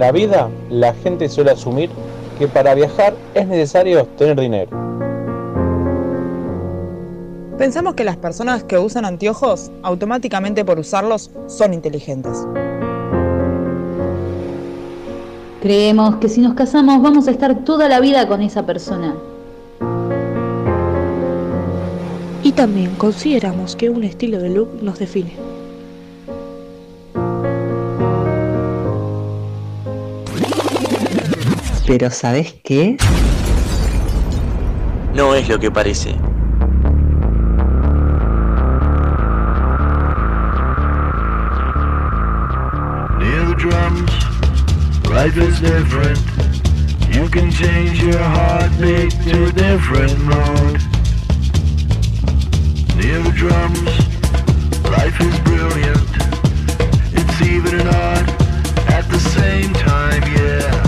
la vida la gente suele asumir que para viajar es necesario tener dinero. Pensamos que las personas que usan anteojos automáticamente por usarlos son inteligentes. Creemos que si nos casamos vamos a estar toda la vida con esa persona. Y también consideramos que un estilo de look nos define. Pero ¿sabes qué? No es lo que parece. Near the drums, life is different. You can change your heartbeat to a different mode. Near the drums, life is brilliant. It's even and odd at the same time, yeah.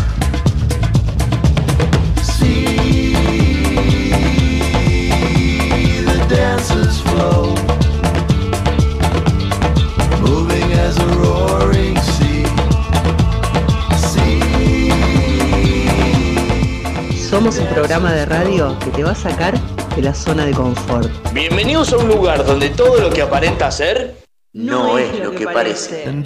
Somos un programa de radio que te va a sacar de la zona de confort. Bienvenidos a un lugar donde todo lo que aparenta ser no, es, lo que, parece. And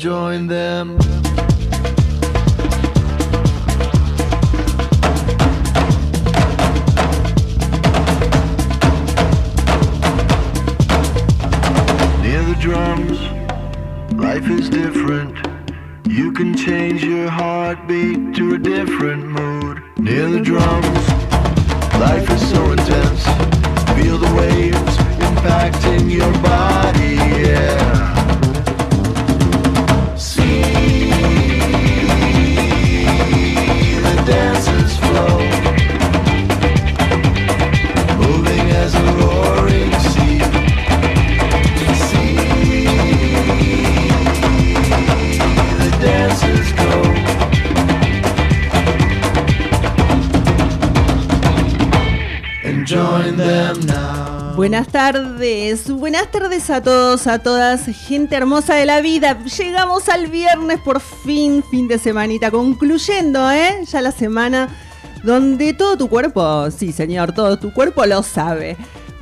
Buenas tardes, buenas tardes a todos, a todas, gente hermosa de la vida. Llegamos al viernes por fin, fin de semanita, concluyendo, ¿eh? Ya la semana donde todo tu cuerpo, sí señor, todo tu cuerpo lo sabe.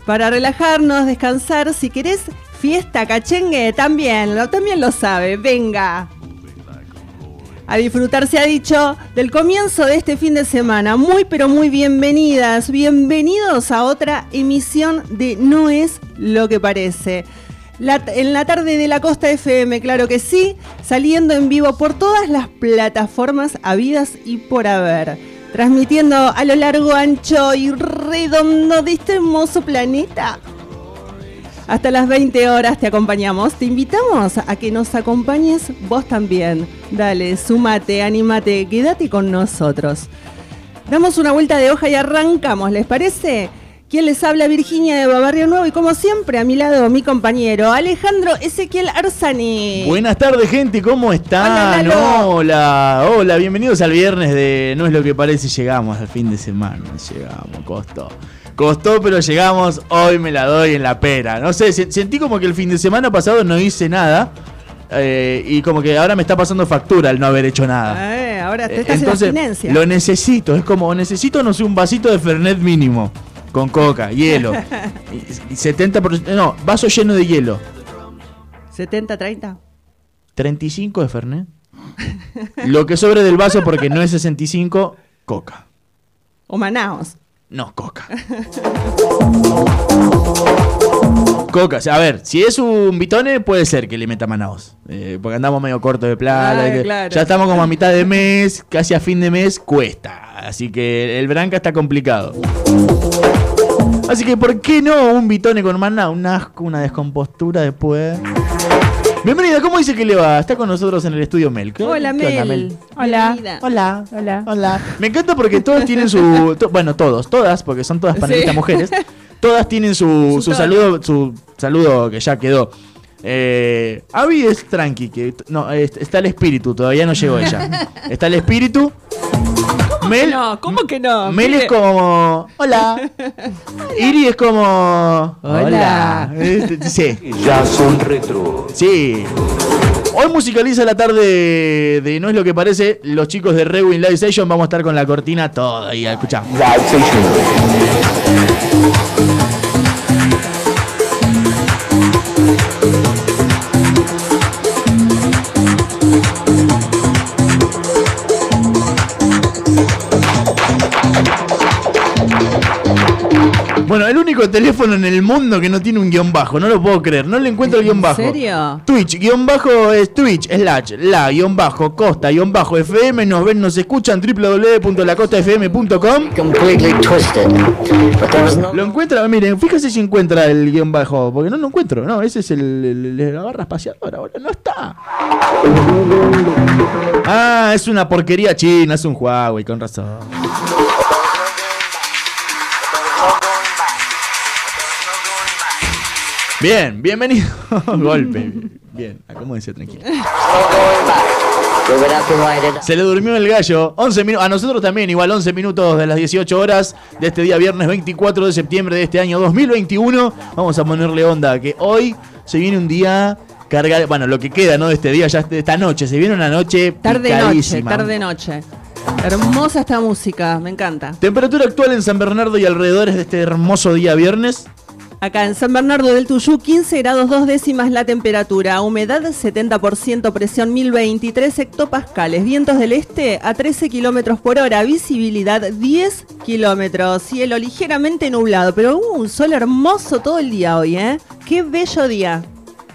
Para relajarnos, descansar, si querés fiesta, cachengue, también, también lo sabe, venga. A disfrutar se ha dicho del comienzo de este fin de semana. Muy pero muy bienvenidas, bienvenidos a otra emisión de No es lo que parece. En la tarde de la Costa FM, claro que sí, saliendo en vivo por todas las plataformas habidas y por haber. Transmitiendo a lo largo, ancho y redondo de este hermoso planeta. Hasta las 20 horas te acompañamos. Te invitamos a que nos acompañes vos también. Dale, sumate, animate, quédate con nosotros. Damos una vuelta de hoja y arrancamos, ¿les parece? ¿Quién les habla? Virginia de Barrio Nuevo y como siempre a mi lado mi compañero Alejandro Ezequiel Arzani. Buenas tardes, gente, ¿cómo están? Hola. Hola, hola, bienvenidos al viernes de No es lo que parece, llegamos al fin de semana, llegamos, costó. Costó, pero llegamos, hoy me la doy en la pera. No sé, se- sentí como que el fin de semana pasado no hice nada eh, y como que ahora me está pasando factura el no haber hecho nada. Eh, ahora te Eh, estás Entonces, en abstinencia. lo necesito, es como, necesito, no sé, un vasito de Fernet mínimo, con coca, hielo. y 70%, no, vaso lleno de hielo. 70, 30. 35 de Fernet. Lo que sobre del vaso, porque no es 65, coca. O Manaos. No, coca. Coca, o sea, a ver, si es un bitone, puede ser que le meta manaos. Eh, porque andamos medio corto de plata. Ay, claro. Ya estamos como a mitad de mes, casi a fin de mes, cuesta. Así que el branca está complicado. Así que, ¿por qué no un bitone con maná? Un asco, una descompostura después. Bienvenida, ¿cómo dice que le va? Está con nosotros en el estudio Mel. ¿Qué- Hola, qué onda, Mel. Hola. Hola. Hola. Hola. Me encanta porque todos tienen su. to- bueno, todos, todas, porque son todas panelistas Sí. mujeres. Todas tienen su, Su saludo, su saludo que ya quedó. Eh, Abby es tranqui, que no, es- está el espíritu, todavía no llegó ella. Está el espíritu. Mel, No, ¿cómo que no? Mel Mire, es como. Hola. Iri es como. Hola. Sí. Ya son retro. Sí. Hoy musicaliza la tarde de No es lo que parece. Los chicos de Rewin Live Session vamos a estar con la cortina toda ahí. Escuchá. Bueno, el único teléfono en el mundo que no tiene un guion bajo, no lo puedo creer, no le encuentro el guion bajo. ¿En serio? Twitch, guion bajo es Twitch, slash, la, guion bajo, costa, guion bajo, FM, nos ven, nos escuchan, www.lacostafm.com. Lo encuentra, miren, fíjese si encuentra el guion bajo, porque no lo encuentro, no, ese es el, el- el- la barra espaciadora, ahora no está. Ah, es una porquería china, es un Huawei, con razón. Bien, bienvenido. Golpe. Bien, acomódense tranquilo. Se le durmió el gallo. 11 minutos. A nosotros también, igual 11 minutos de las 18 horas de este día viernes 24 de septiembre de este año 2021. Vamos a ponerle onda que hoy se viene un día cargado. Bueno, lo que queda, ¿no? De este día, ya de esta noche. Se viene una noche. Tarde noche, tarde noche. Hermosa esta música, me encanta. Temperatura actual en San Bernardo y alrededores de este hermoso día viernes. Acá en San Bernardo del Tuyú, 15 grados 2 décimas la temperatura, humedad 70%, presión 1023 hectopascales, vientos del este a 13 kilómetros por hora, visibilidad 10 kilómetros, cielo ligeramente nublado, pero hubo un sol hermoso todo el día hoy, ¿eh? Qué bello día.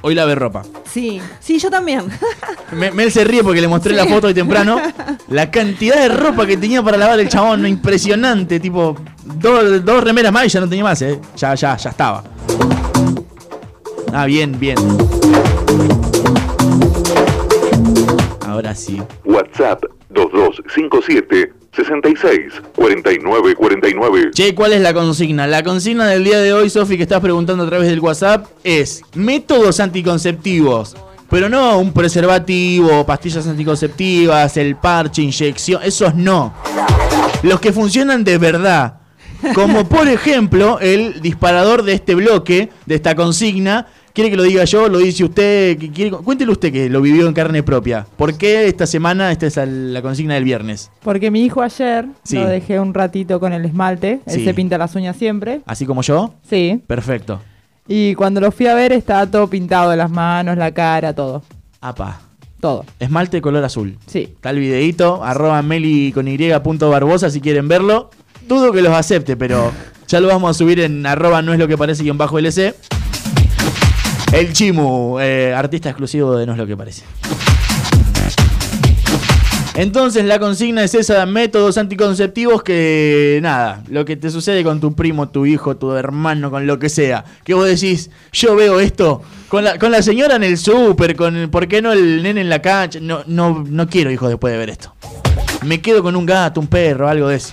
Hoy lavé ropa. Sí, sí, yo también. Me- Mel se ríe porque le mostré Sí. la foto hoy temprano. La cantidad de ropa que tenía para lavar el chabón, impresionante. Tipo, dos, dos remeras más y ya no tenía más, ¿eh? Ya, ya, ya estaba. Ah, bien, bien. Ahora sí. WhatsApp 2257 66 49 49. Che, ¿cuál es la consigna? La consigna del día de hoy, Sofi, que estás preguntando a través del WhatsApp, es métodos anticonceptivos. Pero no un preservativo, pastillas anticonceptivas, el parche, inyección, esos no. Los que funcionan de verdad. Como por ejemplo el disparador de este bloque, de esta consigna. ¿Quiere que lo diga yo? ¿Lo dice usted? ¿Qui- quiere- Cuéntele usted que lo vivió en carne propia. ¿Por qué esta semana esta es la consigna del viernes? Porque mi hijo ayer Sí. lo dejé un ratito con el esmalte. Él Sí. se pinta las uñas siempre. ¿Así como yo? Sí. Perfecto. Y cuando lo fui a ver estaba todo pintado, las manos, la cara, todo. Apa. Todo. Esmalte color azul. Sí. Está el videito, arroba meli con y punto barbosa si quieren verlo. Dudo que los acepte, pero ya lo vamos a subir en arroba no es lo que parece guion bajo LC. El Chimu, eh, artista exclusivo de No es lo que parece. Entonces la consigna es esa, métodos anticonceptivos que nada, lo que te sucede con tu primo, tu hijo, tu hermano, con lo que sea, que vos decís, yo veo esto con la, con la señora en el súper, con el- ¿por qué no el nene en la cancha? No, no, no quiero hijos después de ver esto. Me quedo con un gato, un perro, algo de eso.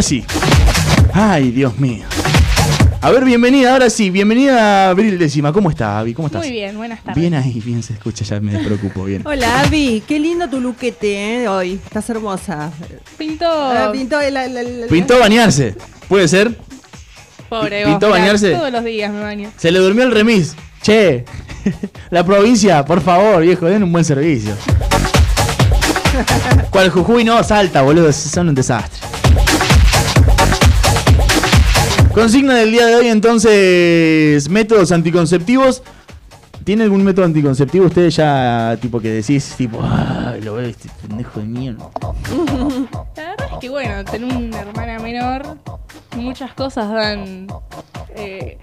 Ahora sí. Ay, Dios mío. A ver, bienvenida, ahora sí, bienvenida a Abril Décima. ¿Cómo está, Avi? ¿Cómo estás? Muy bien, buenas tardes. Bien ahí, bien se escucha, ya me despreocupo, bien. Hola, Avi. Qué lindo tu luquete, ¿eh? Hoy. Estás hermosa. Pintó. Ah, pintó el, el- el- Pintó bañarse, ¿puede ser? Pobre ¿Pintó vos, bañarse? Todos los días me baño. Se le durmió el remis. Che, la provincia, por favor, viejo, den un buen servicio. ¿Cuál Jujuy no? Salta, boludo, son un desastre. Consigna del día de hoy entonces, métodos anticonceptivos. ¿Tiene algún método anticonceptivo usted ya, tipo, que decís, tipo, ay, lo veo este pendejo de mierda? La verdad es que bueno, tener una hermana menor, muchas cosas dan eh,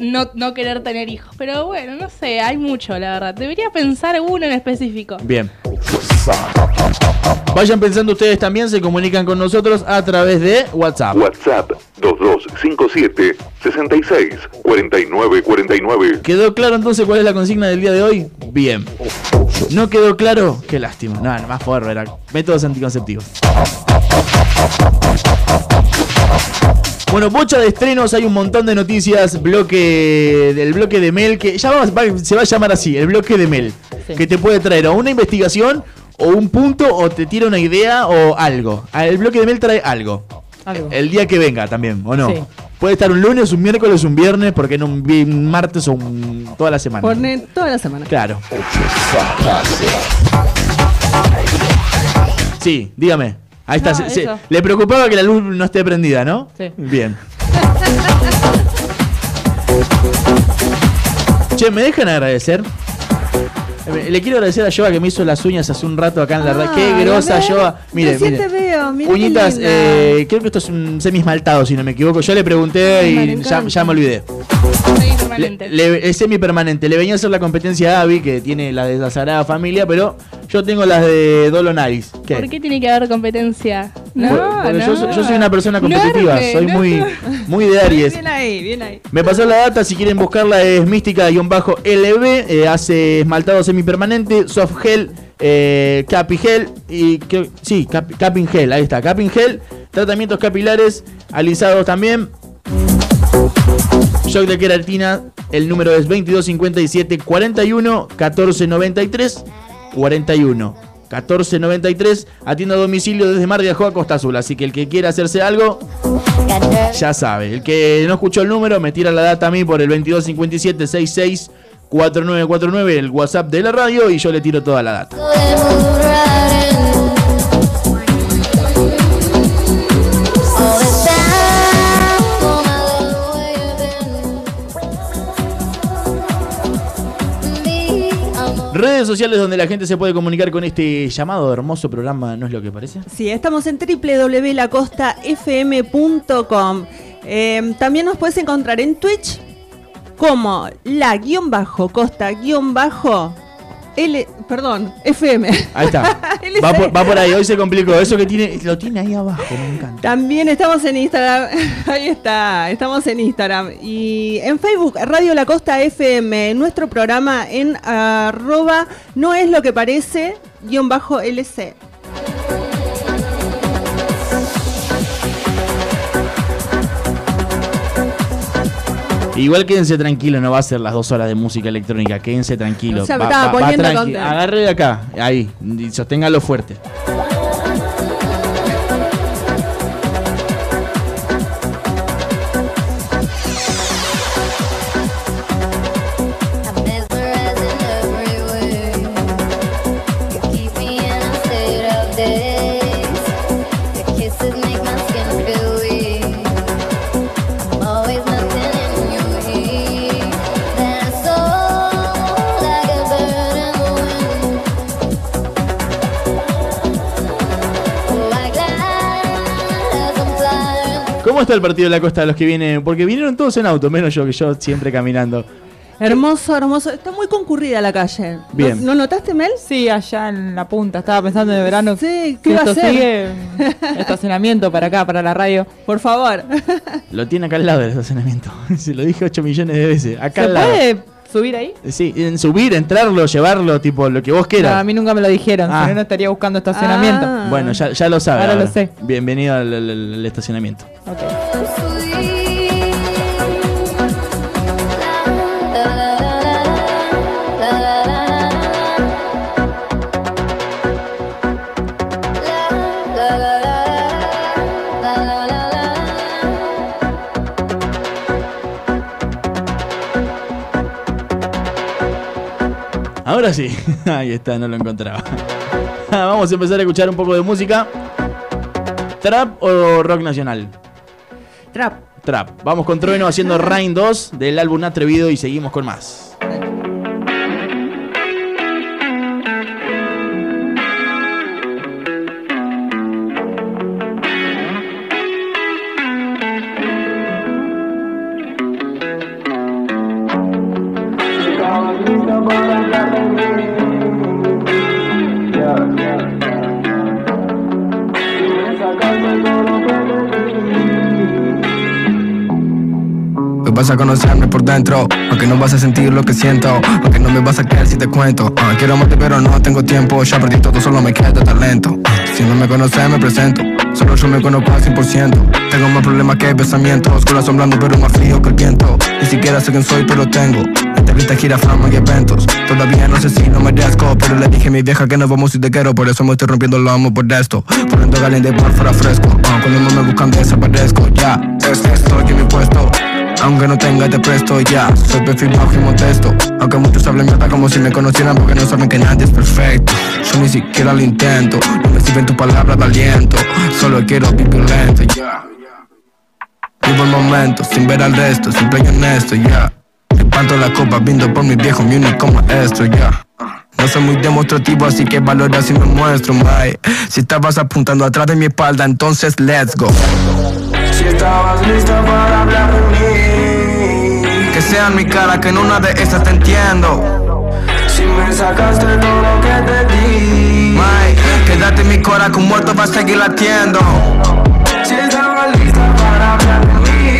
no, no querer tener hijos. Pero bueno, no sé, hay mucho, la verdad. Debería pensar uno en específico. Bien. Vayan pensando ustedes también, se comunican con nosotros a través de WhatsApp. WhatsApp 2257 66 49 49. ¿Quedó claro entonces cuál es la consigna del día de hoy? Bien. ¿No quedó claro? Qué lástima. No, no, más forro, era métodos anticonceptivos. Bueno, bocha de estrenos, hay un montón de noticias, bloque del bloque de Mel, que ya va- va- se va a llamar así, el bloque de Mel, que te puede traer o una investigación, o un punto, o te tira una idea, o algo. El bloque de Mel trae algo. Algo. El día que venga también, ¿o no? Sí. Puede estar un lunes, un miércoles, un viernes, porque no un, vi- un martes o un- toda la semana. Pone toda la semana. Claro. Sí, dígame. Ahí está. No, le preocupaba que la luz no esté prendida, ¿no? Sí. Bien. Che, ¿me dejan agradecer? Eh, Le quiero agradecer a Joa que me hizo las uñas hace un rato acá en la. Qué Ah, grosa, ¿lo ves? Joa. Mire, mire. te veo, mira qué Uñitas, eh, creo que esto es un semi esmaltado, si no me equivoco. Yo le pregunté y ya me olvidé. Permanente. Le- le- es semi permanente. Le venía a hacer la competencia a Abby, que tiene la de la Sagrada Familia, pero yo tengo las de Dolonaris. ¿Qué? ¿Por qué tiene que haber competencia? No, Por- porque no. yo, soy- yo soy una persona competitiva, soy muy, muy de Aries. Bien ahí, bien ahí. Me pasó la data, si quieren buscarla es mística-lb, eh, hace esmaltado semipermanente, soft gel, eh, capi gel y sí, cap, gel, ahí está, capping gel, tratamientos capilares, alisados también. Shock de queratina, el número es 2257 41 1493 41 1493, atienda a domicilio desde Mar de Ajó a Costa Azul, así que el que quiera hacerse algo, ya sabe. El que no escuchó el número, me tira la data a mí por el 2257 66 4949, el WhatsApp de la radio, y yo le tiro toda la data. Redes sociales donde la gente se puede comunicar con este llamado hermoso programa, ¿no es lo que parece? Sí, estamos en www.lacostafm.com. Eh, también nos puedes encontrar en Twitch como la L, perdón, FM. Ahí está. LC. Va por, va por ahí, hoy se complicó. Eso que tiene, lo tiene ahí abajo, me encanta. También estamos en Instagram. Ahí está, estamos en Instagram. Y en Facebook, Radio La Costa FM. Nuestro programa en arroba no es lo que parece, guion bajo LC. Igual quédense tranquilos, no va a ser las dos horas de música electrónica. Quédense tranquilos. Ya me estaba poniendo contento. Agarre de acá, ahí, y sosténgalo fuerte. ¿Cómo está el partido de la costa de los que vienen? Porque vinieron todos en auto, menos yo, que yo siempre caminando. Hermoso, hermoso. Está muy concurrida la calle. Bien. ¿No, ¿no notaste, Mel? Sí, allá en la punta. Estaba pensando en el verano. Sí, Si ¿qué va a hacer? sigue, estacionamiento para acá, para la radio. Por favor. Lo tiene acá al lado del estacionamiento. Se lo dije 8 millones de veces. Acá ¿Se al lado. puede ¿Subir ahí? Sí, en subir, entrarlo, llevarlo, tipo lo que vos No, quieras. a mí nunca me lo dijeron, Ah. si no, no estaría buscando estacionamiento. Ah. Bueno, ya, ya lo sabes. Ahora lo sé. Bienvenido al, al- al estacionamiento. Ahora sí. Ahí está, no lo encontraba. Vamos a empezar a escuchar un poco de música. ¿Trap o rock nacional? Trap. Trap. Vamos con Trueno haciendo Rain 2 del álbum Atrevido y seguimos con más. Vas a conocerme por dentro, aunque no vas a sentir lo que siento, aunque no me vas a creer si te cuento. Ah, quiero amarte pero no tengo tiempo, ya perdí todo, solo me queda talento. Si no me conoces me presento, solo yo me conozco al 100%. Tengo más problemas que pensamientos, corazón blando pero más frío que el viento. Ni siquiera sé quién soy pero tengo. Entrevista, gira, fama y eventos. Todavía no sé si lo merezco, pero le dije a mi vieja que no vamos si te quiero, por eso me estoy rompiendo lo amo por esto. Poniendo caliente por fuera fresco, ah, cuando no me buscan desaparezco, ya. Es estoy en mi puesto. Aunque no tenga te presto ya. Soy perfil bajo y modesto. Aunque muchos hablen mierda como si me conocieran Porque no saben que nadie es perfecto. Yo ni siquiera lo intento. No me sirven tus palabras de aliento. Solo quiero vivir lento ya. Vivo el momento sin ver al resto Siempre y honesto ya. Levanto la copa viendo por mi viejo Mi único maestro ya. No soy muy demostrativo, así que valora si me muestro, my. Si estabas apuntando atrás de mi espalda, entonces let's go. Si estabas lista para hablar de mí Que sea en mi cara, que en una de esas te entiendo. Si me sacaste todo lo que te di May, quédate en mi cora, que muerto va a seguir latiendo. Si estabas lista para hablar de mí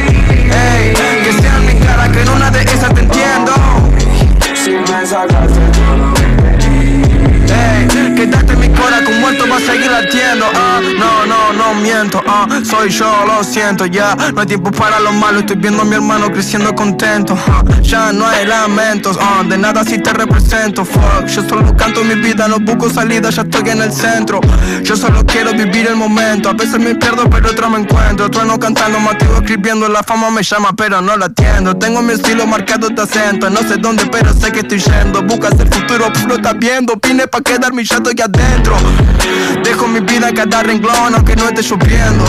Ey, que sea en mi cara, que en una de esas te entiendo. Si me sacaste todo lo que te di Ey, quédate cora, que un muerto va a seguir latiendo ah, No, no, no miento, ah, soy yo, lo siento ya. No hay tiempo para lo malo, estoy viendo a mi hermano creciendo contento ah, Ya no hay lamentos, ah, de nada si te represento Fuck, yo solo canto mi vida, no busco salida, ya estoy en el centro. Yo solo quiero vivir el momento, a veces me pierdo pero otro me encuentro. Trueno cantando, mativo escribiendo, la fama me llama pero no la atiendo. Tengo mi estilo marcado de acento, no sé dónde pero sé que estoy yendo. Buscas el futuro, puro estás viendo, vine pa' quedarme y ya estoy adentro Dejo mi vida cada renglón aunque no esté lloviendo.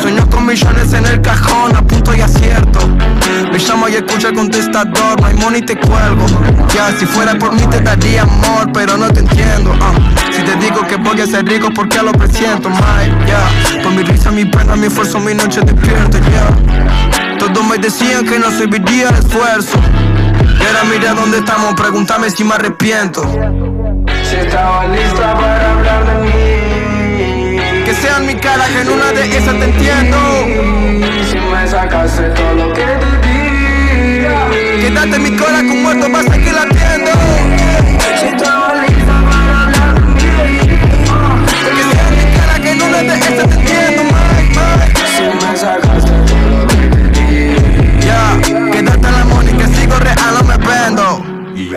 Sueño con millones en el cajón, a punto y acierto. Me llamo y escucha el contestador, no money te cuelgo. Ya, si fuera por mí te daría amor, pero no te entiendo ah. Si te digo que voy a ser rico porque lo presiento, my, ya Por mi risa, mi pena, mi esfuerzo, mi noche despierto, ya. Todos me decían que no serviría el esfuerzo. Y ahora mira dónde estamos, pregúntame si me arrepiento si estaba lista para hablar de mí. Que sea en mi cara, que en una de esas te entiendo. Si me sacaste todo lo que te di Quédate en mi cora, que un muerto va a seguir latiendo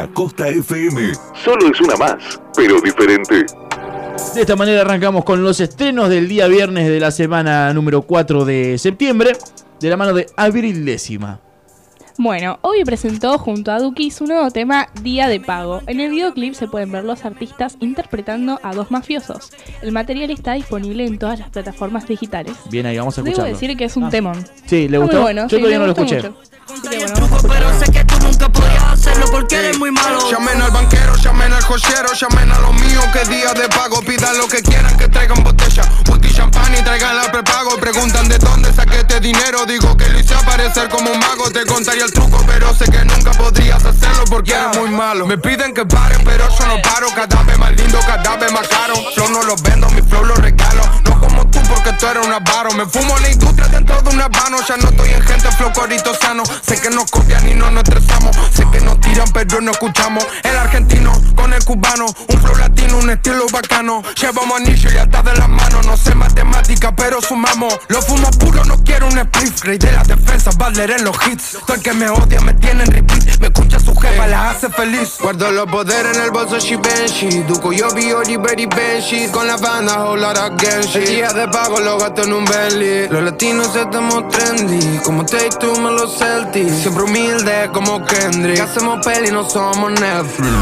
La Costa FM. Solo es una más, pero diferente. De esta manera arrancamos con los estrenos del día viernes de la semana número 4 de septiembre, de la mano de Abril Décima. Bueno, Obi presentó junto a Duki su nuevo tema Día de Pago. En el videoclip se pueden ver los artistas interpretando a dos mafiosos. El material está disponible en todas las plataformas digitales. Bien, ahí vamos a Debo escucharlo. decir que es un temón. Sí, ¿le gustó? bueno, Yo sí, todavía no lo escuché. mucho. Así que bueno, vamos a escucharlo. Pero sé que tú nunca podías hacerlo porque eres muy malo. Llamen al banquero, llamen al joyero, llamen a los míos que día de pago. Pidan lo que quieran, que traigan botella, whisky, champán y traigan la prepago. Preguntan de dónde saqué este dinero. Digo que lo hice aparecer como un mago. Te contaría el truco, pero sé que nunca podrías hacerlo porque eres muy malo. Me piden que paren, pero yo no paro. Cada vez más lindo, cada vez más caro. Flow no los vendo, mi flow lo regalo. Como tú porque esto era una varo. Me fumo la industria dentro de una vano. Ya no estoy en gente flow corito sano. Sé que nos copian y no nos estresamos. Sé que nos tiran, pero no escuchamos. El argentino con el cubano. Un flow latino, un estilo bacano. Llevamos anillo y hasta de las manos. No sé matemática, pero sumamos. Lo fumo puro, no quiero un split. Rey de la defensa, Butler en los hits. Todo el que me odia me tiene en repeat. Me escucha su jefa, la hace feliz. Guardo los poderes en el bolso Shibenshi. Duco, yo vi Oliver y Benji. Con la banda, of Genshi. El día de pago lo gasto en un Bentley. Los latinos estamos trendy. Como Take Two, me los Celtics. Siempre humilde como Kendrick. Hacemos peli, no somos Netflix.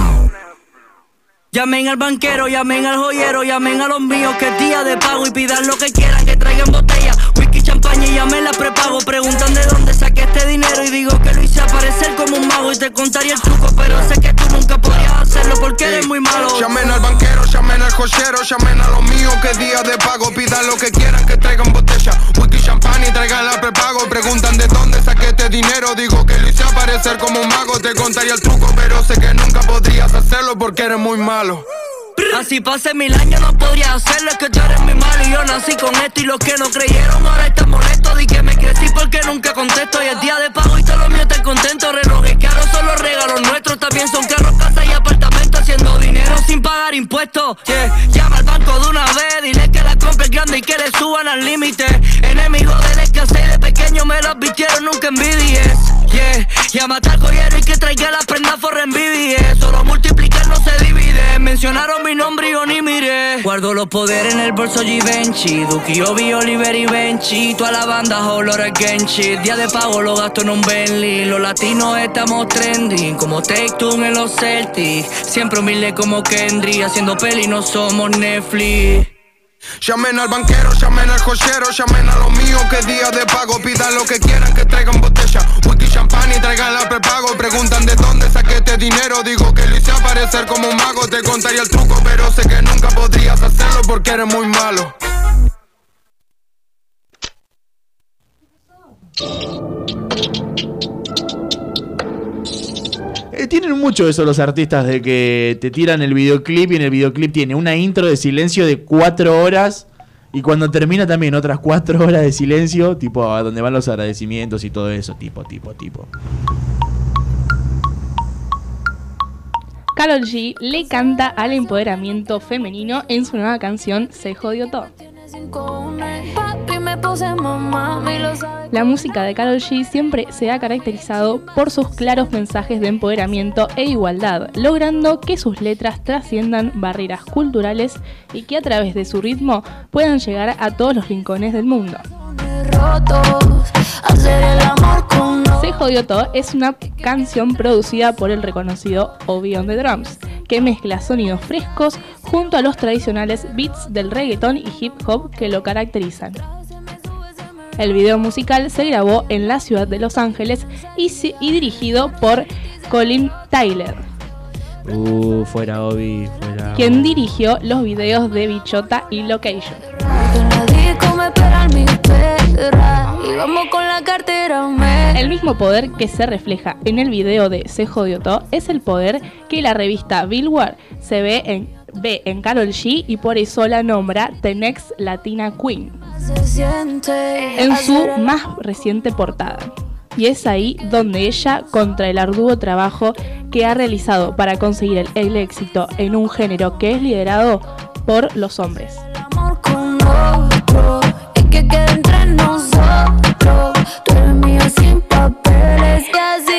Llamen al banquero, llamen al joyero, llamen a los míos que es día de pago y pidan lo que quieran, que traigan botella, champaña y llamen la prepago. Preguntan de dónde saqué este dinero y digo que lo hice aparecer como un mago y te contaría el truco, pero sé que tú nunca podrías hacerlo porque eres muy malo. Llamen al banquero, llamen al joyero, llamen a los míos que día de pago. Pidan lo que quieran, que traigan botella, whisky, champaña y traigan la prepago. Preguntan de dónde saqué este dinero, digo que lo hice aparecer como un mago. Te contaría el truco, pero sé que nunca podrías hacerlo porque eres muy malo. Así pase mil años no podría hacerlo, es que tú eres muy malo. Y yo nací con esto y los que no creyeron ahora están molestos. Di que me crecí porque nunca contesto. Y es día de pago y todos los míos están contentos, relojes caros son los regalos nuestros, también son carros, casas y apartamentos sin pagar impuestos, yeah. llama al banco de una vez, dile que la compre grande y que le suban al límite, enemigo de la escasez de pequeño me las vistieron, nunca envidies, yeah. llama al joyero y que traiga las prendas for envidies, solo multiplicar no se divide, mencionaron mi nombre y yo ni miré. Guardo los poderes en el bolso Givenchy. Duki, Obi, Oliver y Benchi. Toda la banda Holor Genchi. Día de pago lo gasto en un Bentley. Los latinos estamos trending. Como Take Two en los Celtics. Siempre humilde como Kendry. Haciendo peli no somos Netflix. Llamen al banquero, llamen al joyero, llamen a los míos que día de pago. Pidan lo que quieran, que traigan botella, whisky, champán y traigan la prepago. Preguntan de dónde saqué este dinero, digo que lo hice aparecer como un mago. Te contaría el truco, pero sé que nunca podrías hacerlo porque eres muy malo. Eh, tienen mucho eso los artistas de que te tiran el videoclip y en el videoclip tiene una intro de silencio de cuatro horas y cuando termina también otras cuatro horas de silencio, tipo a donde van los agradecimientos y todo eso, tipo, tipo, tipo. Carol G le canta al empoderamiento femenino en su nueva canción Se jodió todo. La música de Carol G siempre se ha caracterizado por sus claros mensajes de empoderamiento e igualdad, logrando que sus letras trasciendan barreras culturales y que a través de su ritmo puedan llegar a todos los rincones del mundo. Se jodió todo es una canción producida por el reconocido Obi on the Drums, que mezcla sonidos frescos junto a los tradicionales beats del reggaeton y hip hop que lo caracterizan. El video musical se grabó en la ciudad de Los Ángeles y, se- y dirigido por Colin Tyler, Uh, fuera Obi, fuera. quien dirigió los videos de Bichota y Location. El mismo poder que se refleja en el video de Se jodió todo es el poder que la revista Billboard se ve en, ve en Carol G y por eso la nombra The Next Latina Queen en su más reciente portada. Y es ahí donde ella, contra el arduo trabajo que ha realizado para conseguir el, el éxito en un género que es liderado por los hombres.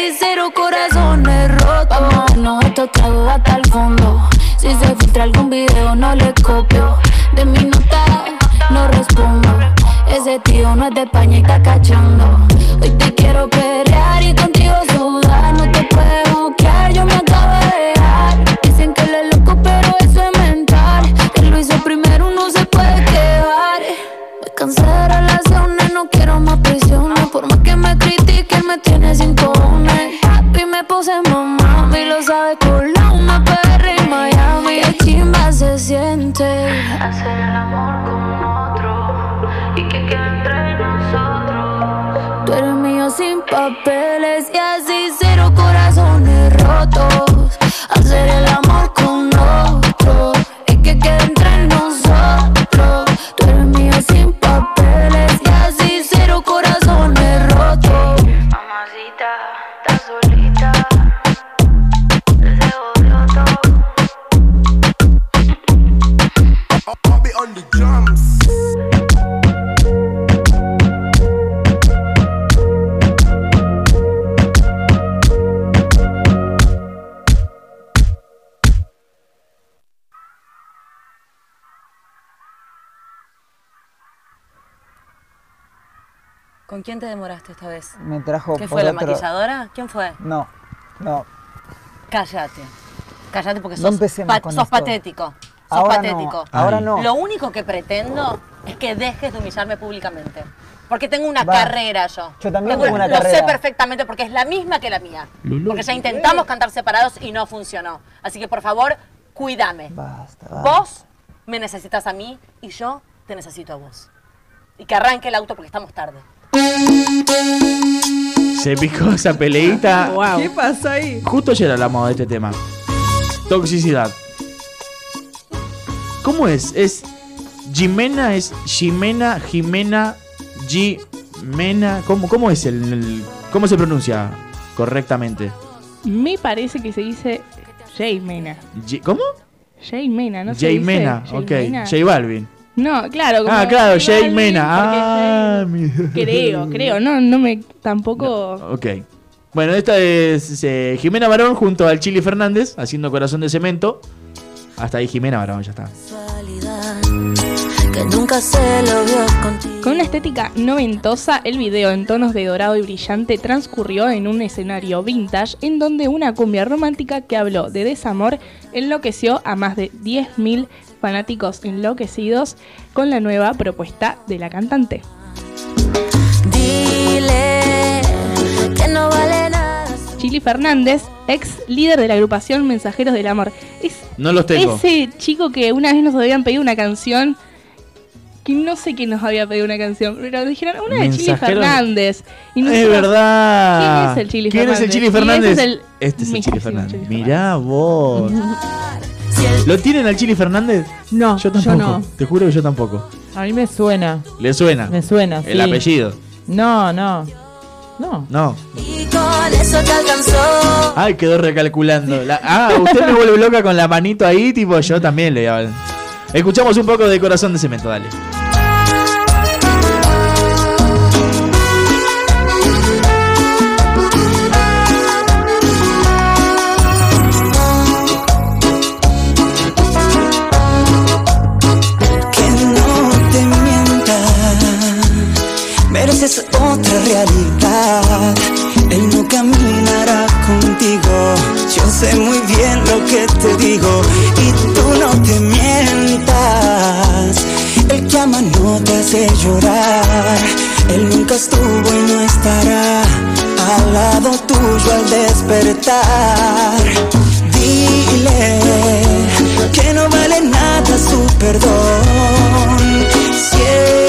Y cero corazones rotos. Vamos a darnos estos hasta el fondo. Si se filtra algún video, no le copio. De mi nota, no respondo. Ese tío no es de España y está cachando. Hoy te quiero pelear y contigo sudar. Puse mamá, y lo sabe con la una PR en Miami. Qué chimba se siente. Hacer el amor con otro y que quede entre nosotros. Tú eres mío sin papeles quién te demoraste esta vez? Me trajo ¿Qué por fue, la otro- maquilladora? ¿Quién fue? No, no. Cállate. Cállate porque No sos, empecemos pa- con sos esto. patético. Sos Ahora no, patético. ahora no. Lo único que pretendo es que dejes de humillarme públicamente. Porque tengo una Va. carrera yo. Yo también tengo una Lo sé carrera. perfectamente porque es la misma que la mía. Lulú. Porque ya intentamos cantar separados y no funcionó. Así que por favor, cuídame. Basta, Vos me necesitas a mí y yo te necesito a vos. Y que arranque el auto porque estamos tarde. Se picó esa peleita. ¿Qué pasó ahí? Justo ayer hablamos de este tema. Toxicidad. ¿Cómo es? Es Jimena, es Jimena, Jimena, Jimena. ¿Cómo, cómo es el, el- cómo se pronuncia correctamente? Me parece que se dice Jay Mena. Ji- ¿Cómo? Jay Mena, no se Jay dice Mena, Jay ok. J Balvin. No, claro. como Ah, claro, Jay Mena. Ah, Creo, creo, no, no me tampoco. Ok. Bueno, esta es eh, Jimena Barón junto al Chili Fernández haciendo Corazón de Cemento. Hasta ahí Jimena Barón, ya está. Que nunca se lo vio contigo. Con una estética noventosa, el video en tonos de dorado y brillante transcurrió en un escenario vintage en donde una cumbia romántica que habló de desamor enloqueció a más de 10.000 fanáticos enloquecidos con la nueva propuesta de la cantante. Dile que no vale nada. Chili Fernández, ex líder de la agrupación Mensajeros del Amor. Es No los tengo. ese chico que una vez nos habían pedido una canción. Que no sé quién nos había pedido una canción, pero dijeron una de Chili Fernández. Y Es verdad. ¿Quién es el Chili ¿Quién Fernández? es el Chili Y Fernández? ese es el Este es el Chili Fernández. Mirá vos. ¿Lo tienen al Chili Fernández? No, yo tampoco. no. Te juro que yo tampoco. A mí me suena. ¿Le suena? Me suena, El sí. apellido. No, no. No. No. Y con eso te alcanzó. Ay, quedó recalculando. La- ah, usted me vuelve loca con la manito ahí, tipo yo también le Escuchamos un poco de Corazón de Cemento, dale. Mereces otra realidad. Él no caminará contigo. Yo sé muy bien lo que te digo. Y tú no te mientas. El que ama no te hace llorar. Él nunca estuvo y no estará al lado tuyo al despertar. Dile que no vale nada su perdón. Si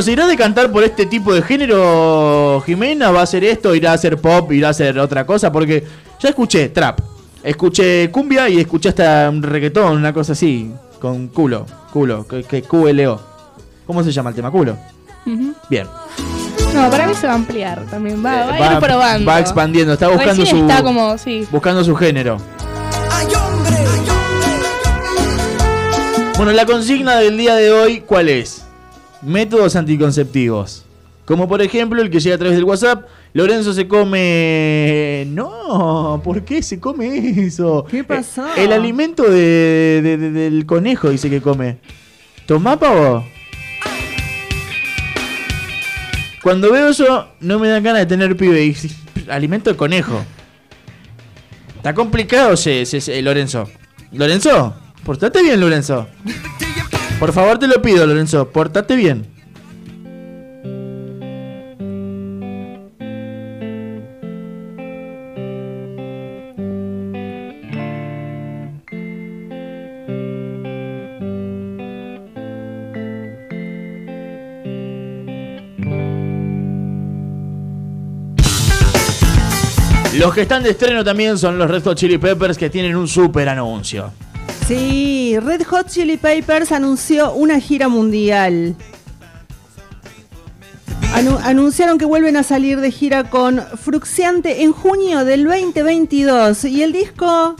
Bueno, ¿se irá a decantar por este tipo de género, Jimena? ¿Va a hacer esto? ¿Irá a hacer pop? ¿Irá a hacer otra cosa? Porque ya escuché trap, escuché cumbia y escuché hasta un reggaetón, una cosa así, con culo, culo, que, que QLO. ¿Cómo se llama el tema? Culo. Bien. No, para mí se va a ampliar también. Va, va a Va- ir probando. va expandiendo, está buscando Recién su- está como, sí. Buscando su género. Bueno, la consigna del día de hoy, ¿cuál es? Métodos anticonceptivos. Como por ejemplo el que llega a través del WhatsApp. Lorenzo se come... No, ¿por qué se come eso? ¿Qué pasó? Eh, El alimento de- de- de- del conejo dice que come. ¿Tomá pavo? Cuando veo eso, no me dan ganas de tener pibe. Y, alimento de conejo. Está complicado, ese, ese- ese- Lorenzo. Lorenzo, portate bien, Lorenzo. Por favor, te lo pido, Lorenzo. Portate bien. Los que están de estreno también son los Red Hot Chili Peppers que tienen un super anuncio. Sí, Red Hot Chili Peppers anunció una gira mundial. Anu- anunciaron que vuelven a salir de gira con Fruxiante en junio del 2022. Y el disco,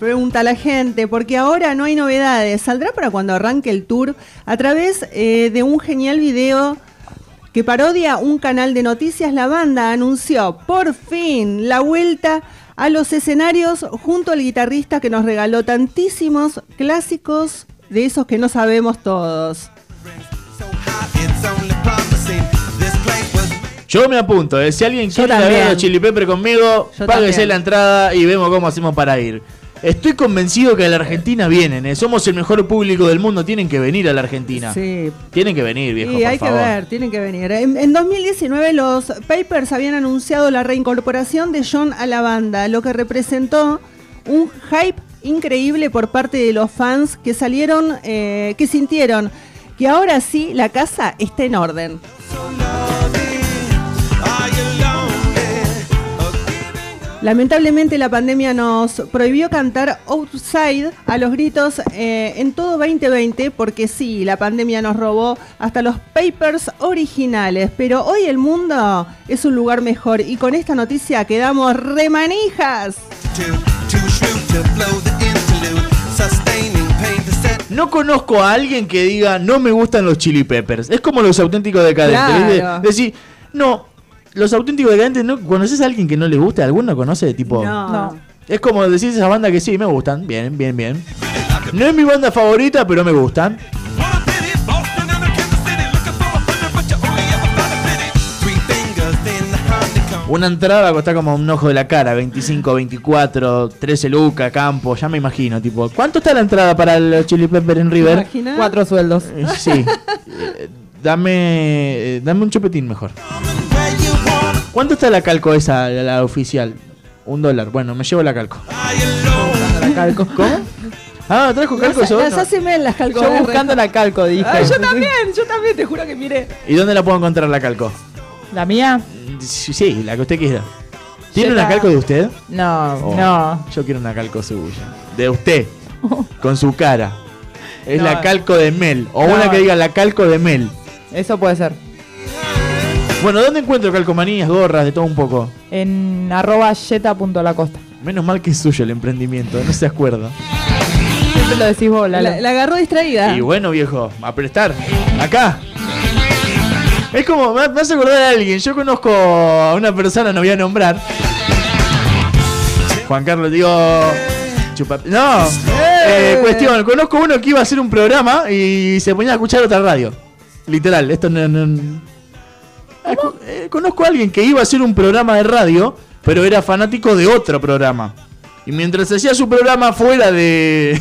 pregunta la gente, porque ahora no hay novedades. ¿Saldrá para cuando arranque el tour? A través eh, de un genial video que parodia un canal de noticias, la banda anunció por fin la vuelta a los escenarios junto al guitarrista que nos regaló tantísimos clásicos de esos que no sabemos todos. Yo me apunto, eh. si alguien quiere ver los Chili Pepper conmigo, páguese la entrada y vemos cómo hacemos para ir. Estoy convencido que a la Argentina vienen, eh. somos el mejor público del mundo, tienen que venir a la Argentina. Sí. Tienen que venir, viejo, Sí, por hay favor. que ver, tienen que venir. En, en 2019 los Papers habían anunciado la reincorporación de John a la banda, lo que representó un hype increíble por parte de los fans que salieron, eh, que sintieron que ahora sí la casa está en orden. Lamentablemente la pandemia nos prohibió cantar Outside a los gritos eh, en todo 2020 porque sí, la pandemia nos robó hasta los papers originales, pero hoy el mundo es un lugar mejor y con esta noticia quedamos remanijas. No conozco a alguien que diga no me gustan los chili peppers. Es como los auténticos decadentes. Claro. Decir, no, los auténticos decadentes, ¿no? ¿conoces a alguien que no le guste? ¿Alguno conoce? Tipo, No. Es como decir esa banda que sí, me gustan. Bien, bien, bien. No es mi banda favorita, pero me gustan. Una entrada va a costar como un ojo de la cara, 25, 24, 13 lucas, campo, ya me imagino, tipo, ¿cuánto está la entrada para los Chili Pepper en River? Cuatro sueldos. Eh, Sí. Eh, dame eh, dame un chupetín mejor. ¿Cuánto está la calco esa, la, la oficial? Un dólar. Bueno, me llevo la calco. La calco. ¿Cómo? Ah, trajo calco Las, eso. las hace mal las calcos. Yo buscando la calco, dije. Ay, yo también, yo también, te juro que miré. ¿Y dónde la puedo encontrar la calco? ¿La mía? Sí, sí, la que usted quiera. ¿Tiene Yo una la- calco de usted? No, Oh, no. Yo quiero una calco suya. De usted. con su cara. Es No. la calco de Mel. O No. una que diga la calco de Mel. Eso puede ser. Bueno, ¿dónde encuentro calcomanías, gorras, de todo un poco? En arroba yeta.lacosta. Menos mal que es suyo el emprendimiento, no se acuerda. Siempre lo decís vos, Lalo. La, la agarró distraída. Y bueno, viejo, a prestar. Acá. Es como, me me hace acordar a alguien. Yo conozco a una persona, no voy a nombrar. Juan Carlos, digo. chupa- no, eh, cuestión. Conozco uno que iba a hacer un programa y se ponía a escuchar otra radio. Literal, esto no. no- Ah, eh, conozco a alguien que iba a hacer un programa de radio, pero era fanático de otro programa. Y mientras hacía su programa fuera de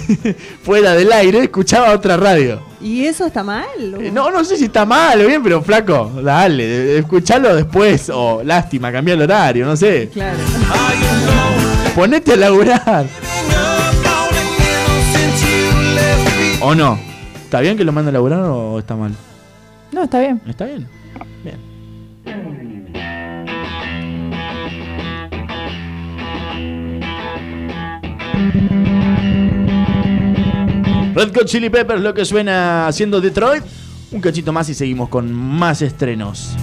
fuera del aire, escuchaba otra radio. ¿Y eso está mal? Eh, No, no sé si está mal o bien, pero flaco, dale, escuchalo después. O lástima, cambia el horario, no sé. Claro. Ponete a laburar. ¿O no? ¿Está bien que lo mande a laburar o está mal? No, está bien. ¿Está? Bien. Red Hot Chili Peppers, lo que suena haciendo Detroit. Un cachito más y seguimos con más estrenos.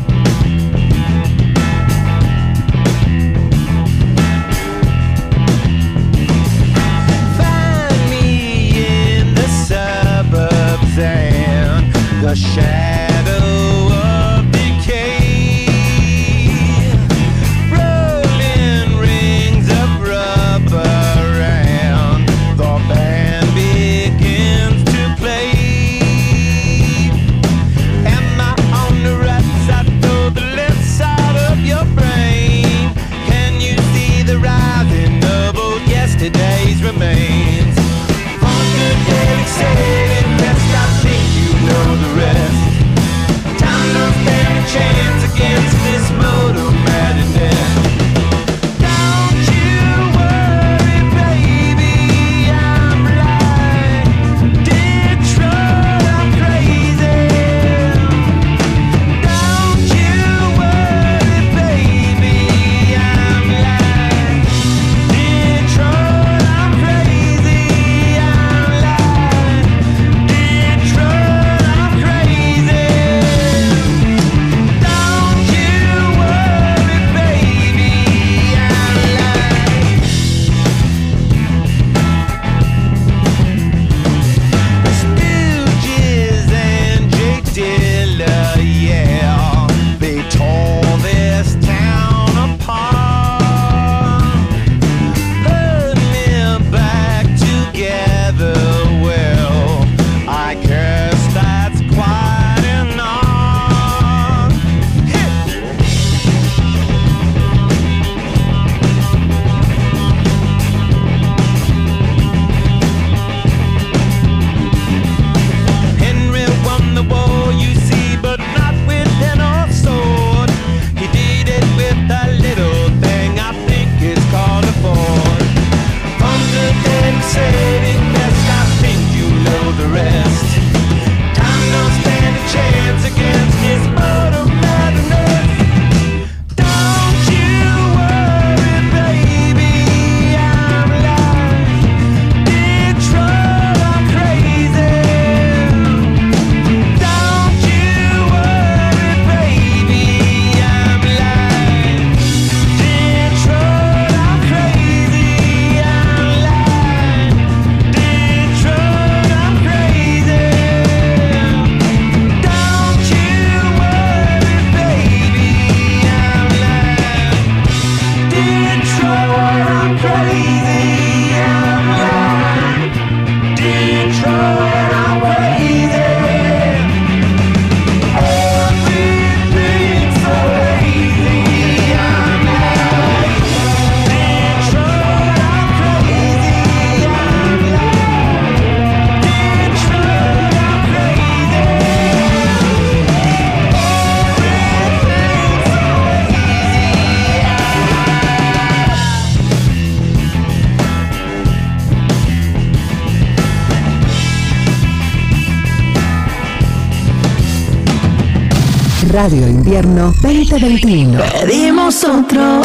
Radio Invierno 2021. Pedimos otro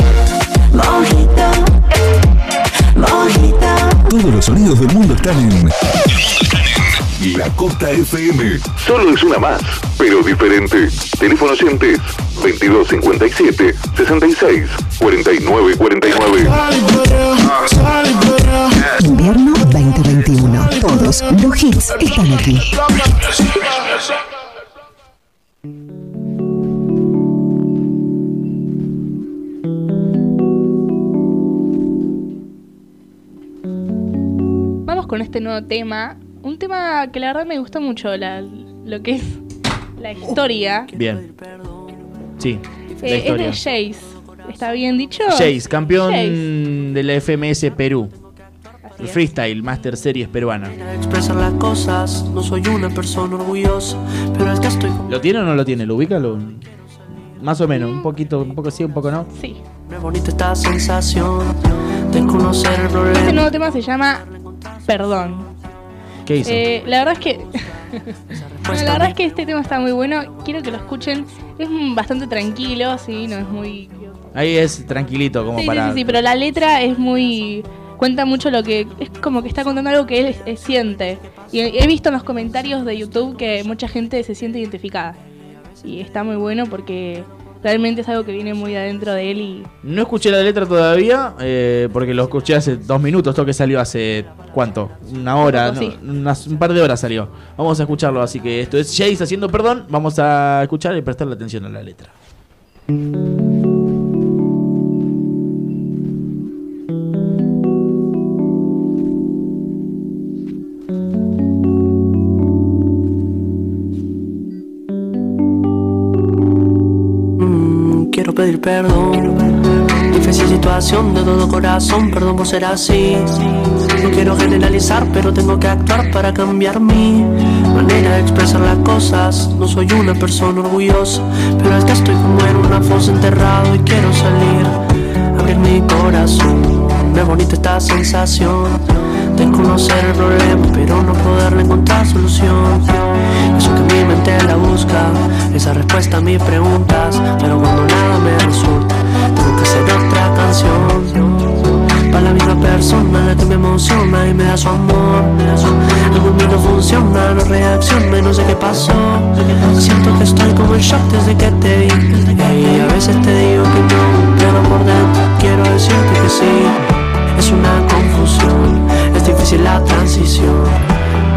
mojito, mojito. Todos los sonidos del mundo están en La Costa FM. Solo es una más, pero diferente. Teléfono oyentes 2257 66 49 49. Invierno 2021. Todos los hits están aquí. Tema. Un tema que la verdad me gusta mucho, la- lo que es la historia. Bien. Sí, la Eh, es historia. de Jace. ¿Está bien dicho? Jace, campeón Jace. de la FMS Perú. Es. Freestyle, Master Series peruana. Expresar las cosas, no soy una persona orgullosa, pero es que estoy ¿Lo tiene o no lo tiene? ¿Lo ubica? Lo- Más o menos, un poquito, un poco sí, un poco no. Sí. muy bonita esta sensación de conocer el Este nuevo tema se llama Perdón. ¿Qué hizo? Eh, la verdad es que. Bueno, la verdad es que este tema está muy bueno. Quiero que lo escuchen. Es bastante tranquilo, sí, no es muy. Ahí es tranquilito, como Sí, sí, para. sí, sí, pero la letra es muy. Cuenta mucho lo que. Es como que está contando algo que él siente. Y he visto en los comentarios de YouTube que mucha gente se siente identificada. Y está muy bueno porque realmente es algo que viene muy adentro de él y. No escuché la letra todavía, eh, porque lo escuché hace dos minutos, esto que salió hace, ¿cuánto? Una hora, ¿no? Unas- un par de horas salió. Vamos a escucharlo, así que esto es Jace haciendo perdón, vamos a escuchar y prestarle atención a la letra. Perdón. Difícil situación de todo corazón, perdón por ser así. No quiero generalizar, pero tengo que actuar para cambiar mi manera de expresar las cosas. No soy una persona orgullosa, pero es que estoy como en una fosa enterrado y quiero salir. Abrir mi corazón, es bonita esta sensación conocer el problema, pero no poderle encontrar solución. Eso que mi mente la busca, esa respuesta a mis preguntas, pero cuando nada me resulta, tengo que hacer otra canción. Para la misma persona la que me emociona y me da su amor. Algo en mí no funciona, no reacciona no sé qué pasó. Siento que estoy como en shock desde que te vi. Y a veces te digo que no, pero por dentro quiero decirte que sí. Es una confusión, es difícil la transición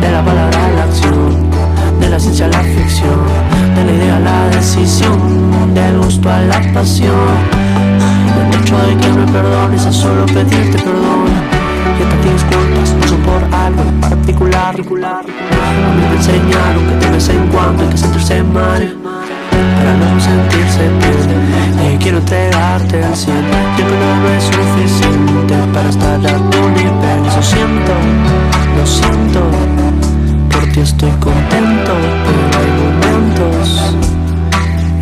de la palabra a la acción, de la ciencia a la ficción, de la idea a la decisión, del gusto a la pasión. El hecho de que me perdones es solo pedirte perdón. Que te disculpas, no por algo en particular. A mí me enseñaron que de vez en cuando hay que sentirse mal para no sentirse bien. Quiero entregarte al cien. Que no es suficiente para estar a tu nivel. Eso siento, lo siento. Por ti estoy contento, pero hay momentos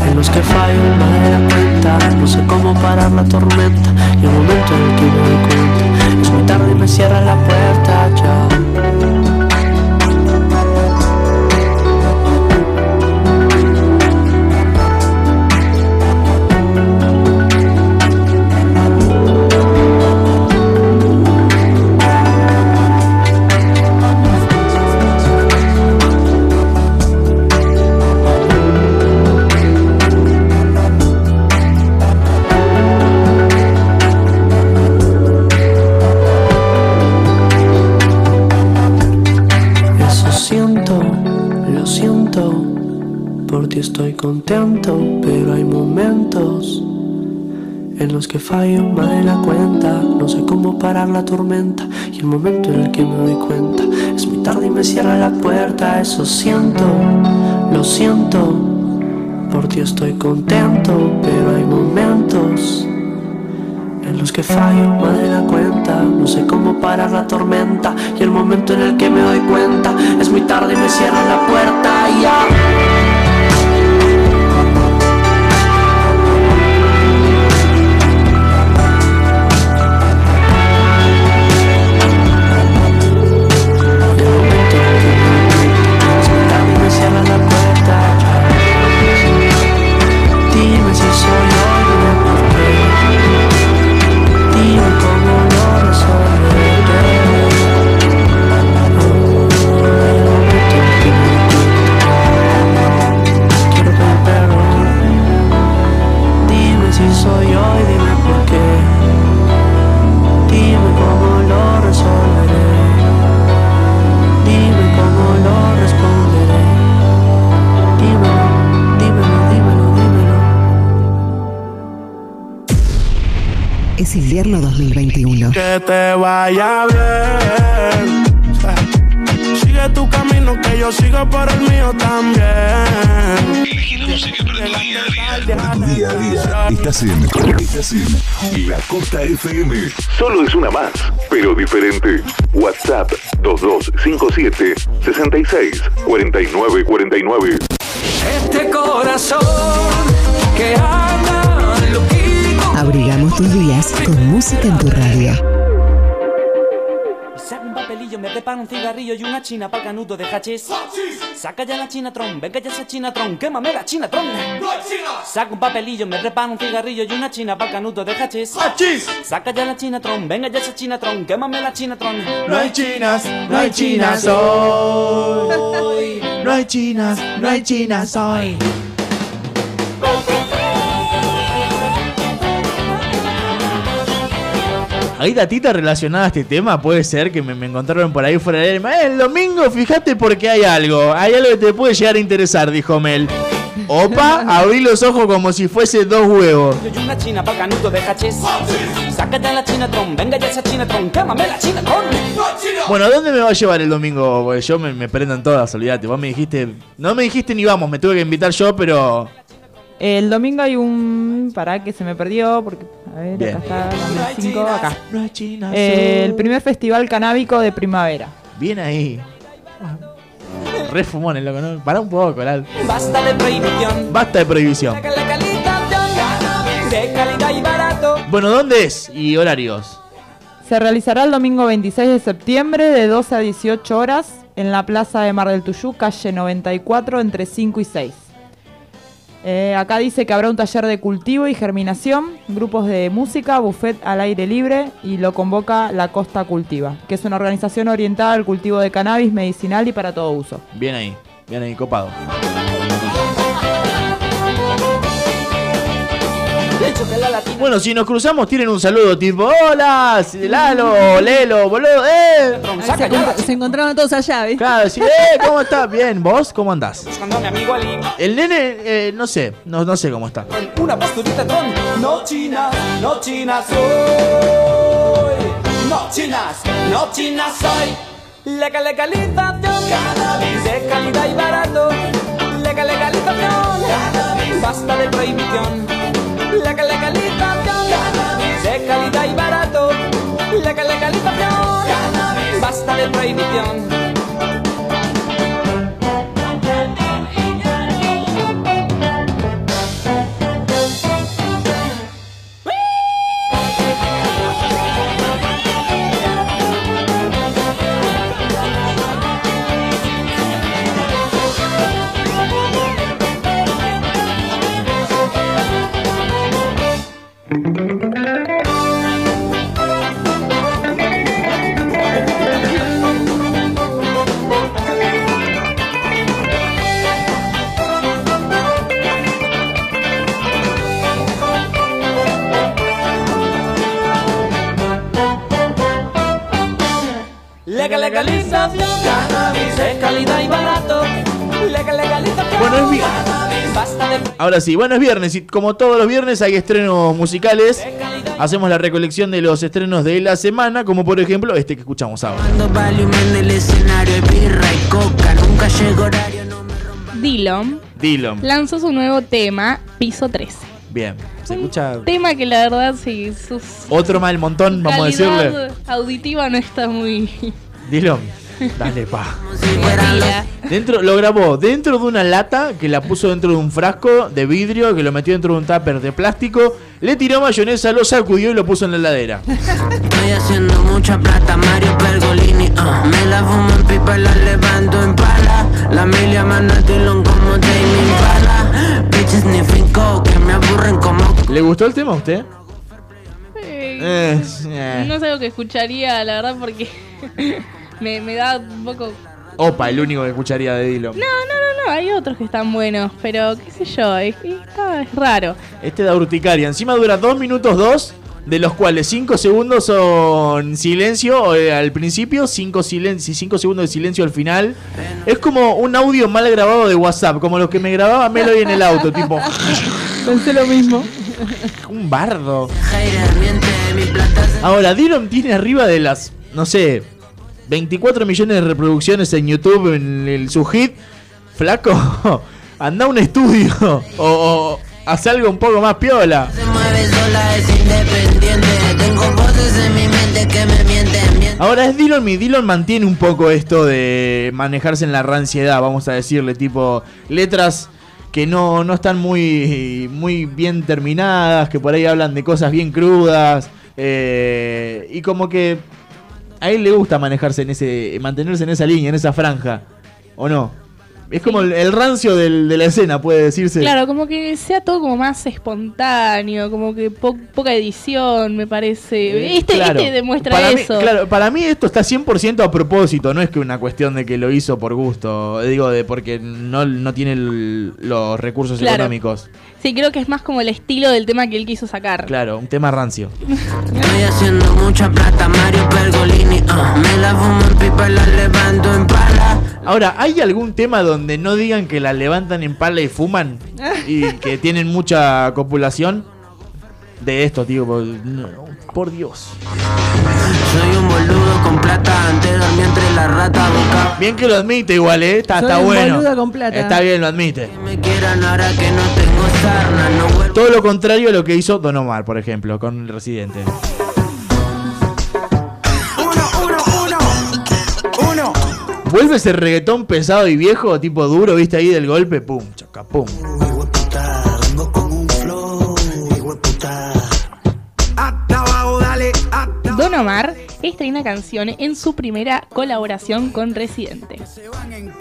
en los que fallo y me da cuenta. No sé cómo parar la tormenta. Y el momento en el que me doy cuenta es muy tarde y me cierra la puerta ya. Contento, pero hay momentos en los que fallo más de la cuenta. No sé cómo parar la tormenta y el momento en el que me doy cuenta es muy tarde y me cierra la puerta. Eso siento, lo siento. Por ti estoy contento, pero hay momentos en los que fallo más de la cuenta. No sé cómo parar la tormenta y el momento en el que me doy cuenta es muy tarde y me cierran la puerta. Ya. Es invierno 2021. Que te vaya bien. Sigue tu camino, que yo sigo por el mío también. Por tu día a día. Estás en, estás en La Costa FM. Solo es una más, pero diferente. WhatsApp 2257 66 49 49. Este corazón que loquito. Abrigamos tus días con música en tu radio. Saca un papelillo, me preparo un cigarrillo y una china pa'l canuto de hachís. Saca ya la chinatron, venga ya esa chinatron, quémame la chinatron. Saca un papelillo, me preparo un cigarrillo y una china pa'l canuto de hachís. Saca ya la chinatron, venga ya esa chinatron, quémame la chinatron. No hay chinas, no hay chinas hoy. No hay chinas, no hay chinas hoy. ¿Hay datita relacionada a este tema? Puede ser que me, me encontraron por ahí fuera del... Eh, El domingo, fíjate porque hay algo. Hay algo que te puede llegar a interesar, dijo Mel. Opa, abrí los ojos como si fuese dos huevos. Una china canuto de hachís. La chinatron, venga ya esa chinatron, quémame la chinatron. Bueno, ¿a dónde me va a llevar el domingo? Porque yo me, me prendo en todas, olvídate. Vos me dijiste... No me dijiste ni vamos, me tuve que invitar yo, pero... El domingo hay un. Pará que se me perdió, porque. A ver, Bien. acá está, dame el cinco, acá. Eh, el primer festival canábico de primavera. Bien ahí. Re fumón el loco, ¿no? Pará un poco, Lal. Basta de prohibición. Basta de prohibición. La calitación de calidad y barato. Bueno, ¿dónde es? Y horarios. Se realizará el domingo 26 de septiembre de 12 a 18 horas en la plaza de Mar del Tuyú, calle 94, entre 5 y 6. Eh, acá dice que habrá un taller de cultivo y germinación, grupos de música, buffet al aire libre y lo convoca La Costa Cultiva, que es una organización orientada al cultivo de cannabis medicinal y para todo uso. Bien ahí. Bien ahí, copado. Bueno, si nos cruzamos, tienen un saludo tipo: Hola, Lalo, Lelo, boludo, eh. Se, encont- se encontraron todos allá, ¿viste? Claro, sí, eh, ¿cómo estás? Bien, ¿vos cómo andás? Buscando a mi amigo Ali. El nene, eh, no sé, no, no sé cómo está. Una posturita tron. No chinas, no chinas soy. No chinas, no chinas soy. Legal, legalización. Cannabis de calidad y barato. Legal, legalización. Cannabis. Basta de prohibición. Legal, legalización. De calidad y barato. Legal, legalización. Basta de prohibición. Legal, legalización. Cannabis de calidad y barato. Legal, legalización. Bueno, es de Ahora sí, bueno, es viernes y como todos los viernes hay estrenos musicales. Hacemos la recolección de los estrenos de la semana, como por ejemplo este que escuchamos ahora. Dillon Dillon. lanzó su nuevo tema, Piso 13. Bien, se escucha Tema que la verdad, sí, su otro más del montón, vamos a decirle. auditiva no está muy. Dillon, dale pa. Dentro, lo grabó dentro de una lata que la puso dentro de un frasco de vidrio que lo metió dentro de un tupper de plástico, le tiró mayonesa, lo sacudió y lo puso en la heladera. Estoy haciendo mucha plata, Mario Pergolini. ah. Me la fumo en pipa, la levanto en pala. La milia manatilón como Tame Impala. Bitches ni finco que me aburren como. ¿Le gustó el tema a usted? Eh, Eh, eh. No es algo que escucharía, la verdad, porque me, me da un poco. Opa, el único que escucharía de Dillon. No, no, no, no, hay otros que están buenos, pero qué sé yo, es, está- es raro. Este da urticaria. Encima dura 2 minutos 2, de los cuales 5 segundos son silencio eh, al principio, 5 silencio, 5 segundos de silencio al final. Es como un audio mal grabado de WhatsApp, como los que me grababa Melody en el auto, tipo Pensé lo mismo. un bardo. Ahora, Dylan tiene arriba de las, no sé, 24 millones de reproducciones en YouTube en el, su hit. Flaco, anda a un estudio o, o haz algo un poco más piola. mueve sola, es independiente. Tengo voces en mi mente que me mienten. mienten. Ahora es Dylan, mi Dylan mantiene un poco esto de manejarse en la ranciedad, vamos a decirle, tipo letras que no, no están muy, muy bien terminadas, que por ahí hablan de cosas bien crudas, eh, y como que a él le gusta manejarse en ese, mantenerse en esa línea, en esa franja, ¿o no? Es como el, el rancio del- de la escena, puede decirse. Claro, como que sea todo como más espontáneo, como que po- poca edición, me parece. Este, Claro. este demuestra para mí, eso. claro, para mí esto está 100% a propósito, no es que una cuestión de que lo hizo por gusto, digo, de porque no, no tiene el- los recursos Claro. económicos. Sí, creo que es más como el estilo del tema que él quiso sacar. Claro, un tema rancio. Estoy haciendo mucha plata, Mario Pergolini. Me la fumo en pipa y la levanto en pala. Ahora, ¿hay algún tema donde no digan que la levantan en pala y fuman? y que tienen mucha copulación? De esto, tío, por, no, por Dios. Soy un boludo con plata, antes dormí entre la rata boca. Bien que lo admite igual, ¿eh? Está, Soy está un bueno. boludo con plata. Está bien, lo admite. Me quieran ahora que no tengo sarna, no vuelvo. Todo lo contrario a lo que hizo Don Omar, por ejemplo, con el Residente. Uno. Vuelve ese reggaetón pesado y viejo, tipo duro, viste ahí del golpe, pum, chaca, pum. Omar estrena canción en su primera colaboración con Residente.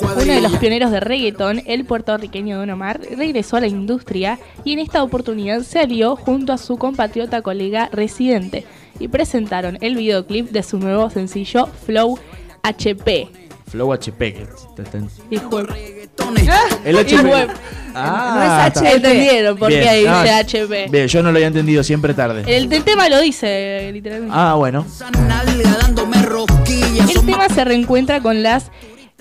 Uno de los pioneros de reggaetón, el puertorriqueño Don Omar, regresó a la industria y en esta oportunidad se alió junto a su compatriota colega Residente y presentaron el videoclip de su nuevo sencillo Flow HP. Flow HP. Hijo El web. Ah, no es HP. Entendieron por qué Ah, dice HP. Bien, yo no lo había entendido siempre tarde. El, el tema lo dice literalmente. Ah, bueno. El tema se reencuentra con las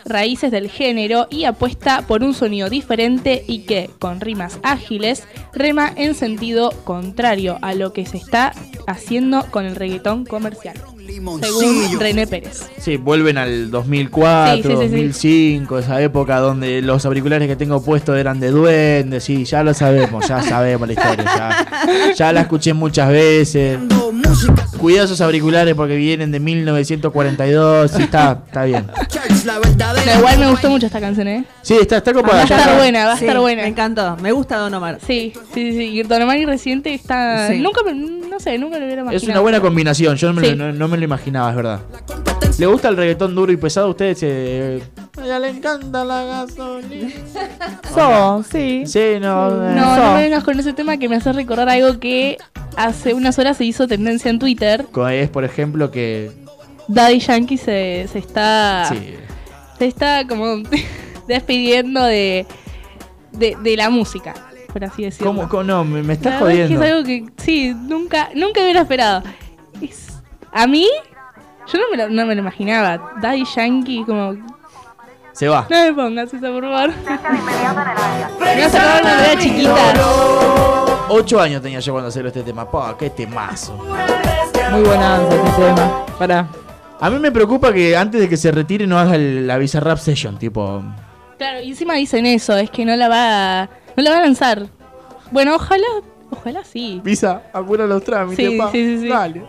raíces del género y apuesta por un sonido diferente y que, con rimas ágiles, rema en sentido contrario a lo que se está haciendo con el reggaetón comercial. Según René Pérez. Sí, vuelven al 2004, Sí, sí, sí, sí. 2005, esa época donde los auriculares que tengo puestos eran de duendes, sí, ya lo sabemos, ya sabemos la historia, ya, ya la escuché muchas veces. Cuidado esos auriculares porque vienen de 1942, sí, está, está bien. No, igual me gustó mucho esta canción, ¿eh? Sí, está, está Va copada. a ya estar está. buena, va a Sí, estar buena. Me encantó. Me gusta Don Omar. Sí, sí, sí. Y Don Omar y Residente está. Sí. Nunca me, no sé, nunca lo hubiera imaginado. Es una buena combinación, yo no me, no, no me lo imaginaba, es verdad. ¿Le gusta el reggaetón duro y pesado a ustedes? Eh, a ella le encanta la gasolina. So, sí. Sí, no. eh. No, no me vengas con ese tema que me hace recordar algo que hace unas horas se hizo tendencia en Twitter. Es, por ejemplo, que. Daddy Yankee se, se está. Sí. Se está como despidiendo de, de, de la música, por así decirlo. ¿Cómo, cómo- no, me, estás verdad es que jodiendo. es algo que sí, nunca, nunca hubiera esperado. Es- a mí, yo no me, lo, no me lo imaginaba. Daddy Yankee, como. Se va. No me pongas eso, por favor. me vas a acabar cuando era chiquita. Ocho años tenía yo cuando salió este tema. Pa, qué temazo. Muy buena este tema. Para. A mí me preocupa que antes de que se retire no haga el- la Visa Rap Session, tipo. Claro, y encima dicen eso, es que no la va a, no la va a lanzar. Bueno, ojalá, ojalá sí. Visa, apura los trámites, Sí, pa. sí, sí, sí. Dale.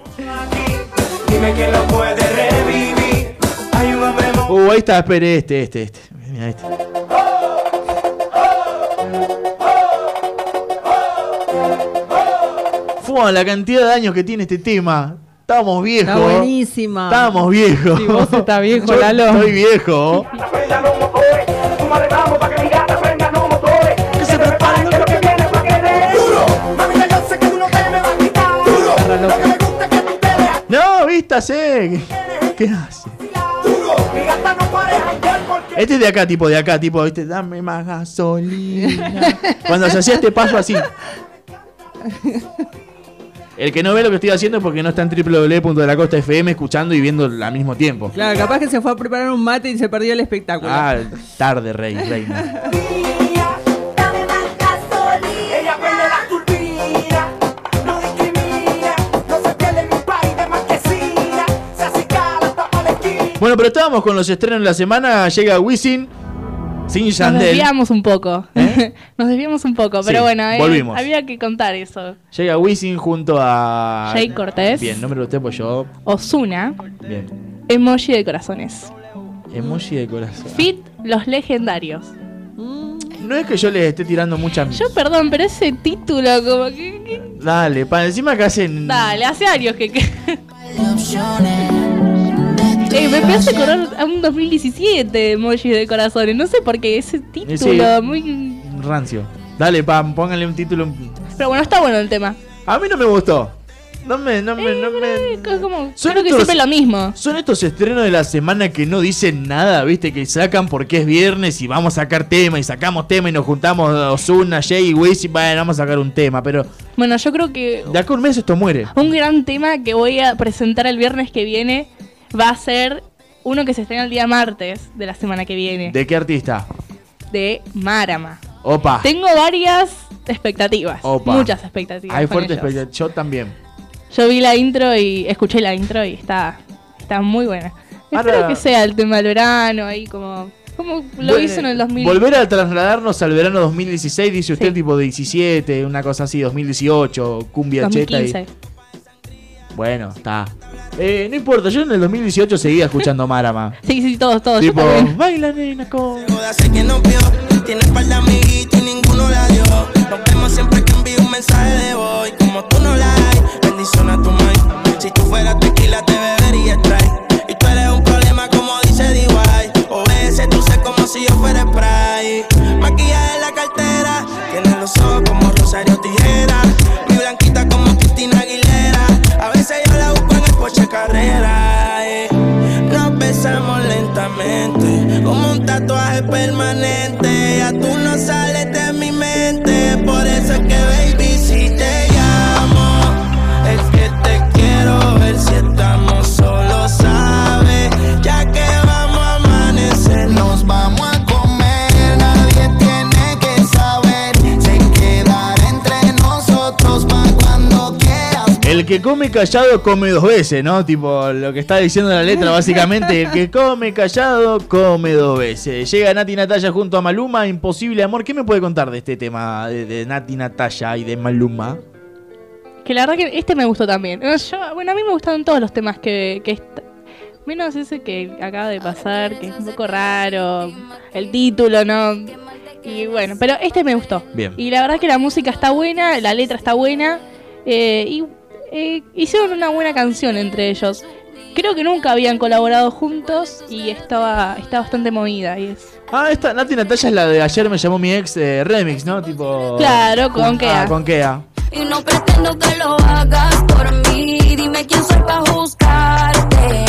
Dime quién lo puede revivir. Hay un hombre Uh, ahí está, espere, este, este, este. Mira este. Fua, la cantidad de años que tiene este tema. Estamos viejos. Está buenísima. Estamos viejos. Si vos estás viejo, Yo Lalo. Estoy viejo. No, vístase. ¿Qué, qué hace? Este es de acá, tipo, de acá, tipo, viste, dame más gasolina. Cuando se hacía este paso así. El que no ve lo que estoy haciendo es porque no está en www.delacosta.fm escuchando y viendo al mismo tiempo. Claro, capaz que se fue a preparar un mate y se perdió el espectáculo. Ah, tarde, rey, reina. Bueno, pero estábamos con los estrenos de la semana. Llega Wisin sin Nos Yandel. desviamos un poco. Nos desviamos un poco, pero Sí, bueno, eh, volvimos. había que contar eso. Llega Wisin junto a. Jay Cortés. Bien, nombre de usted, pues yo. Osuna, Bien. emoji de corazones. Emoji de corazón. Fit los legendarios. No es que yo les esté tirando mucha. Yo perdón, pero ese título como que... que- Dale, para encima que hacen. Dale, hace años que... Eh, me hace acordar a un 2017 de emoji de corazones. No sé por qué ese título Sí. muy... Rancio. Dale, pam, pónganle un título. Pero bueno, está bueno el tema. A mí no me gustó. No me. No me, no me... Como... Son creo que siempre lo mismo. Son estos estrenos de la semana que no dicen nada, viste, que sacan porque es viernes y vamos a sacar tema y sacamos tema y nos juntamos Osuna, Jay y Wiz y bueno, vamos a sacar un tema, pero Bueno, yo creo que de acá a un mes esto muere. un gran tema que voy a presentar el viernes que viene va a ser uno que se estrena el día martes de la semana que viene. ¿De qué artista? De Marama. Opa. Tengo varias expectativas. Opa. Muchas expectativas. Hay con fuerte ellos. expectativa. Yo también. Yo vi la intro y escuché la intro y está, está muy buena. Ahora- Espero que sea el tema del verano, ahí como, como lo Bueno, hizo en el 2000. Volver a trasladarnos al verano 2016, dice usted, tipo 17, una cosa así, 2018, cumbia cheta 2015. y. Bueno, está. Eh, no importa, yo en el 2018 seguía escuchando Marama. Sí, sí, todos, todos. tipo, baila nena con. Sé que no vio, tiene par de amiguitos y ninguno la dio. Nos vemos siempre que envío un mensaje de voy. Como tú no la hay, bendición a tu mind. Si tú fueras tequila, te bebería. Y tú eres un problema, como dice D.Y. O ese tú sé como si yo fuera spray. Maquillaje en la cartera, tiene los ojos como un tatuaje permanente. Ya tú no sales que come callado come dos veces, ¿no? Tipo, lo que está diciendo la letra, básicamente. El que come callado come dos veces. Llega Nati Natalia junto a Maluma, Imposible Amor. ¿Qué me puede contar de este tema de, de Nati Natalia y de Maluma? Que la verdad que este me gustó también. Eh, Yo, bueno, a mí me gustaron todos los temas que, menos ese que acaba de pasar, que es un poco raro, el título, ¿no? Y bueno, pero este me gustó. Bien. Y la verdad que la música está buena, la letra está buena, eh, y eh, hicieron una buena canción entre ellos. Creo que nunca habían colaborado juntos y estaba, está bastante movida. Y es... Ah, esta Nati Natalia es la de ayer me llamó mi ex eh, remix, ¿no? Tipo. Claro, con Kea. Ah, con Kea. Y no pretendo que lo hagas por mí. Dime quién soy para juzgarte.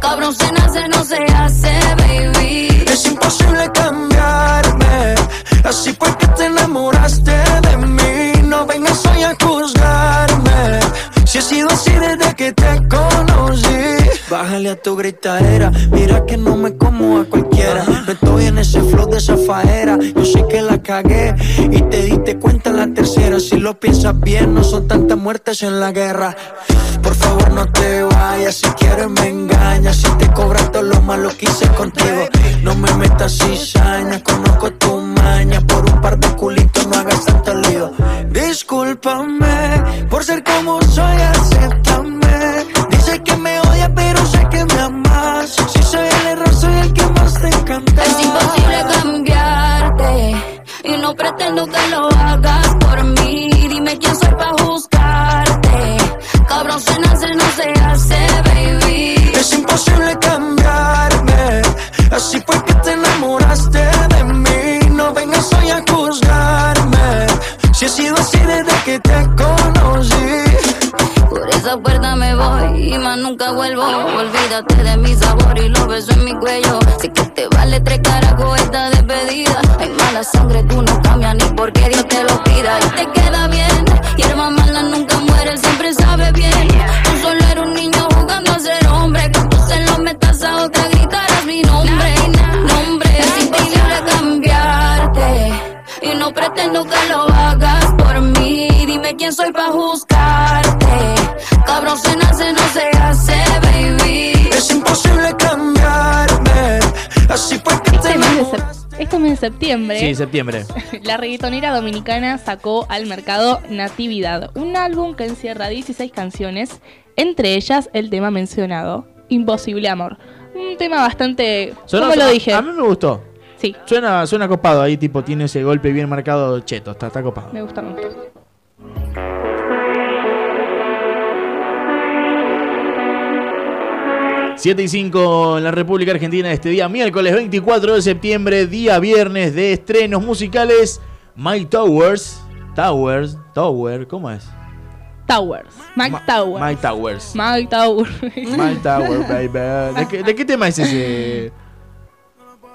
Cabrón se nace, no se hace, baby. Es imposible cambiarme, así fue que te enamoraste de mí. No vengas hoy a juzgarme, si he sido así desde que te conocí. Bájale a tu gritadera, mira que no me como a cualquiera. No estoy en ese flow de esa faera, yo sé que la cagué y te diste cuenta en la tercera. Si lo piensas bien, no son tantas muertes en la guerra. Por favor no te vayas, si quieres me engañas Si te cobras todo lo malo que hice contigo No me metas cizaña, conozco tu maña Por un par de culitos no hagas tanto lío Discúlpame por ser como soy, acéptame Dice que me odia pero sé que me amas Si soy el error soy el que más te encanta Es imposible cambiarte. Y no pretendo que lo hagas por mí. Dime quién soy para juzgarte. Cabrón se nace, no se hace, baby. Es imposible cambiarme, así fue que si he sido así desde que te conocí. Por esa puerta me voy y más nunca vuelvo. Olvídate de mi sabor y los besos en mi cuello. Sé que te vale tres carajos esta despedida. Hay mala sangre, tú no cambias ni porque Dios te lo pida. Y te queda bien. Hierba mala nunca muere, siempre sabe bien. Tú solo eres un niño jugando a ser hombre. Cuando se lo metas a otra, gritarás mi nombre. Nombre, es imposible cambiarte. Y no pretendo que lo quién soy para juzgarte. Cabrón, se nace, no se hace, baby. Es imposible cambiarme. Así fue que este te mes de Esto es mes de septiembre. Sí, septiembre. La reggaetonera dominicana sacó al mercado Natividad, un álbum que encierra 16 canciones, entre ellas el tema mencionado, Imposible Amor. Un tema bastante... ¿Cómo lo dije? A mí me gustó. Sí. Suena, suena copado ahí, tipo, tiene ese golpe bien marcado cheto, está, está copado. Me gusta, me gusta. 7 y 5 en la República Argentina este día, miércoles 24 de septiembre, día viernes de estrenos musicales. My Towers, Towers, Tower, ¿cómo es? Towers. Mike Towers. Mike Towers. Mike Towers. Mike Towers, baby. ¿De qué, ¿De qué tema es ese?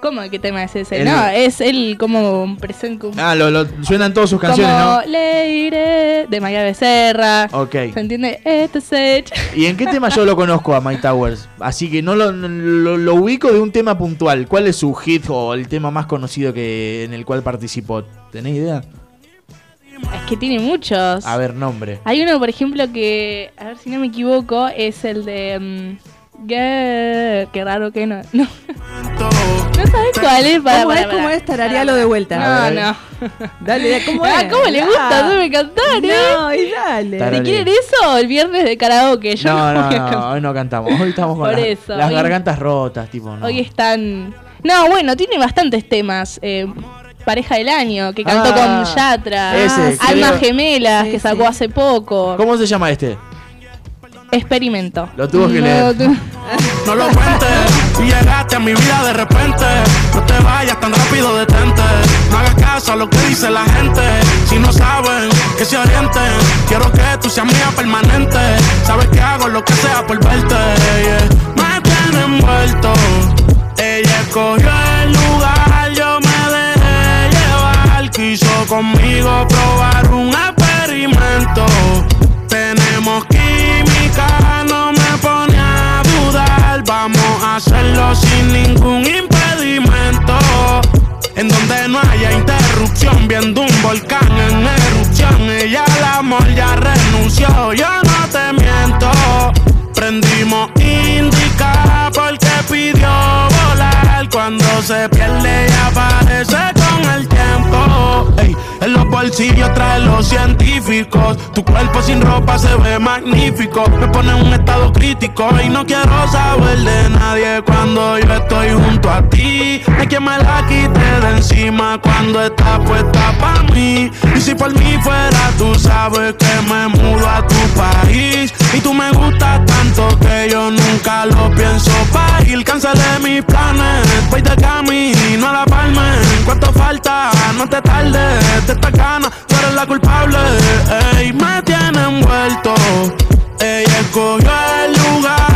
¿Cómo? ¿Qué tema es ese? El- No, es el como presente. Ah, lo, lo- suenan todas sus canciones, como ¿no? Leire de María Becerra. Ok. ¿Se entiende? Este set. ¿Y en qué tema yo lo conozco a My Towers? Así que no lo, lo- lo ubico de un tema puntual. ¿Cuál es su hit o el tema más conocido que en el cual participó? ¿Tenés idea? Es que tiene muchos. A ver, nombre. Hay uno, por ejemplo, que, a ver si no me equivoco, es el de... Girl. Qué raro que no. No, ¿No sabes cuál es? Para, ¿Cómo para, es? para. ¿Cómo es? Tararealo de vuelta. No, no. Dale, ¿cómo Ah, es? ¿Cómo le gusta? Ah. Debe cantar, ¿eh? No, y dale. ¿Te quieren eso? El viernes de karaoke. Yo No, no, hoy no cantamos. Hoy estamos con Por las, eso, las hoy- gargantas rotas, tipo, no. Hoy están. No, bueno, tiene bastantes temas. eh, Pareja del año, que cantó Ah, con Yatra. ese, Almas creo- gemelas, que sacó sí. hace poco. ¿Cómo se llama este? Experimento. Lo tuvo que No, leer. tu- No lo cuentes, tú llegaste a mi vida de repente. No te vayas tan rápido, detente. No hagas caso a lo que dice la gente. Si no saben, que se orienten. Quiero que tú seas mía permanente. Sabes que hago lo que sea por verte. Me tiene envuelto. Ella escogió el lugar, yo me dejé llevar. Quiso conmigo probar un experimento. Tenemos química, hacerlo sin ningún impedimento. En donde no haya interrupción, viendo un volcán en erupción. Ella al amor ya renunció, yo no te miento. Prendimos indica porque pidió volar. Cuando se pierde y aparece con el tiempo. En los bolsillos trae los científicos. Tu cuerpo sin ropa se ve magnífico. Me pone en un estado crítico y no quiero saber de nadie cuando yo estoy junto a ti. Hay quien me la quite de encima cuando está puesta para mí. Y si por mí fuera, tú sabes que me mudo a tu país. Y tú me gustas tanto que yo nunca lo pienso pa' ir. Cancelé mis planes, voy de camino a la palma. ¿Cuánto falta? No te tardes, de esta gana, tú eres la culpable. Ey, me tiene envuelto. Ella escogió el lugar,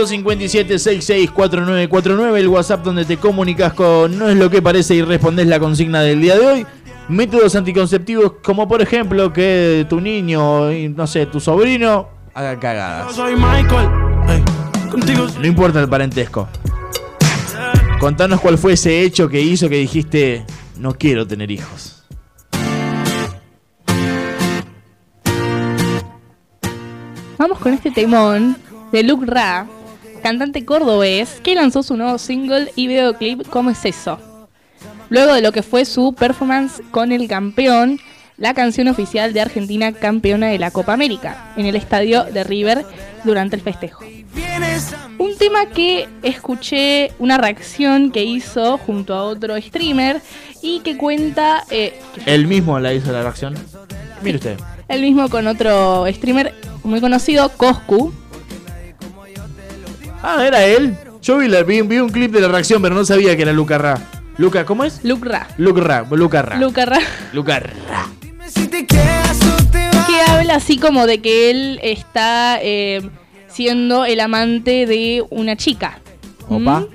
2257 664949 el WhatsApp donde te comunicas con No es lo que parece y respondes la consigna del día de hoy. Métodos anticonceptivos como por ejemplo que tu niño, y, no sé, tu sobrino haga cagadas. Soy Michael. Contigo. No importa el parentesco. Contanos cuál fue ese hecho que hizo que dijiste no quiero tener hijos. Vamos con este temón de Luke Ra, cantante cordobés, que lanzó su nuevo single y videoclip ¿Cómo es eso? Luego de lo que fue su performance con el campeón, la canción oficial de Argentina campeona de la Copa América, en el estadio de River durante el festejo. Un tema que escuché una reacción que hizo junto a otro streamer y que cuenta eh, Él mismo la hizo la reacción. Mire usted. el mismo con otro streamer muy conocido, Coscu. Ah, era él. Yo vi, la- vi, vi un clip de la reacción, pero no sabía que era Luca Ra. Luca, ¿cómo es? Luke Ra. Luca Ra, Luca Ra. Luca Ra. Luca Ra. que habla así como de que él está eh, siendo el amante de una chica. Opa.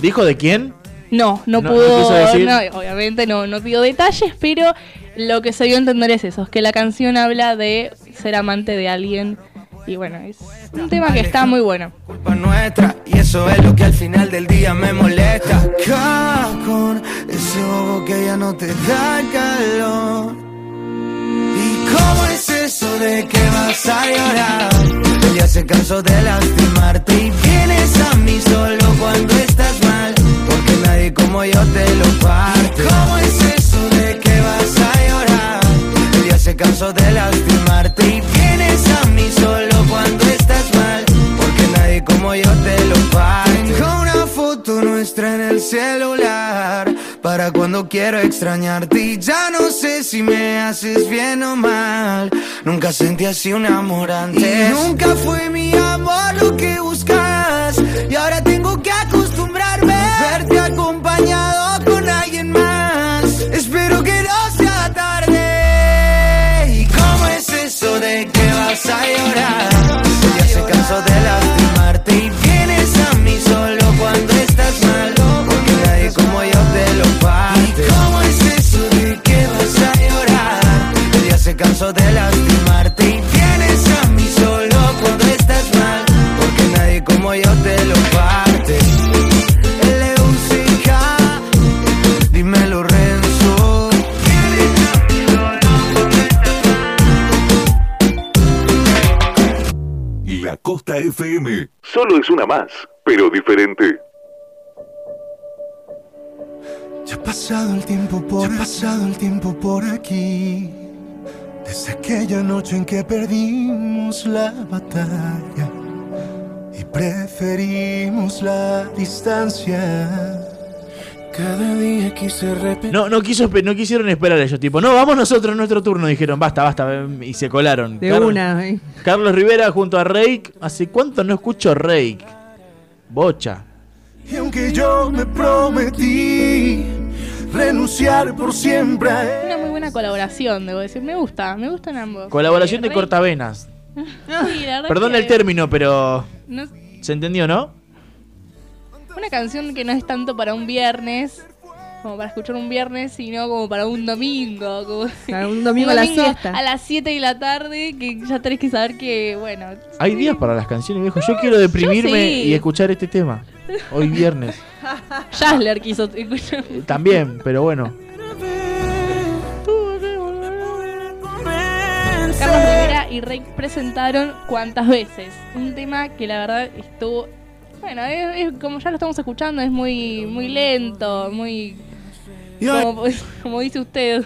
¿Dijo de quién? No, no, pudo, decir. no, obviamente no, no pidió detalles, pero lo que se dio a entender es eso, es que la canción habla de ser amante de alguien. Y bueno, es un tema que está muy bueno. culpa nuestra y eso es lo que al final del día me molesta. Con ese bobo que ya no te da calor. ¿Y cómo es eso de que vas a llorar? Él ya se cansó de lastimarte y vienes a mí solo cuando estás mal. Porque nadie como yo te lo parte. ¿Cómo es eso de que vas a llorar? Él ya se cansó de lastimarte y en el celular. Para cuando quiero extrañarte ya no sé si me haces bien o mal. Nunca sentí así un amor antes. Y nunca fue mi amor lo que buscas. Y ahora tengo que acostumbrarme a verte FM solo es una más, pero diferente. Ya ha pasado el tiempo por ya ha pasado el tiempo por aquí. Desde aquella noche en que perdimos la batalla y preferimos la distancia. Cada día quise repetir. No, no, quiso, no quisieron esperar ellos, tipo, no, vamos nosotros, nuestro turno. Dijeron, basta, basta, y se colaron. De Carlos- una. ¿eh? Carlos Rivera junto a Reik. ¿Hace cuánto no escucho Reik? Bocha. Y aunque yo me prometí renunciar por siempre a él. Una muy buena colaboración, debo decir. Me gusta, me gustan ambos. Colaboración de Rey- cortavenas. Sí, la verdad Perdón que el término, pero. no- ¿Se entendió, no? Una canción que no es tanto para un viernes, como para escuchar un viernes, sino como para un domingo. Como Para un domingo a la siesta. A las 7 de la tarde, que ya tenés que saber que, bueno. Hay días para las canciones, viejo. Yo quiero deprimirme sí. y escuchar este tema. Hoy viernes. Jasler quiso escuchar. También, pero bueno. Carlos Rivera y Rey presentaron cuántas veces. Un tema que la verdad estuvo. Bueno, es, es como ya lo estamos escuchando, es muy, muy lento, muy. Como, como dice usted.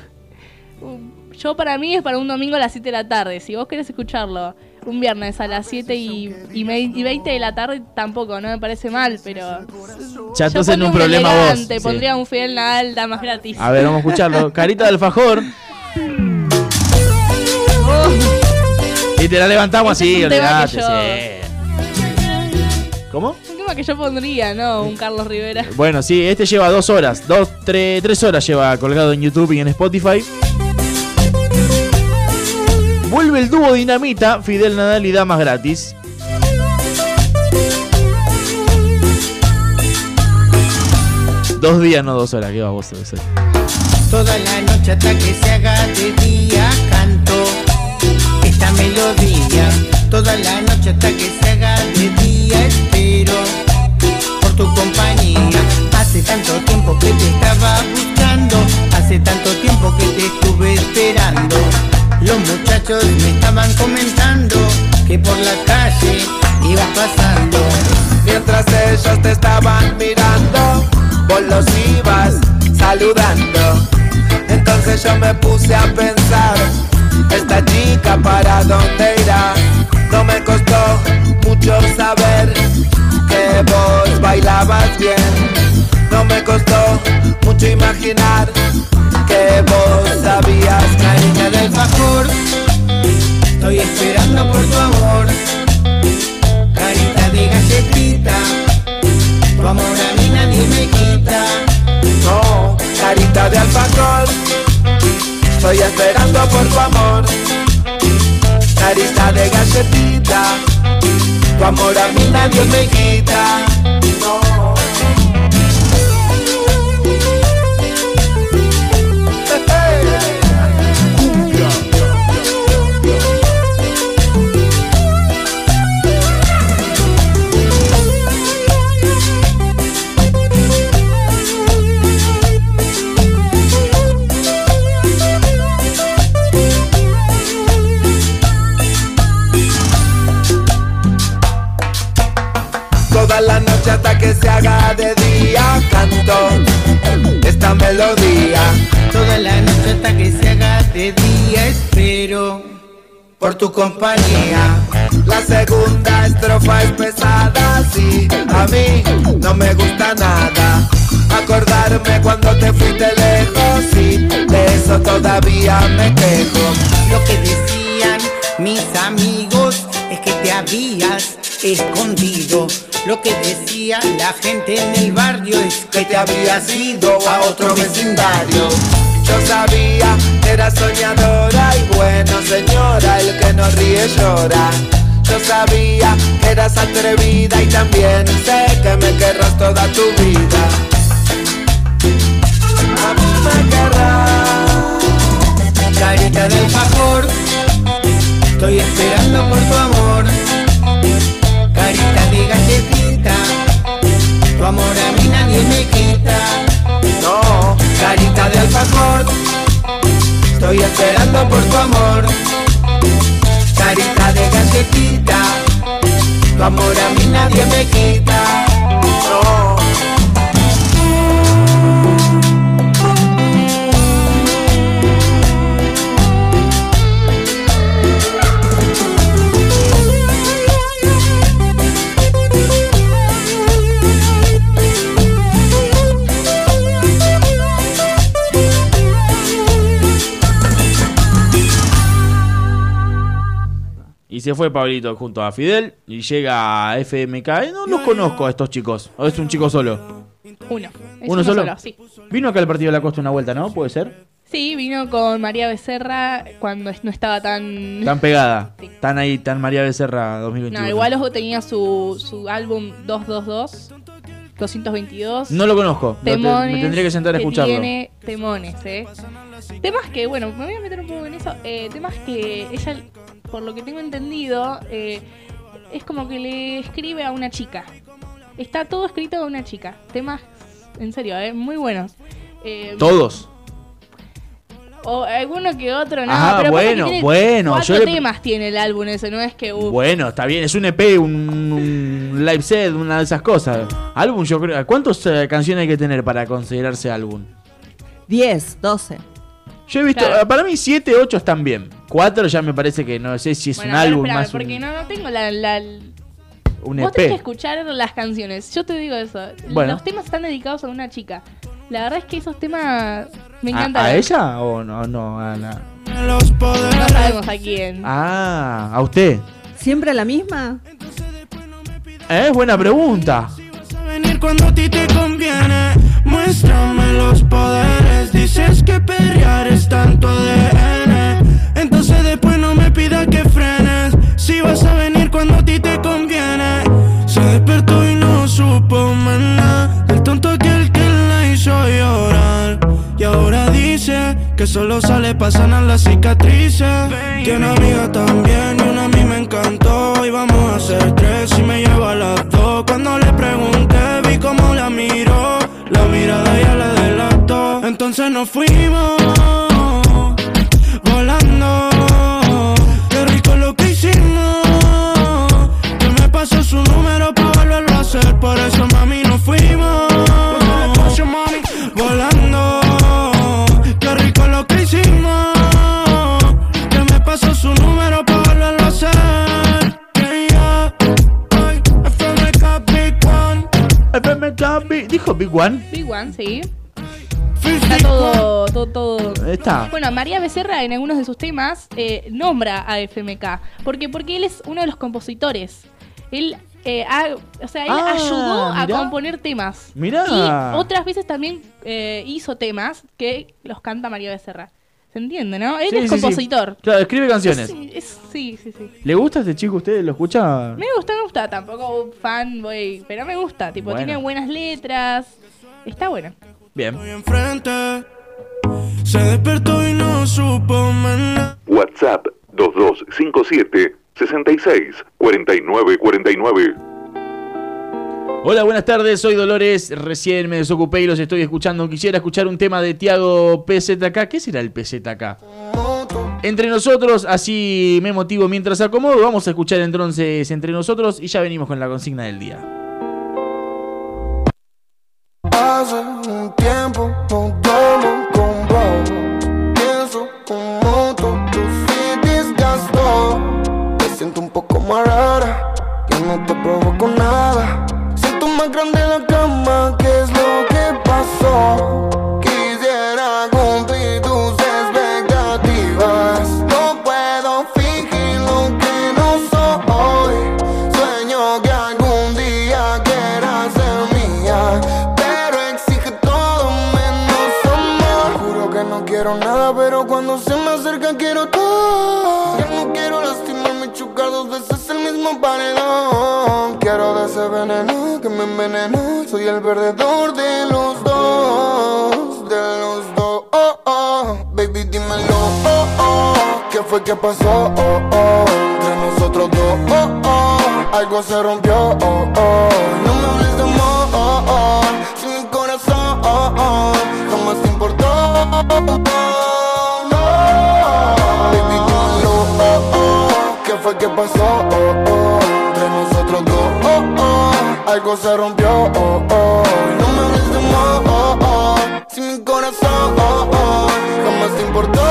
Yo para mí es para un domingo a las 7 de la tarde. Si vos querés escucharlo un viernes a las 7 y, y, me- y 20 de la tarde, tampoco, no me parece mal, pero. Ya estás en pondría un problema vos. elegante, sí. Pondría un Fidel Nadal, damas gratis. A ver, vamos a escucharlo. Carita de alfajor. Y te la levantamos así, Ese es un tema olvidate. ¿Cómo? Un tema que yo pondría, ¿no? Un Carlos Rivera. Bueno, sí, este lleva dos horas. Dos, tres, tres horas lleva colgado en YouTube y en Spotify. Vuelve el dúo Dinamita, Fidel Nadal y Damas Gratis. Dos días, no dos horas, que va vos ser. Toda la noche hasta que se haga de día canto esta melodía. Toda la noche hasta que se haga de día tu compañía. Hace tanto tiempo que te estaba buscando, hace tanto tiempo que te estuve esperando. Los muchachos me estaban comentando que por la calle ibas pasando. Mientras ellos te estaban mirando, vos los ibas saludando. Entonces yo me puse a pensar, esta chica para dónde irá. No me costó mucho saber que vos que vos sabías Cariña del favor, estoy esperando por tu amor. Carita de galletita, tu amor a mí nadie me quita. No, carita de alfajor, estoy esperando por tu amor. Carita de galletita, tu amor a mí nadie me quita. Melodía. Toda la noche hasta que se haga de día espero por tu compañía. La segunda estrofa es pesada, sí, a mí no me gusta nada. Acordarme cuando te fuiste lejos, sí, de eso todavía me quejo. Lo que decían mis amigos es que te habías escondido. Lo que decía la gente en el barrio es que te habías ido a otro vecindario. Yo sabía que eras soñadora y bueno señora, el que no ríe llora. Yo sabía que eras atrevida y también sé que me querrás toda tu vida. A mí me querrás. carita del favor. Estoy esperando por tu amor. Tu amor a mí nadie me quita. No, Carita de alfajor. Estoy esperando por tu amor. Carita de galletita. Tu amor a mí nadie me quita. no. Se fue Pablito junto a Fidel y llega a FMK. Eh, No los conozco a estos chicos. ¿O es un chico solo? Uno. ¿Uno solo? sí. Vino acá al partido de la costa una vuelta, ¿no? ¿Puede ser? Sí, vino con María Becerra cuando no estaba tan... Tan pegada. Tan ahí, tan María Becerra 2021. No, igual ojo tenía su, su álbum 222, 222. No lo conozco. Te- me tendría que sentar a escucharlo. Tiene temones, ¿eh? Temas que, bueno, me voy a meter un poco en eso. eh, temas que ella, por lo que tengo entendido, eh, es como que le escribe a una chica. Está todo escrito a una chica. Temas, en serio, ¿eh? Muy buenos. Eh, Todos. O alguno que otro, no. Pero que bueno, tiene bueno, Cuatro yo le- temas tiene el álbum ese, no es que. uh, Bueno, está bien. Es un EP, un, un live set, una de esas cosas. Álbum, yo creo. ¿Cuántas eh, canciones hay que tener para considerarse álbum? 10, 12. Yo he visto. Claro. eh, Para mí, 7, 8 están bien. 4 ya me parece que no sé si es bueno, un a álbum más porque un, no, no tengo la. la un Vos tenés que escuchar las canciones. Yo te digo eso. Bueno. Los temas están dedicados a una chica. La verdad es que esos temas me ¿A, encantan. a ella o no? No, a la- No sabemos a quién. Ah, a usted. ¿Siempre la misma? Eh, buena pregunta. venir cuando a ti te conviene. Muéstrame los poderes. Dices que solo sale para sanar las cicatrices. Tiene amiga también y una a mí me encantó. Y vamos a hacer tres y me lleva a las dos. Cuando le pregunté, vi cómo la miró. La mirada ya la delató. Entonces nos fuimos volando. Qué rico lo que hicimos. Que me pasó su número para volverlo a hacer. Por eso, ¿Dijo Big One? Big One, sí. Está todo, todo, todo. Está. Bueno, María Becerra en algunos de sus temas eh, nombra a FMK. Porque, porque él es uno de los compositores. Él, eh, ha- o sea, él Ah, ayudó a mirá. componer temas. Mirá. Y otras veces también eh, hizo temas que los canta María Becerra. ¿Se entiende, no? Él Sí, es sí, sí. compositor. Claro, escribe canciones. Sí, es- sí, sí, sí. ¿Le gusta este chico? ¿Usted lo escucha? Me gusta, me gusta. Tampoco un fan, voy, pero me gusta. Tipo, Bueno. tiene buenas letras. Está bueno. Bien. Enfrente. Se despertó y no supo. WhatsApp 2257 66 49 49. Hola, buenas tardes, soy Dolores, recién me desocupé y los estoy escuchando. Quisiera escuchar un tema de Tiago PZK. ¿Qué será el PZK? Entre nosotros, así me motivo mientras acomodo. Vamos a escuchar entonces entre nosotros y ya venimos con la consigna del día. Me envenenó. Soy el perdedor de los dos, de los dos. Oh, oh. Baby, dímelo. Oh, oh. ¿Qué fue que pasó? Oh, oh. Entre nosotros dos. Oh, oh. Algo se rompió. Oh, oh. No me hables de amor. Oh, oh. Si mi corazón oh, oh. jamás te importó. Baby, dímelo. Oh, oh. ¿Qué fue que pasó? Oh, oh. Entre nosotros dos. Oh, oh. Algo se rompió. Oh, oh. No me hables de amor. Oh, oh. Si mi corazón oh, oh. jamás te importó.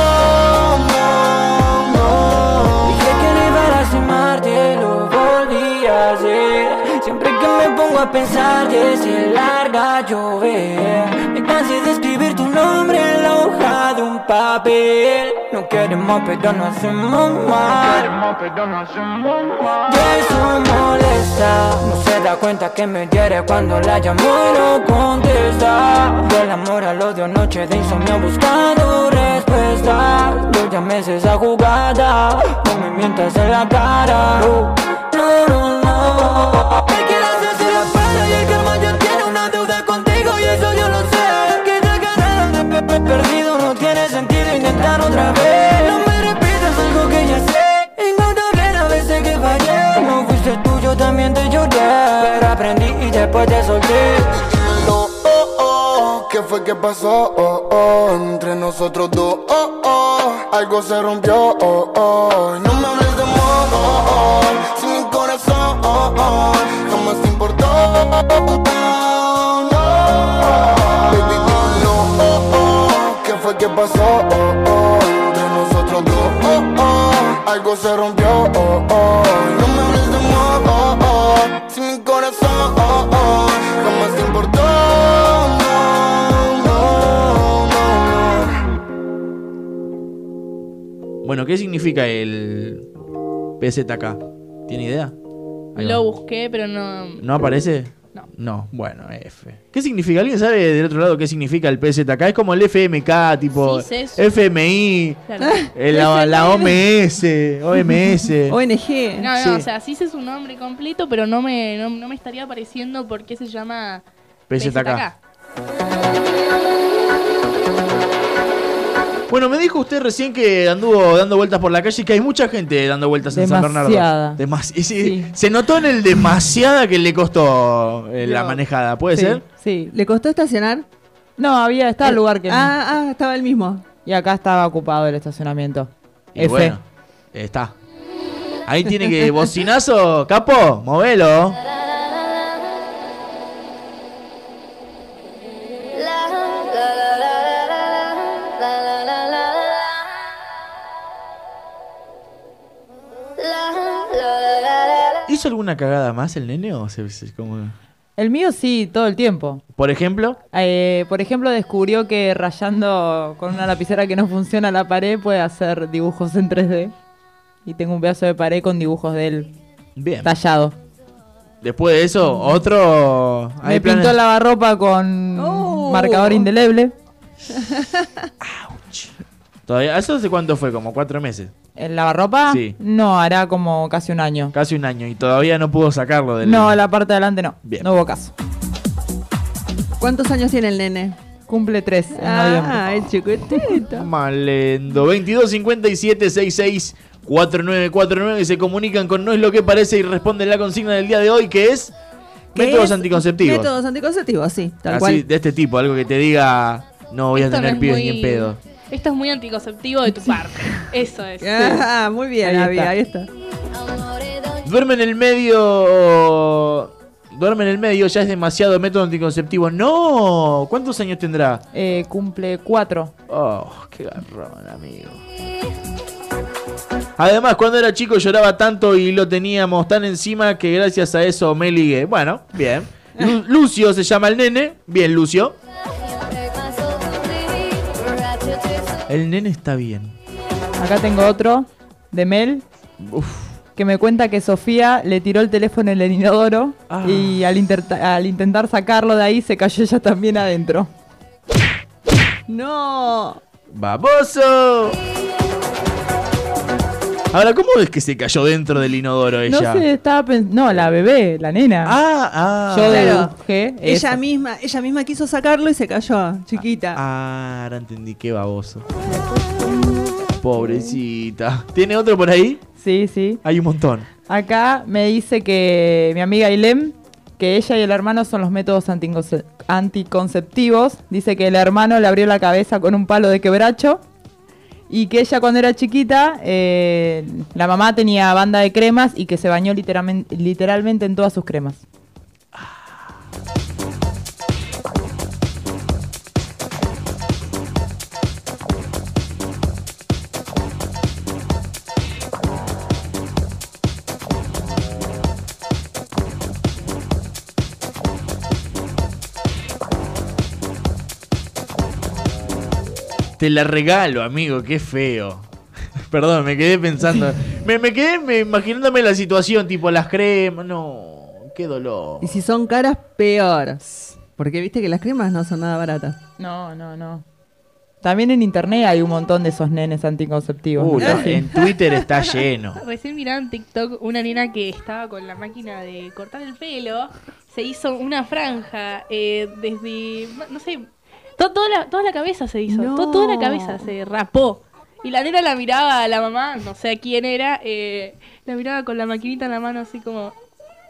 No, no. Dije que no iba a lo volví a hacer Siempre que me pongo a pensar que se larga llover Me cansé de nombre en la hoja de un papel. No queremos pero no hacemos mal. Eso molesta. No se da cuenta que me hiere cuando la llamo y no contesta. Del amor al odio, noche de insomnio buscando respuesta. Yo ya me esa jugada. No me mientas en la cara. No, no, no No me repitas algo que ya sé. Incontable la veces que fallé. No fuiste tú, yo también te lloré. Pero aprendí y después te solté. No, oh, oh, ¿qué fue que pasó? Oh, oh, entre nosotros dos, oh, oh, algo se rompió, oh, oh, no me hables de amor, oh, oh, si mi corazón, oh, oh, jamás te importó, no, baby, dilo, oh, oh, ¿qué fue que pasó? Algo se rompió, oh, oh, no me hables de amor, oh, oh, si mi corazón, oh, oh, jamás te importó, no, no, no, Bueno, ¿qué significa el PZK? ¿Tiene idea? Ahí va. Lo busqué, pero no. ¿No aparece? No. No, bueno, F. ¿Qué significa? ¿Alguien sabe del otro lado qué significa el PZK? Es como el FMK, tipo Sí. FMI, Claro. eh, la, la OMS, OMS. ONG. No, no, Sí. o sea, sí sé su nombre completo, pero no me, no, no me estaría apareciendo por qué se llama PZK. Bueno, me dijo usted recién que anduvo dando vueltas por la calle y que hay mucha gente dando vueltas en San Bernardo. Demasiada. Demas- y sí, Se notó en el demasiada que le costó eh, la manejada, ¿puede Sí, ser? Sí. ¿Le costó estacionar? No, había, estaba el lugar que no. Ah, ah, estaba el mismo. Y acá estaba ocupado el estacionamiento. Y F. bueno, está. Ahí tiene que bocinazo, capo, movelo. ¿Hizo alguna cagada más el nene o se, se- como- El mío sí, todo el tiempo. Por ejemplo, Eh, por ejemplo, descubrió que rayando con una lapicera que no funciona la pared puede hacer dibujos en 3D. Y tengo un pedazo de pared con dibujos de él bien. tallado. Después de eso, otro. Me planes- pintó el lavarropa con Oh. marcador indeleble. Todavía, ¿Eso hace cuánto fue? ¿Como cuatro meses? ¿El lavarropa? Sí. No, hará como casi un año. Casi un año y todavía no pudo sacarlo del. No, la parte de adelante no. Bien. No hubo caso. ¿Cuántos años tiene el nene? Cumple tres en Ah, noviembre. el chiquitito. Malendo. 22 57 66 4949 y se comunican con No es lo que parece y responden la consigna del día de hoy que es ¿Qué métodos es? anticonceptivos. Métodos anticonceptivos, sí, tal Así, cual. de este tipo, algo que te diga no voy a Esto no tener es pibes muy- ni en pedo. Esto es muy anticonceptivo de tu parte. Eso es. Ah, muy bien, Ahí Abby, está. ahí está. Duerme en el medio. Duerme en el medio, ya es demasiado método anticonceptivo. No, ¿cuántos años tendrá? Eh, cumple cuatro. Oh, qué garrón, amigo. Además, cuando era chico lloraba tanto y lo teníamos tan encima que gracias a eso me ligué. Bueno, bien. Lu- Lucio se llama el nene. Bien, Lucio. El nene está bien. Acá tengo otro de Mel. Que me cuenta que Sofía le tiró el teléfono en el inodoro Ah. y al, al intentar sacarlo de ahí se cayó ella también adentro. No. ¡Baboso! Ahora, ¿cómo es que se cayó dentro del inodoro No ella? sé, estaba pensando. No, la bebé, la nena. Ah, ah. Yo Claro. deduje eso. Ella misma, ella misma quiso sacarlo y se cayó, chiquita. Ah, ahora entendí, qué baboso. Pobrecita. ¿Tiene otro por ahí? Sí, sí. Hay un montón. Acá me dice que mi amiga Ilem, que ella y el hermano son los métodos anticonce- anticonceptivos. Dice que el hermano le abrió la cabeza con un palo de quebracho. Y que ella cuando era chiquita, eh, la mamá tenía banda de cremas y que se bañó literalmente, literalmente en todas sus cremas. Te la regalo, amigo, qué feo. Perdón, me quedé pensando. Me, me quedé me- imaginándome la situación, tipo las cremas. No, qué dolor. Y si son caras, peor. Porque viste que las cremas no son nada baratas. No, no, no. También en internet hay un montón de esos nenes anticonceptivos. Uh, en Twitter está lleno. Recién miraba en TikTok una nena que estaba con la máquina de cortar el pelo. Se hizo una franja eh, desde, no sé, to- toda, la, toda la cabeza se hizo. No. to- toda la cabeza se rapó. Y la nena la miraba a la mamá, no sé a quién era, eh, la miraba con la maquinita en la mano así como,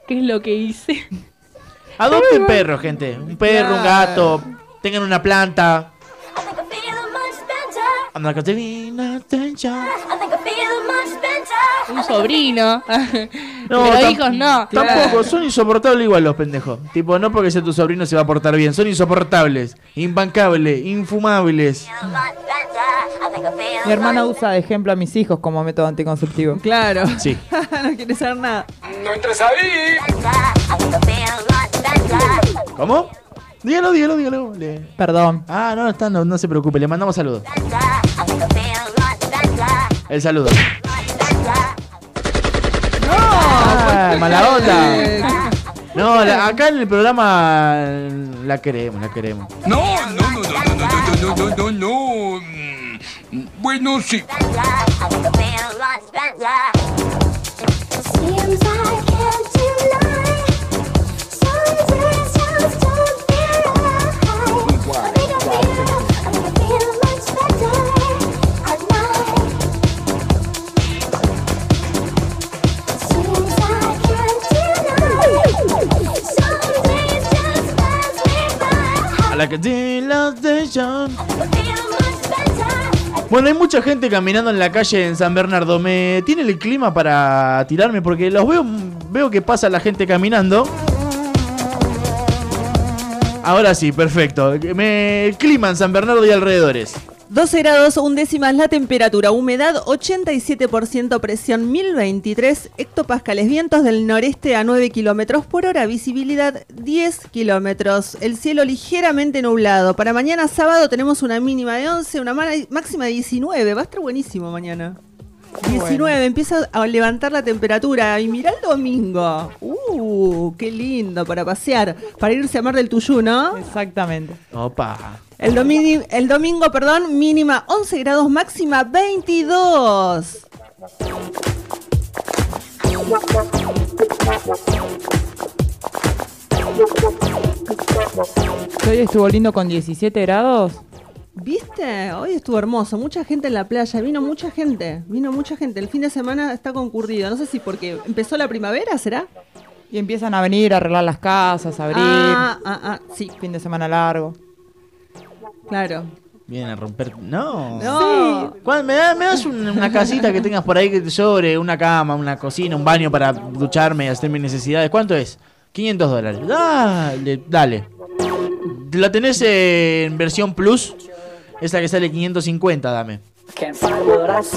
¿qué es lo que hice? Adopten perros, gente. Un perro, un gato. Tengan una planta. I'm like a. Un sobrino. No, Pero hijos no. Tampoco, son insoportables igual los pendejos. Tipo, no porque sea tu sobrino se va a portar bien. Son insoportables, imbancables, infumables. Mi hermana usa de ejemplo a mis hijos como método anticonceptivo. Claro. Sí. no quiere saber nada. No entres ahí. ¿Cómo? Dígalo, dígalo, dígalo. Le- Perdón. Ah, no, está, no, no se preocupe, le mandamos saludos. El saludo. Ah, mala onda. No, la- acá en el programa la queremos, la queremos. No, no, no, no, no, no, no, no, no, no. Mm, Bueno, sí. La station. Bueno, hay mucha gente caminando en la calle en San Bernardo. ¿Me tiene el clima para tirarme? Porque los veo, veo que pasa la gente caminando. Ahora sí, perfecto. Me clima en San Bernardo y alrededores. 12 grados, un décimas la temperatura, humedad 87%, presión 1023 hectopascales, vientos del noreste a 9 kilómetros por hora, visibilidad 10 kilómetros, el cielo ligeramente nublado. Para mañana sábado tenemos una mínima de 11, una ma- máxima de 19, va a estar buenísimo mañana. 19, empieza a levantar la temperatura y mirá el domingo. Uh, qué lindo para pasear, para irse a Mar del Tuyú, ¿no? Exactamente. Opa. El, el domingo, perdón, mínima 11 grados, máxima 22. Hoy estuvo lindo con 17 grados. ¿Viste? Hoy estuvo hermoso, mucha gente en la playa, vino mucha gente, vino mucha gente. El fin de semana está concurrido, no sé si porque empezó la primavera, ¿será? Y empiezan a venir a arreglar las casas, a abrir. Ah, ah, ah, sí, Fin de semana largo. Claro. Vienen a romper. No. No. ¿Cuál- ¿Me, da- me das un- una casita que tengas por ahí que te sobre? Una cama, una cocina, un baño para ducharme y hacer mis necesidades. ¿Cuánto es? 500 dólares. Dale, dale. ¿La tenés en versión plus? Esa que sale 550, dame.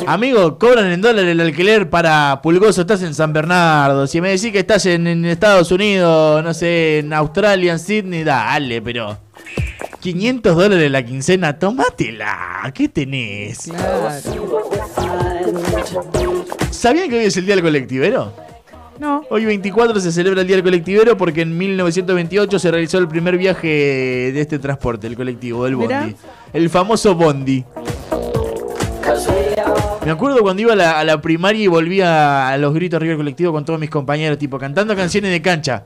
Amigo, cobran en dólares el alquiler para Pulgoso, estás en San Bernardo. Si me decís que estás en, en Estados Unidos, no sé, en Australia, en Sydney, dale, pero 500 dólares la quincena, tómatela. ¿Qué tenés? ¿Sabían que hoy es el Día del Colectivero? No. Hoy 24 se celebra el Día del Colectivero porque en 1928 se realizó el primer viaje de este transporte, el colectivo, del Mirá. Bondi. El famoso Bondi. Me acuerdo cuando iba a la, a la primaria y volvía a los gritos arriba del colectivo con todos mis compañeros, tipo cantando canciones de cancha.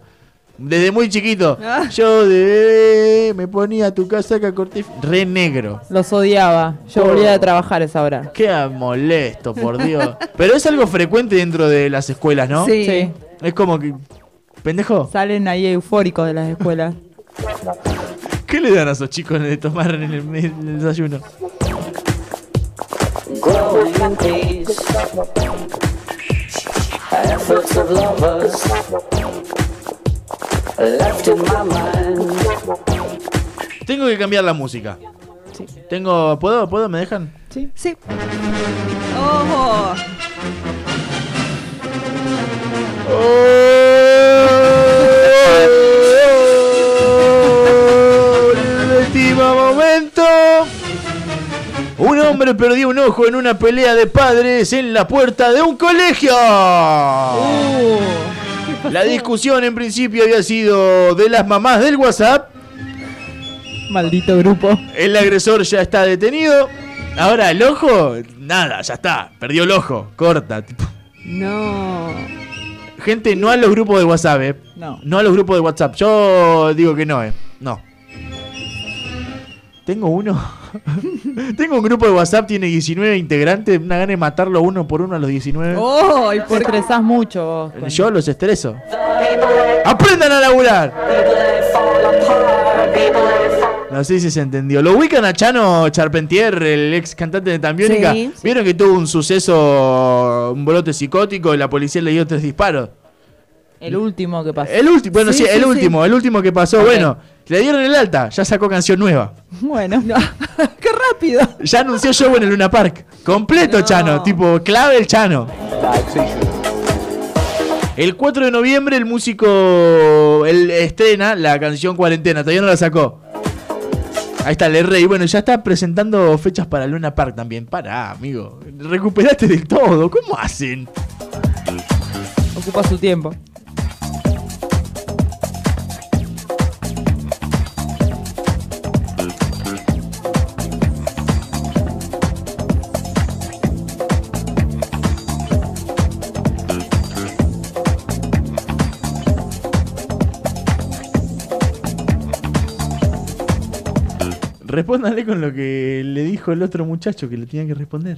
Desde muy chiquito. Ah. Yo de bebé me ponía tu casaca corte re negro. Los odiaba. Yo volvía de trabajar a esa hora. Qué molesto, por Dios. Pero es algo frecuente dentro de las escuelas, ¿no? Sí. Sí. Es como que. ¿Pendejo? Salen ahí eufóricos de las escuelas. ¿Qué le dan a esos chicos de tomar en el, en el desayuno? Left in my mind. Tengo que cambiar la música. Tengo. ¿Puedo? ¿Puedo? ¿Me dejan? Sí. Sí. ¡Ojo! Último momento. Un hombre perdió un ojo en una pelea de padres en la puerta de un colegio. La discusión en principio había sido de las mamás del WhatsApp. Maldito grupo. El agresor ya está detenido. Ahora el ojo, nada, ya está. Perdió el ojo. Corta. tipo. No. Gente, no a los grupos de WhatsApp, eh. No. No a los grupos de WhatsApp. Yo digo que no, eh. No. Tengo uno. Tengo un grupo de WhatsApp, tiene 19 integrantes. Una gana de matarlo uno por uno a los 19. ¡Oh! ¿y Te por estresás mucho vos. con- Yo los estreso. ¡Aprendan a laburar! No sé si se entendió. ¿Lo ubican a Chano Charpentier, el ex cantante de Tambiónica? Sí, sí. ¿Vieron que tuvo un suceso, un brote psicótico y la policía le dio tres disparos? El último que pasó. El último, bueno, sí, Sí, el sí, último, el último que pasó. Bueno, le dieron el alta, ya sacó canción nueva. Bueno. ¡Qué rápido! Ya anunció show en el Luna Park. Completo No. Chano, tipo clave el Chano. El 4 de noviembre el músico él estrena la canción Cuarentena, todavía no la sacó. Ahí está, el rey. Bueno, ya está presentando fechas para Luna Park también. Pará, amigo. Recuperaste del todo. ¿Cómo hacen? Ocupa su tiempo. Respóndale con lo que le dijo el otro muchacho que le tenía que responder.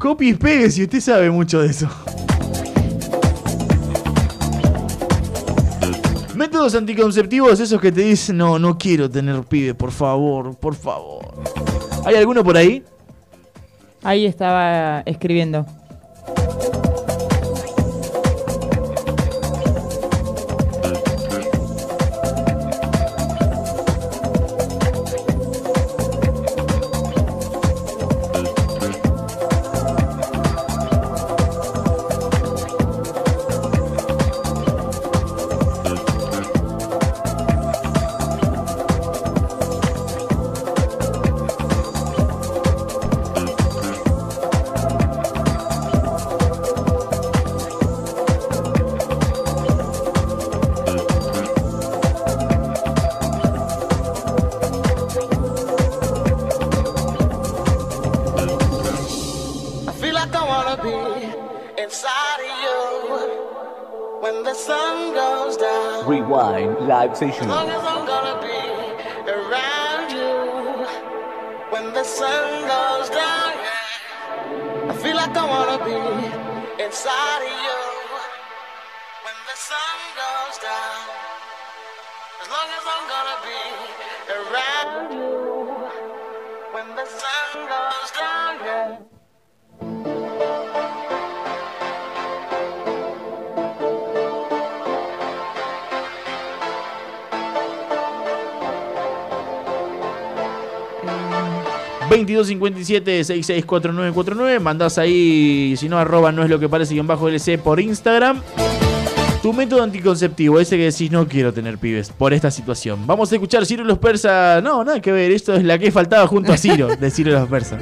Copy y pegue si usted sabe mucho de eso. Métodos anticonceptivos, esos que te dicen, no, no quiero tener pibe, por favor, por favor. ¿Hay alguno por ahí? Ahí estaba escribiendo. When the sun goes down. Rewind live As session. long as I'm gonna be around you when the sun goes down. Yeah. I feel like I wanna be inside of you when the sun goes down. As long as I'm gonna be around you when the sun goes down. Yeah. 2257-664949. Mandás ahí, si no, arroba no es lo que parece, guion bajo LC por Instagram. Tu método anticonceptivo, ese que decís no quiero tener pibes por esta situación. Vamos a escuchar Ciro los persas. No, nada que ver, esto es la que faltaba junto a Ciro, de Ciro los persas.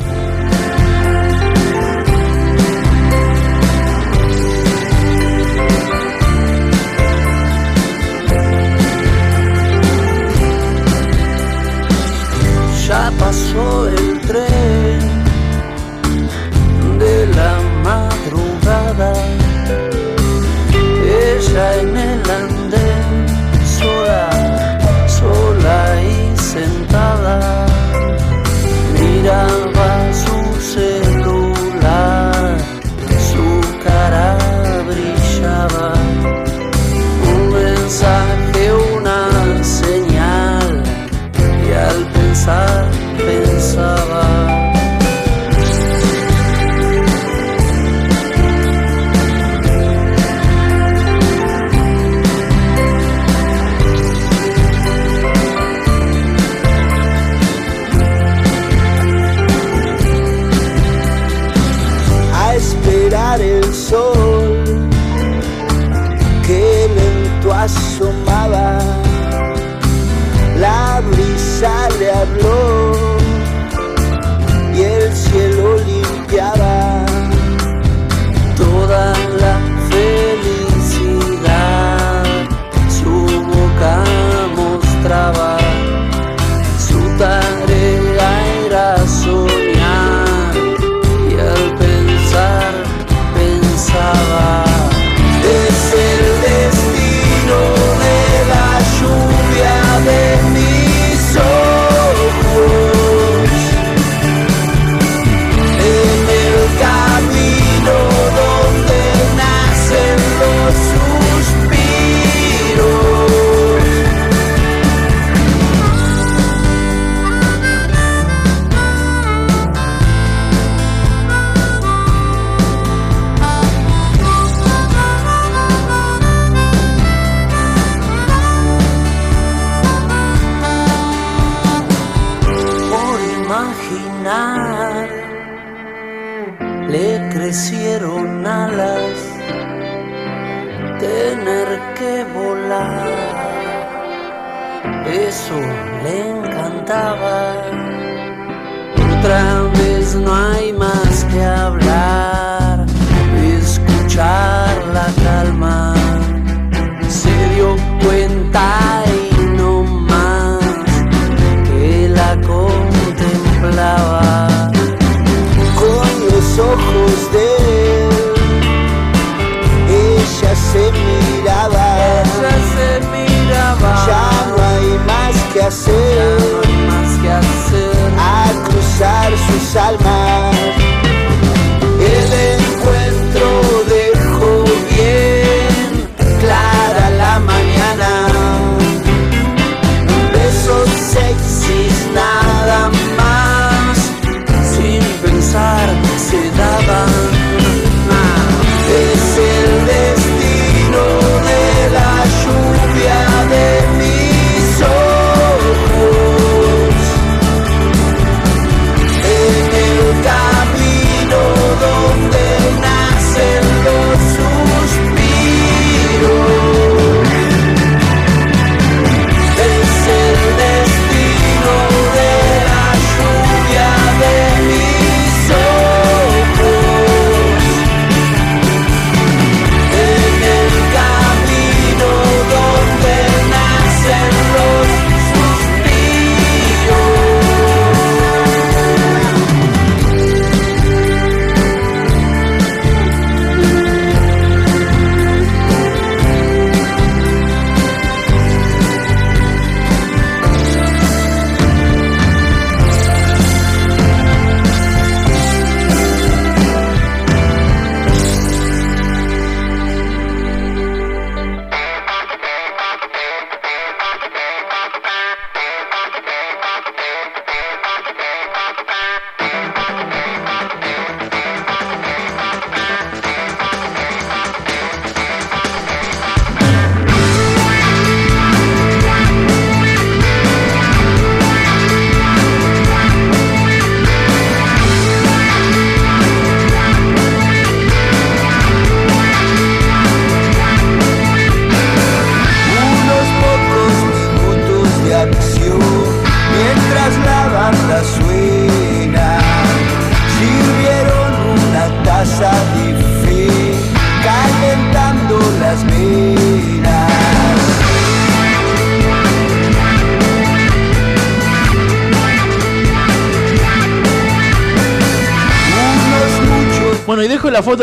Salva.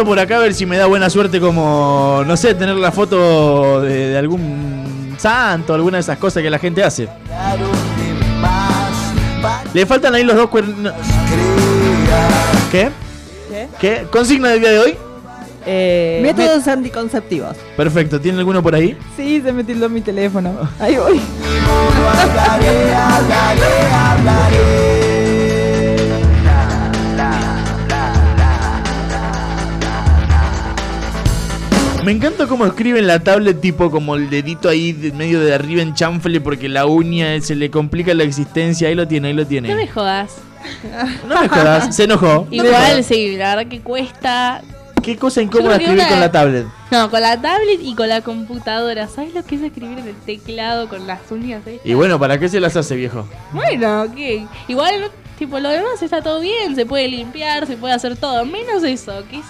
Por acá a ver si me da buena suerte como, no sé, tener la foto de, de algún santo, alguna de esas cosas que la gente hace. Le faltan ahí los dos cuernos. ¿Qué? ¿Qué? ¿Qué? ¿Consigna del día de hoy? Eh, Métodos anticonceptivos. Perfecto, ¿tiene alguno por ahí? Sí, se me tildó mi teléfono. Ahí voy. Me encanta cómo escribe en la tablet, tipo como el dedito ahí de medio de arriba en chanfle porque la uña se le complica la existencia. Ahí lo tiene, ahí lo tiene. No me jodas. No me jodas, se enojó. Igual, sí, la verdad que cuesta. Qué cosa incómoda escribir una- con la tablet. No, con la tablet y con la computadora. ¿Sabes lo que es escribir en el teclado con las uñas? eh? Y bueno, ¿para qué se las hace, viejo? Bueno, ¿qué? Igual, tipo, lo demás está todo bien. Se puede limpiar, se puede hacer todo. Menos eso, que es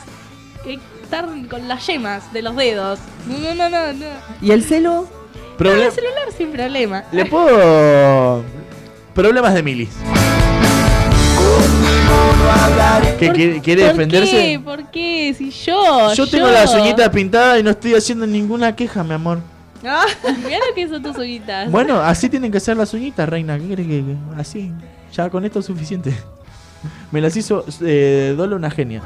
estar con las yemas de los dedos. No, no, no, no. no. ¿Y el celo? Proble- No, el celular sin problema. ¿Le puedo...? Problemas de milis. ¿Qué quiere, quiere ¿Por defenderse? qué? ¿Por qué? Si yo. Yo tengo las uñitas pintadas y no estoy haciendo ninguna queja, mi amor. Mirá lo que son tus uñitas. Bueno, así tienen que ser las uñitas, reina. ¿Qué crees que, que- Así. Ya con esto es suficiente. Me las hizo eh, Dolo una genia.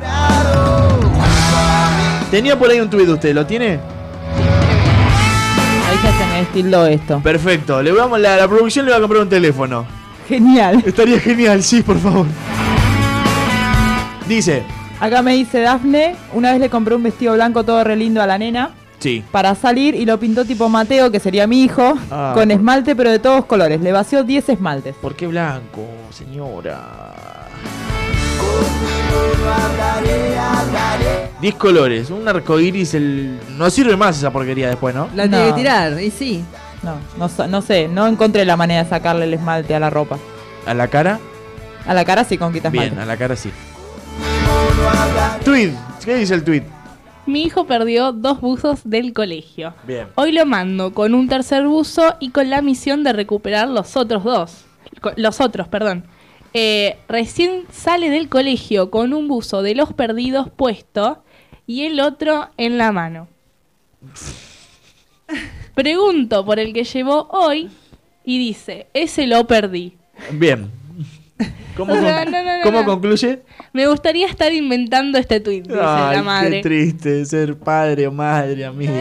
Tenía por ahí un tuit de usted, ¿lo tiene? Ahí ya se me destildó esto. Perfecto. Le vamos, la, la producción le va a comprar un teléfono. Genial. Estaría genial, sí, por favor. Dice, Acá me dice Dafne, una vez le compré un vestido blanco todo re lindo a la nena sí. para salir y lo pintó tipo Mateo, que sería mi hijo, Ah. con esmalte pero de todos colores. Le vació 10 esmaltes. ¿Por qué blanco, señora? 10 colores, un arco iris, el... no sirve más esa porquería después, ¿no? La tiene que tirar, y sí. No, no, sé, no encontré la manera de sacarle el esmalte a la ropa. ¿A la cara? A la cara sí con quita Bien, esmalte. a la cara sí. Tweet, ¿qué dice el tweet? Mi hijo perdió dos buzos del colegio. Bien. Hoy lo mando con un tercer buzo y con la misión de recuperar los otros dos. Los otros, perdón. Eh, recién sale del colegio con un buzo de los perdidos puesto y el otro en la mano. Pregunto por el que llevó hoy y dice, ese lo perdí. Bien. ¿Cómo, O sea, con- no, no, no, cómo no. concluye? Me gustaría estar inventando este tweet, dice Ay, la madre. qué triste ser padre o madre, amigo.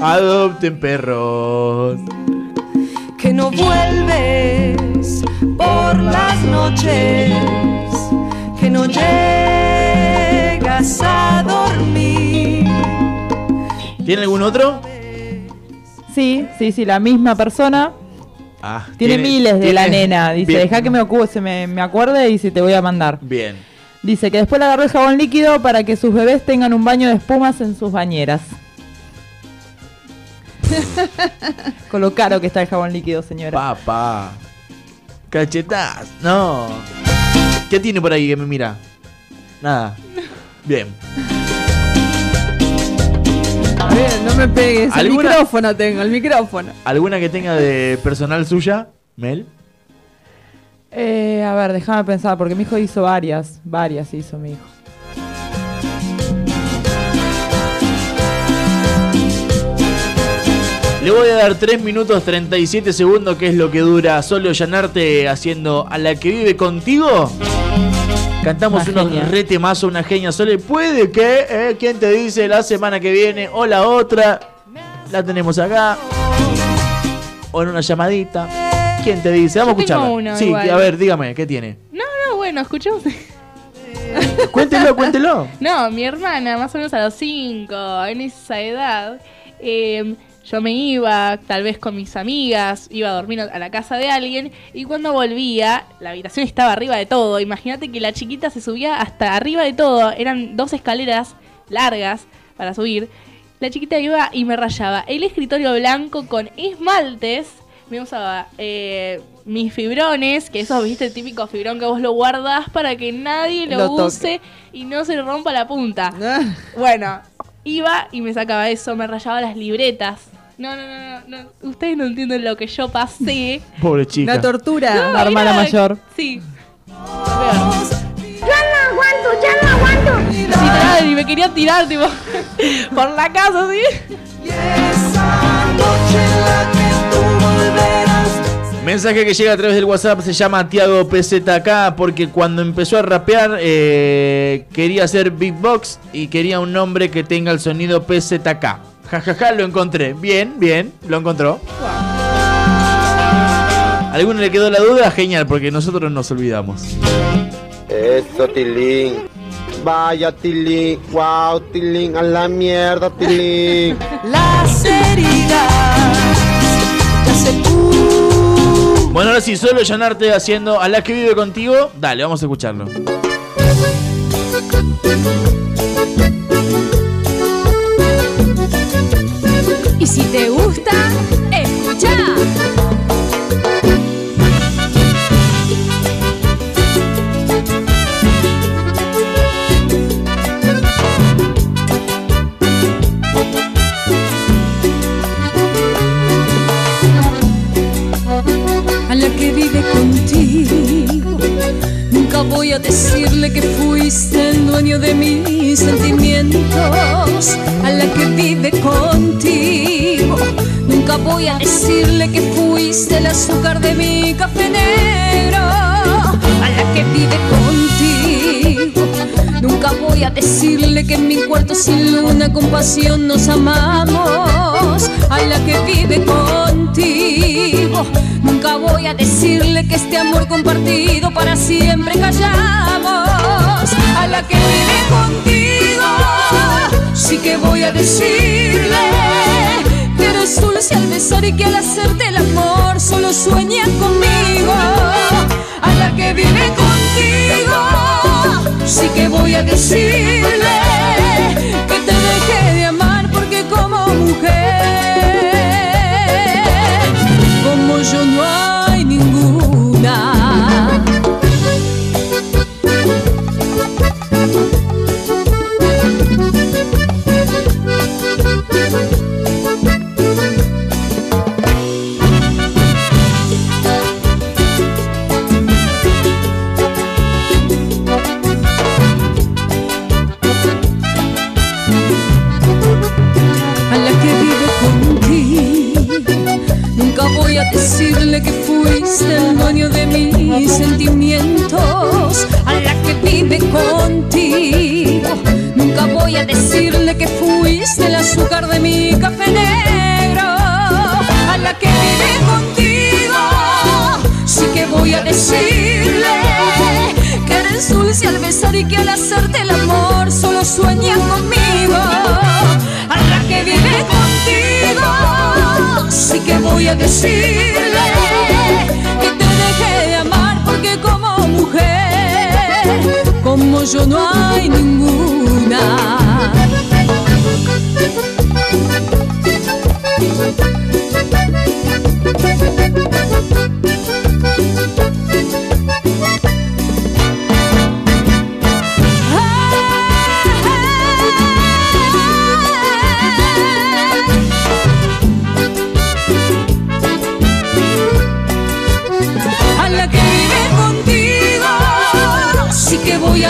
Adopten perros. No vuelves por las noches, que no llegas a dormir. ¿Tiene algún otro? Sí, sí, sí, la misma persona. Ah, Tiene, miles de la nena. Dice, Bien. deja que me ocupe, se me, me acuerde y si te voy a mandar. Bien. Dice que después le agarró el jabón líquido para que sus bebés tengan un baño de espumas en sus bañeras. Con lo caro que está el jabón líquido, señora. Papá. Cachetás. No. ¿Qué tiene por ahí que me mira? Nada. Bien. A ver, no me pegues. El ¿Alguna- micrófono tengo, el micrófono. ¿Alguna que tenga de personal suya? Mel. Eh, a ver, déjame pensar, porque mi hijo hizo varias. Varias hizo mi hijo. Le voy a dar 3 minutos 37 segundos, que es lo que dura solo llanarte haciendo a la que vive contigo. Cantamos Una unos genia. retemazo, una genia Sole. Puede que, eh, ¿quién te dice la semana que viene o la otra? La tenemos acá. O en una llamadita. ¿Quién te dice? Vamos a Yo escucharla. uno sí, igual. a ver, dígame, ¿qué tiene? No, no, bueno, escuchemos. Cuéntelo, cuéntelo. No, mi hermana, más o menos a los 5, en esa edad, eh, yo me iba, tal vez con mis amigas, iba a dormir a la casa de alguien, y cuando volvía, la habitación estaba arriba de todo. Imagínate que la chiquita se subía hasta arriba de todo, eran dos escaleras largas para subir. La chiquita iba y me rayaba el escritorio blanco con esmaltes. Me usaba eh, mis fibrones, que esos, viste, el típico fibrón que vos lo guardás para que nadie lo, Lo use y no se le rompa la punta. bueno, iba y me sacaba eso, me rayaba las libretas. No, no, no, no, no. Ustedes no entienden lo que yo pasé. Pobre chica. Una tortura. No, La hermana mayor. Sí. Ya no aguanto, ya no aguanto. Literal, y me quería tirar, tipo, por la casa, ¿sí? Mensaje que llega a través del WhatsApp se llama Tiago PZK porque cuando empezó a rapear eh, quería hacer beatbox y quería un nombre que tenga el sonido PZK. Jajaja, lo encontré. Bien, bien, lo encontró. ¿A alguno le quedó la duda? Genial, porque nosotros nos olvidamos. Eso, Tilín. Vaya, Tilín. Wow, Tilín. A la mierda, Tilín. Las heridas ya se Bueno, ahora sí, solo llenarte haciendo a la que vive contigo. Dale, vamos a escucharlo. Si te gusta, decirle que fuiste el azúcar de mi café negro. A la que vive contigo, nunca voy a decirle que en mi cuarto sin luna con pasión nos amamos. A la que vive contigo, nunca voy a decirle que este amor compartido para siempre callamos. A la que vive contigo, sí que voy a decirle eres dulce al besar y que al hacerte el amor solo sueña conmigo. A la que vive contigo, sí que voy a decirle que te deje de amar porque como mujer, decirle que te deje de amar porque como mujer, como yo no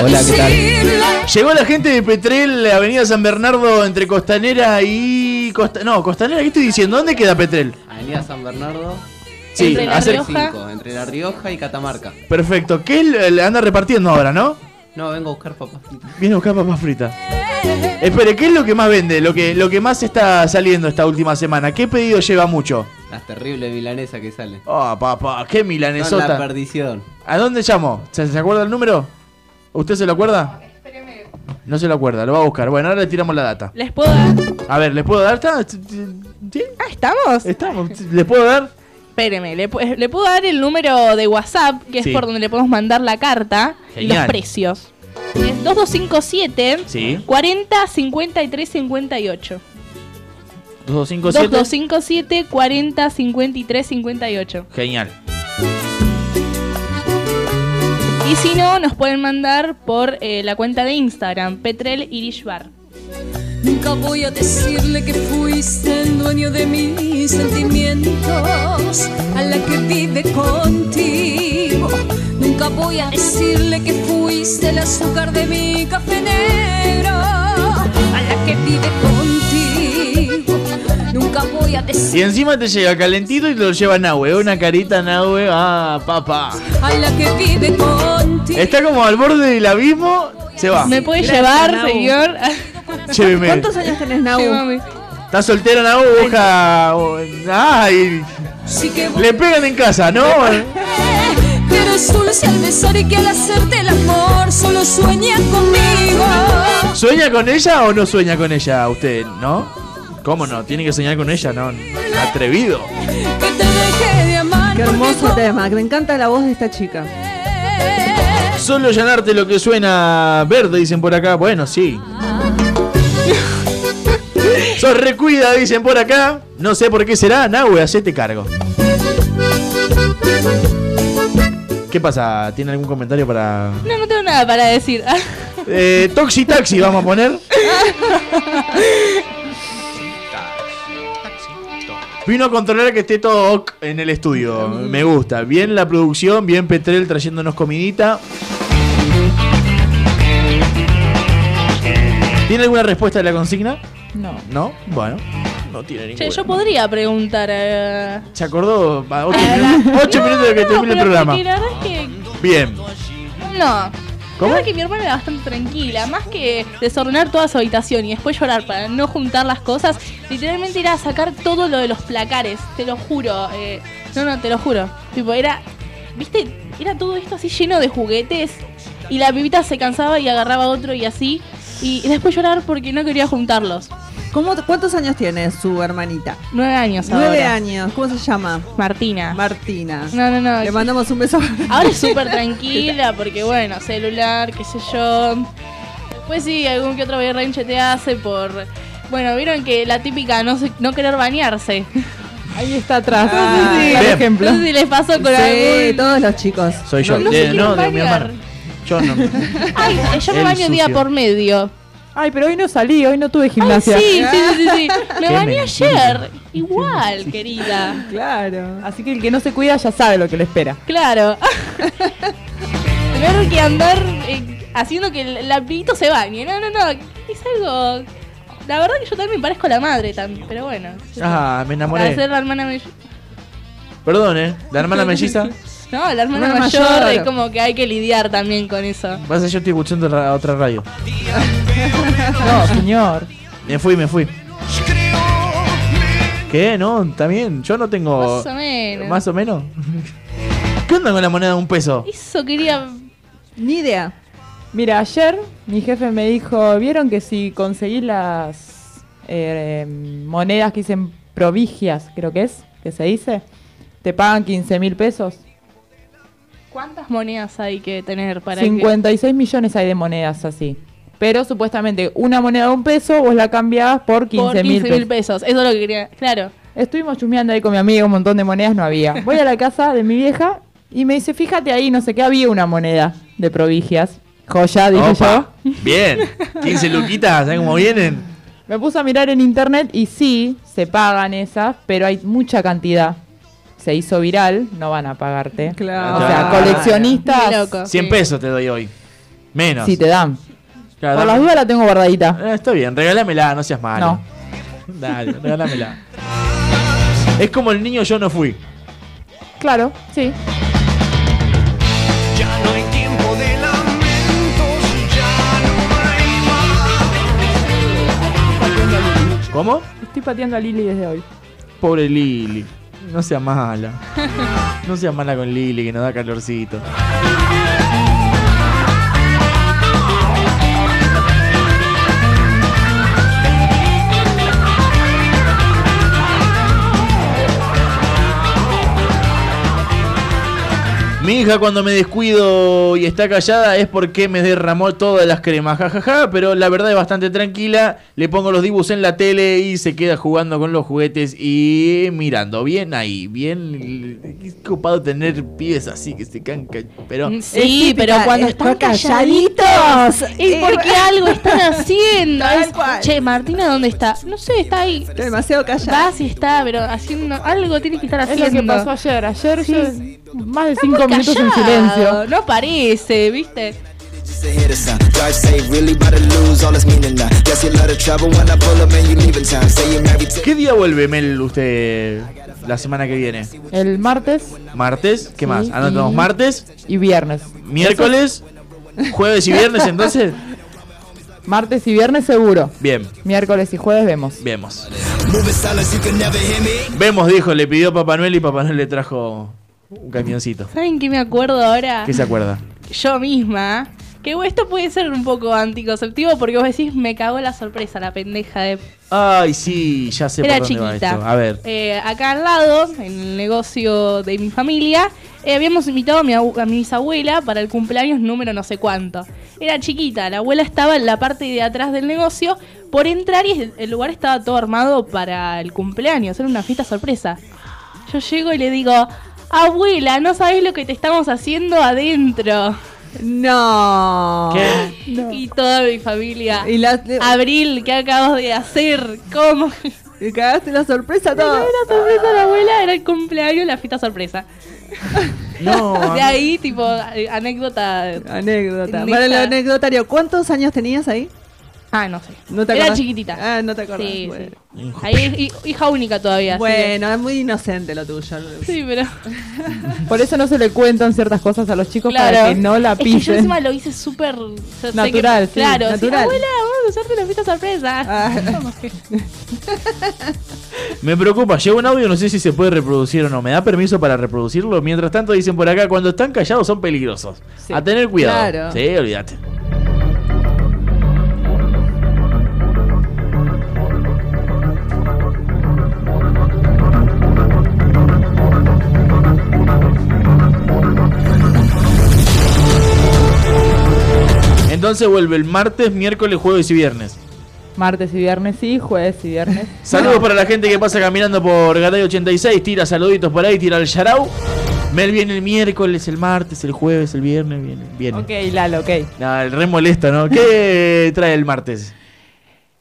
Hola, ¿qué tal? Llegó la gente de Petrel, Avenida San Bernardo, entre Costanera y. Costa... No, Costanera, ¿qué estoy diciendo? ¿Dónde queda Petrel? Avenida San Bernardo. Sí, Entre La hace- Rioja. Rioja. entre La Rioja y Catamarca. Perfecto. ¿Qué le anda repartiendo ahora, no? No, vengo a buscar papas fritas. Viene a buscar papas fritas. Espere, ¿qué es lo que más vende? Lo que, lo que más está saliendo esta última semana. ¿Qué pedido lleva mucho? Las terribles milanesas que salen. Oh, papá, qué Son la milanesota. perdición. ¿A dónde llamo? ¿Se, se acuerda el número? ¿Usted se lo acuerda? No se lo acuerda, lo va a buscar. Bueno, ahora le tiramos la data. ¿Les puedo dar? A ver, ¿les puedo dar? ¿Está? Ah, ¿estamos? Estamos. ¿Les puedo dar? Espéreme, le, pu- le puedo dar el número de WhatsApp, que Sí. es por donde le podemos mandar la carta y los Genial. precios. Es 2257 Sí. 40 53 58. 2257. 2257 40 53 58. Genial. Y si no, nos pueden mandar por eh, la cuenta de Instagram, Petrel Irish Bar. Nunca voy a decirle que fuiste el dueño de mis sentimientos, a la que vive contigo. Nunca voy a decirle que fuiste el azúcar de mi café Y encima te llega calentito y te lo lleva Nahue. Una carita Nahue. Ah, papá. a la que vive contigo. Está como al borde del abismo. Se va. ¿Me puede Gracias, llevar, Nau. señor? Lléveme. ¿Cuántos años tenés, Nau? Sí, mami. Está soltera Nahue, busca. Ay. Sí que Le pegan en casa, ¿no? Que eres dulce al besar y que al hacerte el amor solo sueña conmigo. ¿Sueña con ella o no sueña con ella usted, no? ¿Cómo no? Tiene que soñar con ella, ¿no? Atrevido. Que te deje de amar. Qué hermoso tema. Me encanta la voz de esta chica. Solo llenarte lo que suena verde, dicen por acá. Bueno, sí. Sos recuida, dicen por acá. No sé por qué será. Nahue, hacete cargo. ¿Qué pasa? ¿Tiene algún comentario para.? No, no tengo nada para decir. Eh, Toxi Taxi, vamos a poner. Vino a controlar que esté todo ok en el estudio. Me gusta. Bien la producción, bien Petrel trayéndonos comidita. ¿Tiene alguna respuesta de la consigna? No. ¿No? Bueno, no tiene Che, ninguna. yo podría preguntar a... ¿Se acordó? Va, Ocho, minutos, ocho minutos de que termine el programa. Bien. No. ¿Cómo? Que mi hermana era bastante tranquila. Más que desordenar toda su habitación y después llorar para no juntar las cosas, literalmente era sacar todo lo de los placares. Te lo juro. eh, no, no, te lo juro. Tipo, era... ¿Viste? Era todo esto así lleno de juguetes. Y la pibita se cansaba y agarraba otro y así. Y, después llorar porque no quería juntarlos. ¿Cómo, ¿Cuántos años tiene su hermanita? Nueve años Nueve ahora. años. ¿Cómo se llama? Martina. Martina. No, no, no. Le mandamos un beso. Ahora es súper tranquila porque, bueno, celular, qué sé yo. Después sí, algún que otro berrinche te hace por... Bueno, vieron que la típica no, se- no querer bañarse. Ahí está atrás. Ah, por ejemplo. No sé si les pasó con Sí, algún... todos los chicos. Soy yo. No, no se De- quieren no, de mi bañar. Yo no. Ay, yo me El baño día sucio. por medio. Ay, pero hoy no salí, hoy no tuve Ay, sí, gimnasia. sí, sí, sí, sí. Me Qué bañé mentira. ayer. Igual, querida. Claro. Así que el que no se cuida ya sabe lo que le espera. Claro. Tener que andar eh, haciendo que el, el se bañe. No, no, no. Es algo. La verdad que yo también parezco la madre también, pero bueno. Ah, me Para enamoré. ser la hermana melliza. Perdón, ¿eh? La hermana melliza. No, la hermana Hermana mayor, mayor. es como que hay que lidiar también con eso. Pasa, yo estoy escuchando ra- otra radio. No, señor. Me fui, me fui. ¿Qué? No, también. Yo no tengo. Más o menos. ¿Más o menos? ¿Qué onda con la moneda de un peso? Eso quería. Ni idea. Mira, ayer mi jefe me dijo, ¿vieron que si conseguís las eh, monedas que dicen provigias, creo que es, que se dice, te pagan 15 mil pesos? ¿Cuántas monedas hay que tener para que- 56 millones hay de monedas así. Pero supuestamente una moneda de un peso vos la cambiabas por 15 por mil 15 mil pesos. pesos? Eso es lo que quería. Claro. Estuvimos chumeando ahí con mi amigo, un montón de monedas no había. Voy a la casa de mi vieja y me dice, fíjate ahí, no sé qué, había una moneda de provigias. Joya, dije Opa. yo. Bien. 15 luquitas, ¿sabes cómo vienen? Me puse a mirar en internet y sí, se pagan esas, pero hay mucha cantidad. Se hizo viral, no van a pagarte. Claro. O sea, coleccionistas, loco. 100 Sí. pesos te doy hoy. Menos. si te dan. Claro, Por dame- las dudas la tengo guardadita. Eh, está bien, regálamela, no seas malo. No. Dale, regálamela. Es como el niño yo no fui. Claro, sí. Ya no hay tiempo de lamentos, ya no hay más. ¿Cómo? Estoy pateando a Lili desde hoy. Pobre Lili. No sea mala. No sea mala con Lili, que nos da calorcito. Mi hija cuando me descuido y está callada es porque me derramó todas las cremas, jajaja, pero la verdad es bastante tranquila. Le pongo los dibujos en la tele y se queda jugando con los juguetes y mirando. Bien ahí, bien es copado tener pibes así que se cancan, pero Sí, pero cuando están calladitos es porque algo están haciendo. Es, che, Martina, ¿dónde está? No sé, está ahí. demasiado callada. Va, sí está, pero haciendo algo tiene que estar Es haciendo. lo que pasó ayer. Ayer Sí. yo más de Está cinco muy minutos en silencio. No parece, ¿viste? ¿Qué día vuelve Mel usted la semana que viene? El martes ¿Martes? ¿Qué Sí, más? Anotamos y- martes, y viernes. miércoles, jueves y viernes entonces. Martes y viernes seguro. Bien, Miércoles y jueves vemos. vemos. Vemos, dijo, le pidió Papá Noel y Papá Noel le trajo un camioncito. ¿Saben qué me acuerdo ahora? ¿Qué se acuerda? Yo misma. Que esto puede ser un poco anticonceptivo porque vos decís, me cagó la sorpresa, la pendeja de Ay, sí, ya sé Era por dónde va chiquita. esto. A ver. Eh, acá al lado, en el negocio de mi familia, eh, habíamos invitado a mi, abu- a mi bisabuela para el cumpleaños número no sé cuánto. Era chiquita, la abuela estaba en la parte de atrás del negocio por entrar y el lugar estaba todo armado para el cumpleaños, era una fiesta sorpresa. Yo llego y le digo, abuela, no sabes lo que te estamos haciendo adentro. No. Y toda mi familia. Y la- Abril, ¿qué acabas de hacer? ¿Cómo? Y cagaste la sorpresa No todo. era sorpresa la abuela, era el cumpleaños, la fiesta sorpresa. No. De ahí, tipo, anécdota. Anécdota. Para el anecdotario, ¿cuántos años tenías ahí? Ah, no sé. ¿No te Era acordás? chiquitita. Ah, no te acordás. Sí, bueno. sí. Ahí es hi- hija única todavía. así Bueno, es muy inocente lo tuyo. Sí, pero. Por eso no se le cuentan ciertas cosas a los chicos Claro. para que no la Es que yo pillen. encima lo hice súper. que- Natural, sí, Claro, sí, natural. abuela, vamos a hacerte la fiesta sorpresa. Ah. Me preocupa, llega un audio, no sé si se puede reproducir o no. ¿Me da permiso para reproducirlo? Mientras tanto, dicen por acá, cuando están callados son peligrosos. A tener cuidado. Claro. Sí, olvídate. Entonces vuelve el martes, miércoles, jueves y viernes. Martes y viernes sí, jueves y viernes. Saludos para la gente que pasa caminando por Garay 86, tira saluditos por ahí, tira el yarau. Mel viene el miércoles, el martes, el jueves, el viernes, viene. viene. Ok, Lalo, ok. No, el re molesto, ¿no? ¿Qué trae el martes?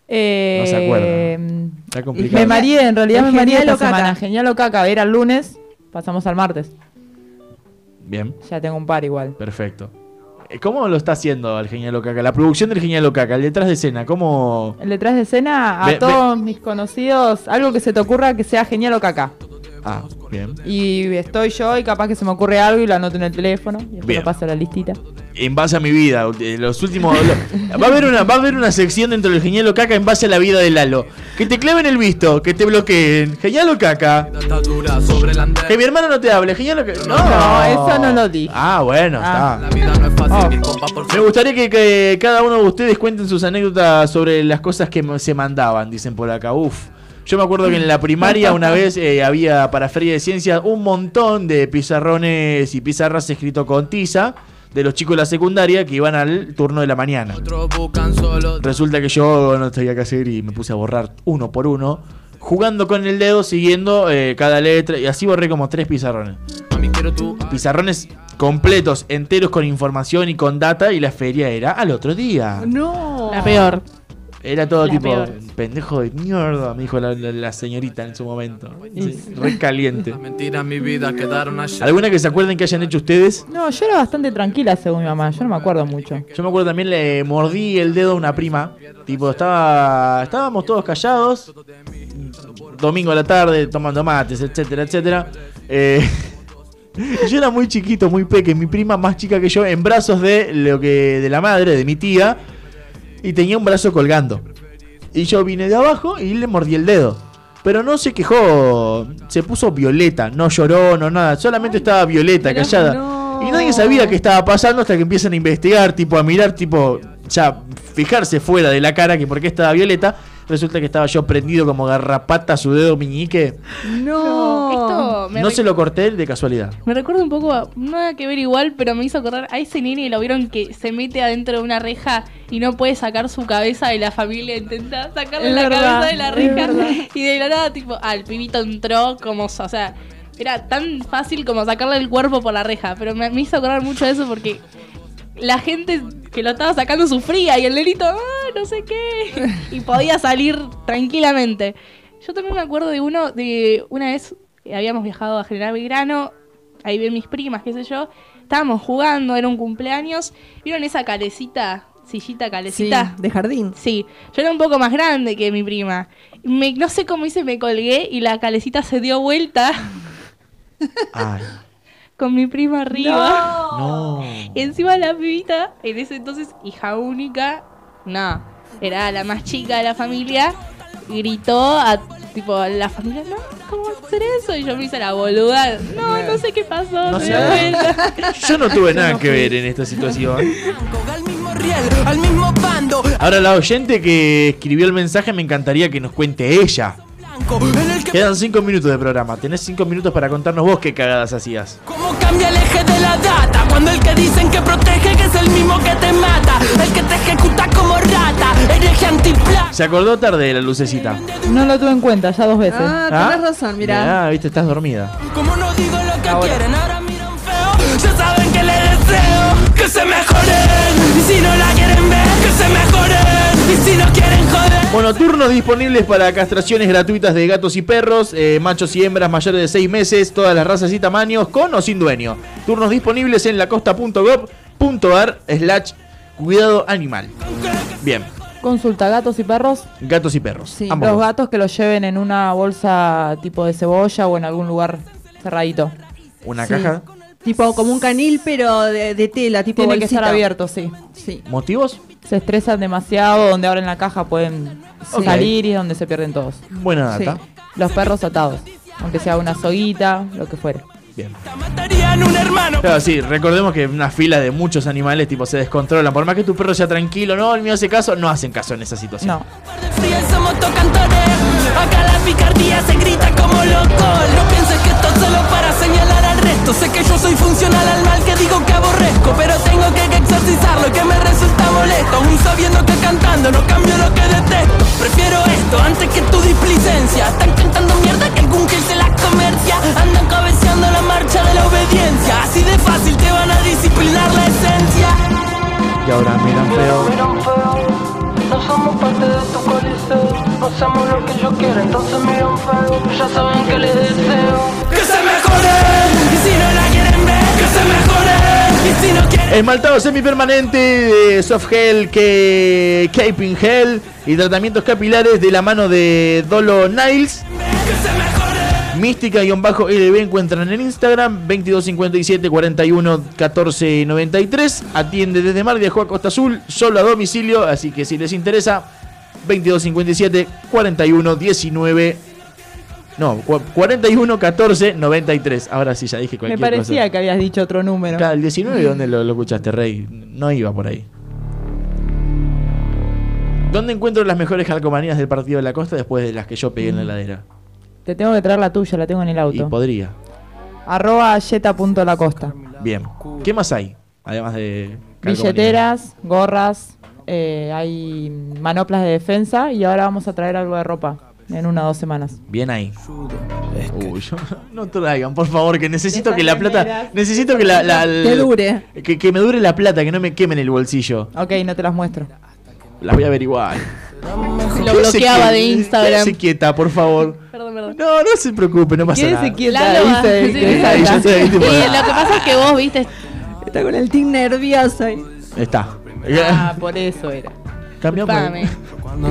Eh, No se acuerda. Está complicado. Me mareé, en realidad me mareé esta caca. semana. Genial o caca, era el lunes, pasamos al martes. Bien, Ya tengo un par igual. perfecto. ¿Cómo lo está haciendo el Genial Caca? La producción del Genial Caca, el detrás de escena, ¿cómo...? El detrás de escena, a todos mis conocidos, algo que se te ocurra que sea genial o caca. Ah, bien. Y estoy yo y capaz que se me ocurre algo y lo anoto en el teléfono y después lo paso a la listita. En base a mi vida, eh, los últimos... lo- va, a haber una, va a haber una sección dentro del Genial Caca en base a la vida de Lalo. Que te claven el visto, que te bloqueen. Genial Caca. Que mi hermano no te hable. Genial Caca. No, No, eso no lo dije. Ah, bueno, Ah. está. Oh. Me gustaría que, que cada uno de ustedes cuenten sus anécdotas sobre las cosas que se mandaban, dicen por acá. Uf. Yo me acuerdo que en la primaria una vez eh, había para Feria de Ciencias un montón de pizarrones y pizarras escrito con tiza de los chicos de la secundaria que iban al turno de la mañana. Resulta que yo no sabía qué hacer y me puse a borrar uno por uno, jugando con el dedo, siguiendo eh, cada letra, y así borré como tres pizarrones. Pizarrones completos, enteros con información y con data, y la feria era al otro día. No. La peor. Era todo La tipo, peor. Pendejo de mierda, me dijo la, la- la señorita en su momento. Sí, re caliente. Mentiras mi vida quedaron allá. ¿Alguna que se acuerden que hayan hecho ustedes? No, yo era bastante tranquila según mi mamá, yo no me acuerdo mucho. Yo me acuerdo también le mordí el dedo a una prima. Tipo, estaba estábamos todos callados. Domingo a la tarde, tomando mates, etcétera, etcétera. Eh, yo era muy chiquito, muy peque. Mi prima más chica que yo, en brazos de lo que de la madre, de mi tía. Y tenía un brazo colgando. Y yo vine de abajo y le mordí el dedo. Pero no se quejó, se puso violeta, no lloró, no nada, solamente estaba violeta, callada. Y nadie sabía qué estaba pasando hasta que empiezan a investigar, tipo a mirar, tipo, ya fijarse fuera de la cara que por qué estaba violeta. Resulta que estaba yo prendido como garrapata a su dedo meñique. No. Esto me, No se lo corté de casualidad. me recuerda un poco, a- nada que ver igual, pero me hizo acordar a ese nene, lo vieron que se mete adentro de una reja y no puede sacar su cabeza y la familia intenta sacarle Es la verdad, cabeza de la reja y de la nada, tipo, al pibito entró como, o sea, era tan fácil como sacarle el cuerpo por la reja, pero me, me hizo acordar mucho de eso porque la gente que lo estaba sacando sufría y el nenito, ah, no sé qué, y podía salir tranquilamente. Yo también me acuerdo de uno, de una vez eh, habíamos viajado a General Belgrano, ahí ven mis primas, qué sé yo, estábamos jugando, era un cumpleaños, ¿vieron esa calecita, sillita calecita? Sí, de jardín. Sí, yo era un poco más grande que mi prima. Me- no sé cómo hice, me colgué y la calecita se dio vuelta Ay, con mi prima arriba. no. Y encima la pibita, en ese entonces hija única, no, era la más chica de la familia, gritó a tipo la familia, no, ¿cómo vas a hacer eso? Y yo me hice la boluda, no, no sé qué pasó. No me sé. dio vuelta. Yo no tuve nada que ver en esta situación. Ahora, la oyente que escribió el mensaje me encantaría que nos cuente ella. Quedan cinco minutos de programa. Tenés cinco minutos para contarnos vos qué cagadas hacías. ¿Cómo cambia el eje de la data? Cuando el que dicen que protege que es el mismo que te mata. El que te ejecuta como rata. Hereje antipla. Se acordó tarde de la lucecita. No lo tuve en cuenta, ya dos veces. Ah, ¿Ah? tenés razón, mira. Mirá, viste, estás dormida. Como no digo lo que quieren, ahora miran feo. Ya saben que les deseo que se mejoren. Y si no la quieren ver. Y si no quieren joder. Bueno, turnos disponibles para castraciones gratuitas de gatos y perros, eh, machos y hembras mayores de 6 meses, todas las razas y tamaños, con o sin dueño. Turnos disponibles en lacosta.gov.ar slash cuidado animal. Bien, Consulta gatos y perros. gatos y perros. ambos Los gatos que los lleven en una bolsa tipo de cebolla o en algún lugar cerradito. Una Sí. caja. Tipo como un canil, pero de, de tela, tipo Tiene que estar abierto, sí. Sí. ¿Motivos? Se estresan demasiado, donde abren la caja pueden salir y es donde se pierden todos. Buena data. Los perros atados, aunque sea una soguita, lo que fuere. Bien. Matarían un hermano. Claro, sí, recordemos que una fila de muchos animales tipo se descontrolan. Por más que tu perro sea tranquilo, no, el mío hace caso, no hacen caso en esa situación. No. Acá la picardía se grita como loco. No pienses que esto es solo para señalar Sé que yo soy funcional al mal que digo que aborrezco. Pero tengo que exorcizarlo que me resulta molesto. Aún sabiendo que cantando no cambio lo que detesto. Prefiero esto antes que tu displicencia. Están cantando mierda que algún que se la comercia. Andan cabeceando la marcha de la obediencia. Así de fácil te van a disciplinar la esencia. Y ahora miran feo. No somos parte de tu coliseo, no hacemos lo que yo quiero, entonces miran feo, ya saben que les deseo. Que se mejoren, y si no la quieren ver, que se mejoren, y si no quieren... Esmaltado semipermanente de Soft Gel, que Caping Gel y tratamientos capilares de la mano de Dolo Niles. Mística-LB encuentran en Instagram 2257 41 14 93. Atiende desde Mar de a Costa Azul, solo a domicilio. Así que si les interesa, 2257 41 19. No, cu- 41 14 93. Ahora sí, ya dije Me cualquier parecía cosa. que habías dicho otro número. Claro, el 19, ¿dónde lo, lo escuchaste, Rey? No iba por ahí. ¿Dónde encuentro las mejores calcomanías del partido de la costa después de las que yo pegué en la heladera? Te tengo que traer la tuya, la tengo en el Y auto. podría. Arroba yeta.lacosta. Bien. ¿Qué más hay? Además de. calcomanías? Billeteras, gorras, eh, hay manoplas de defensa y ahora vamos a traer algo de ropa en una o dos semanas. Bien ahí. Uy, yo- no traigan, por favor, que necesito que la plata. Necesito que la. la- Que dure. Que, que me dure la plata, que no me quemen el bolsillo. Ok, no te las muestro. Las voy a averiguar. Lo bloqueaba de Instagram. Quédese quieta, por favor. Perdón, perdón. No, no se preocupe, no pasa Quédese nada. quieta, sí, sí. salta. Ahí yo estoy ahí, tipo, Y lo que pasa es que vos viste. Está con el tic nervioso. ahí. Está. Ah, por eso era. Cambiamos.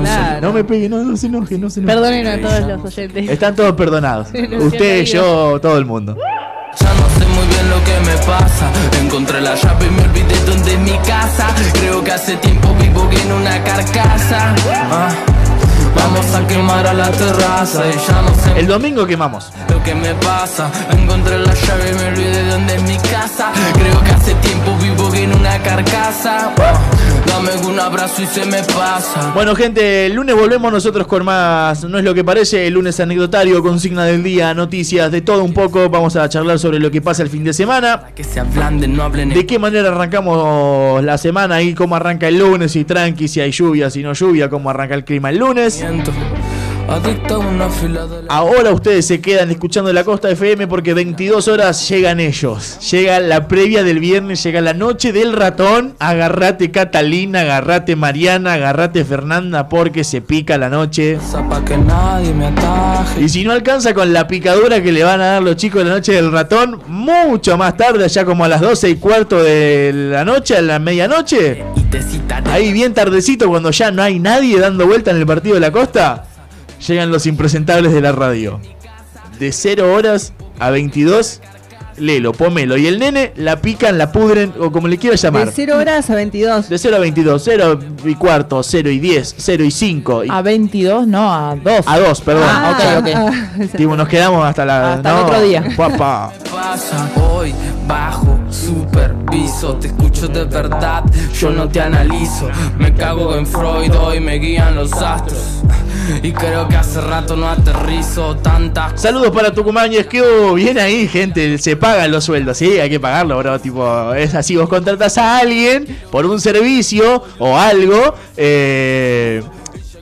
Claro. No me pegue, no, no se enoje, no se enoje. Perdonen a todos los oyentes. Están todos perdonados. Usted, yo, todo el mundo. Ya no sé muy bien lo que me pasa. Encontré la llave y me olvidé dónde es mi casa. Creo que hace tiempo vivo en una carcasa. Ah, Vamos a quemar a la terraza y ya no sé El domingo quemamos. lo que me pasa. Encontré la llave y me olvidé dónde es mi casa. Creo que hace tiempo vivo en una carcasa. Oh, dame un abrazo y se me pasa. Bueno, gente, el lunes volvemos nosotros con más. No es lo que parece. El lunes anecdotario, consigna del día, noticias, de todo un poco. Vamos a charlar sobre lo que pasa el fin de semana. Que se ablanden, no hablen De qué manera arrancamos la semana y cómo arranca el lunes, si tranqui, si hay lluvia, si no lluvia, cómo arranca el clima el lunes. Ahora ustedes se quedan escuchando la Costa FM porque 22 horas llegan ellos. Llega la previa del viernes, llega la noche del ratón. Agarrate Catalina, agarrate Mariana, agarrate Fernanda porque se pica la noche. Y si no alcanza con la picadura que le van a dar los chicos de la noche del ratón, mucho más tarde, allá como a las 12 y cuarto de la noche, a la medianoche. Ahí bien tardecito, cuando ya no hay nadie dando vuelta en el partido de la costa, llegan los impresentables de la radio. De 0 horas a 22, Lelo, Pomelo y el nene la pican, la pudren o como le quieras llamar. De 0 horas a 22. De 0 a 22, 0 y cuarto, 0 y 10, 0 y 5. Y A 22, no, a 2. a 2, perdón. Ah, ok, ok. Ah, Tipo, nos quedamos hasta la. Hasta el otro día. Papá. pasa hoy bajo superviso te escucho de verdad yo no te analizo me cago en Freud hoy me guían los astros y creo que hace rato no aterrizo tantas Saludos para Tucumán y es que oh, bien ahí, gente. Se pagan los sueldos, sí, hay que pagarlo, bro. Tipo, es así. Vos contratas a alguien por un servicio o algo. Eh,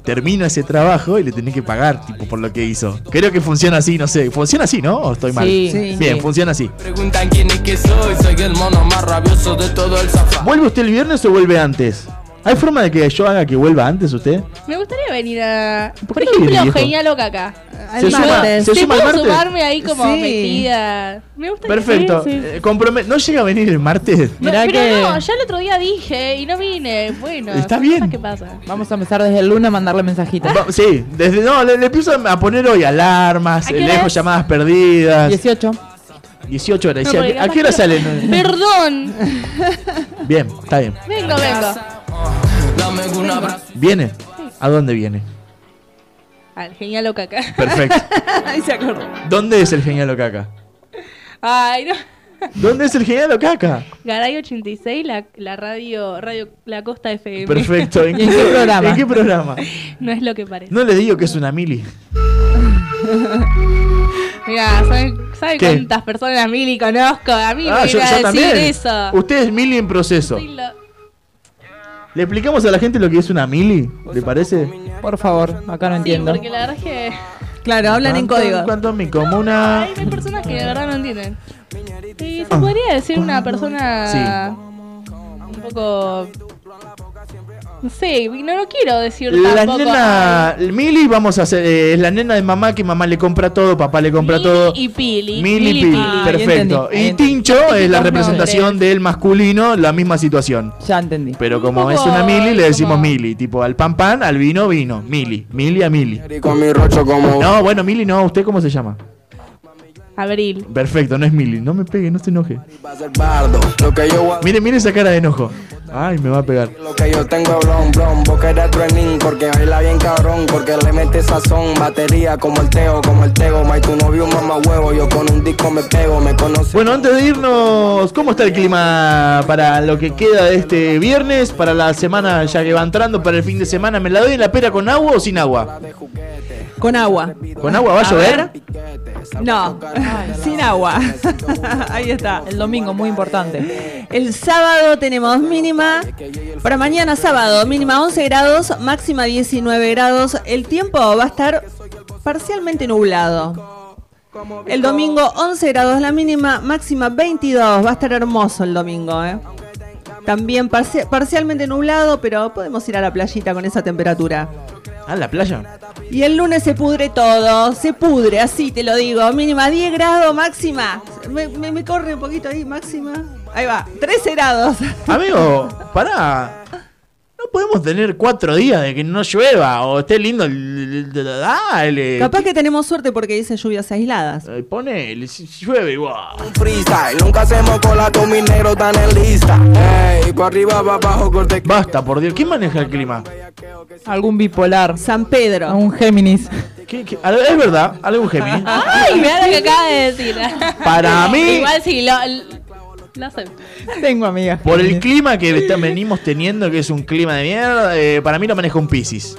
termina ese trabajo y le tenés que pagar, tipo, por lo que hizo. Creo que funciona así, no sé. ¿Funciona así, no? ¿O estoy mal? Sí, Sí. Bien, sí. funciona así. preguntan quién es que soy soy el mono más rabioso de todo el zafá ¿Vuelve usted el viernes o vuelve antes? ¿Hay forma de que yo haga que vuelva antes usted? Me gustaría venir a. Por, qué ejemplo? Genial o Caca. ¿Se suma, ¿se ¿Te suma el martes? sumarme ahí como Sí. metida? Me gustaría. Perfecto. Sí. Eh, ¿No llega a venir el martes? No, Mirá pero que- no, ya el otro día dije y no vine. Bueno, Está bien. que pasan. Vamos a empezar desde el lunes a mandarle mensajitos. Va- Sí, desde no, le, le empiezo a poner hoy alarmas, ¿A qué le hora dejo es? llamadas perdidas. 18. 18 horas. No, ¿A qué- porque ¿A capaz qué hora salen? Perdón. Bien, está bien. Vengo, vengo. Dame un abrazo ¿Viene? ¿A dónde viene? Al Genial o Caca. Perfecto. Ahí se acordó. ¿Dónde es el genial Ocaca? Ay, no. ¿Dónde es el genial Ocaca? Garay 86, la, la radio, radio La Costa FM. Perfecto. ¿En ¿Y en qué programa? ¿En qué programa? No es lo que parece. No les digo que es una mili. Mira, ¿saben, saben ¿Qué? cuántas personas Mili conozco? A mí Ah, me yo, yo a decir también. eso. Usted es mili en proceso. Sí, lo- ¿Le explicamos a la gente lo que es una mili? ¿Le parece? Por favor, acá no Sí, entiendo. porque la verdad es que Claro, hablan en ¿Cuánto- código. ¿Cuánto mi comuna? hay, hay personas que de verdad no entienden. Y se Ah. podría decir una persona un poco... No sé, no, no quiero decir La tampoco... nena, Mili, vamos a hacer, eh, es la nena de mamá que mamá le compra todo, papá le compra todo. y Pili. Mili, Mili, Pili, Pili. Ah, perfecto. entendí, Y. Tincho es la representación nombres. del masculino, la misma situación. Ya entendí. Pero como poco es una Mili, le decimos como- Mili. Tipo, al pan pan, al vino vino. Mili, Mili a Mili. Con mi rocho como No, bueno, Mili no, ¿usted cómo se llama? Abril. Perfecto, no es Mili. No me pegue, no se enoje. Lo Mire, mire esa cara de enojo. Ay, me va a pegar. Lo que yo tengo es blon, blon, boca de truenín, porque baila bien cabrón, porque le mete sazón, batería como el teo, como el tego, May tu novio mamá huevo, yo con un disco me pego, me conoce. Bueno, antes de irnos, ¿cómo está el clima para lo que queda de este viernes? Para la semana ya que va entrando, para el fin de semana. ¿Me la doy en la pera con agua o sin agua? Con agua. ¿Con agua va a llover? No, sin agua. Ahí está. El domingo, muy importante. El sábado tenemos mínima, para mañana sábado, mínima 11 grados, máxima 19 grados. El tiempo va a estar parcialmente nublado. El domingo 11 grados la mínima, máxima 22. Va a estar hermoso el domingo, ¿eh? También parci- parcialmente nublado, pero podemos ir a la playita con esa temperatura. Ah, la playa. Y el lunes se pudre todo, se pudre, así te lo digo. Mínima 10 grados, máxima. Me, me- me corre un poquito ahí, máxima. Ahí va, 13 grados. Amigo, pará. No podemos tener cuatro días de que no llueva o esté lindo. el- el- el- Dale. Capaz que tenemos suerte porque dice lluvias aisladas. Ay, Ponele, si llueve igual. freestyle, nunca hacemos cola con mi negro tan en lista. Ey, pa' arriba, pa' abajo, corte. Basta, por Dios. ¿Quién maneja el clima? Algún bipolar. San Pedro. Un Géminis. ¿Qué- qué? Al- Es verdad, algún Géminis. Ay, mira lo que acaba de decir. Para mí- Igual sí, lo, Lo acepto. Tengo amigas. Por el clima que está- venimos teniendo, que es un clima de mierda, eh, para mí lo maneja un Piscis.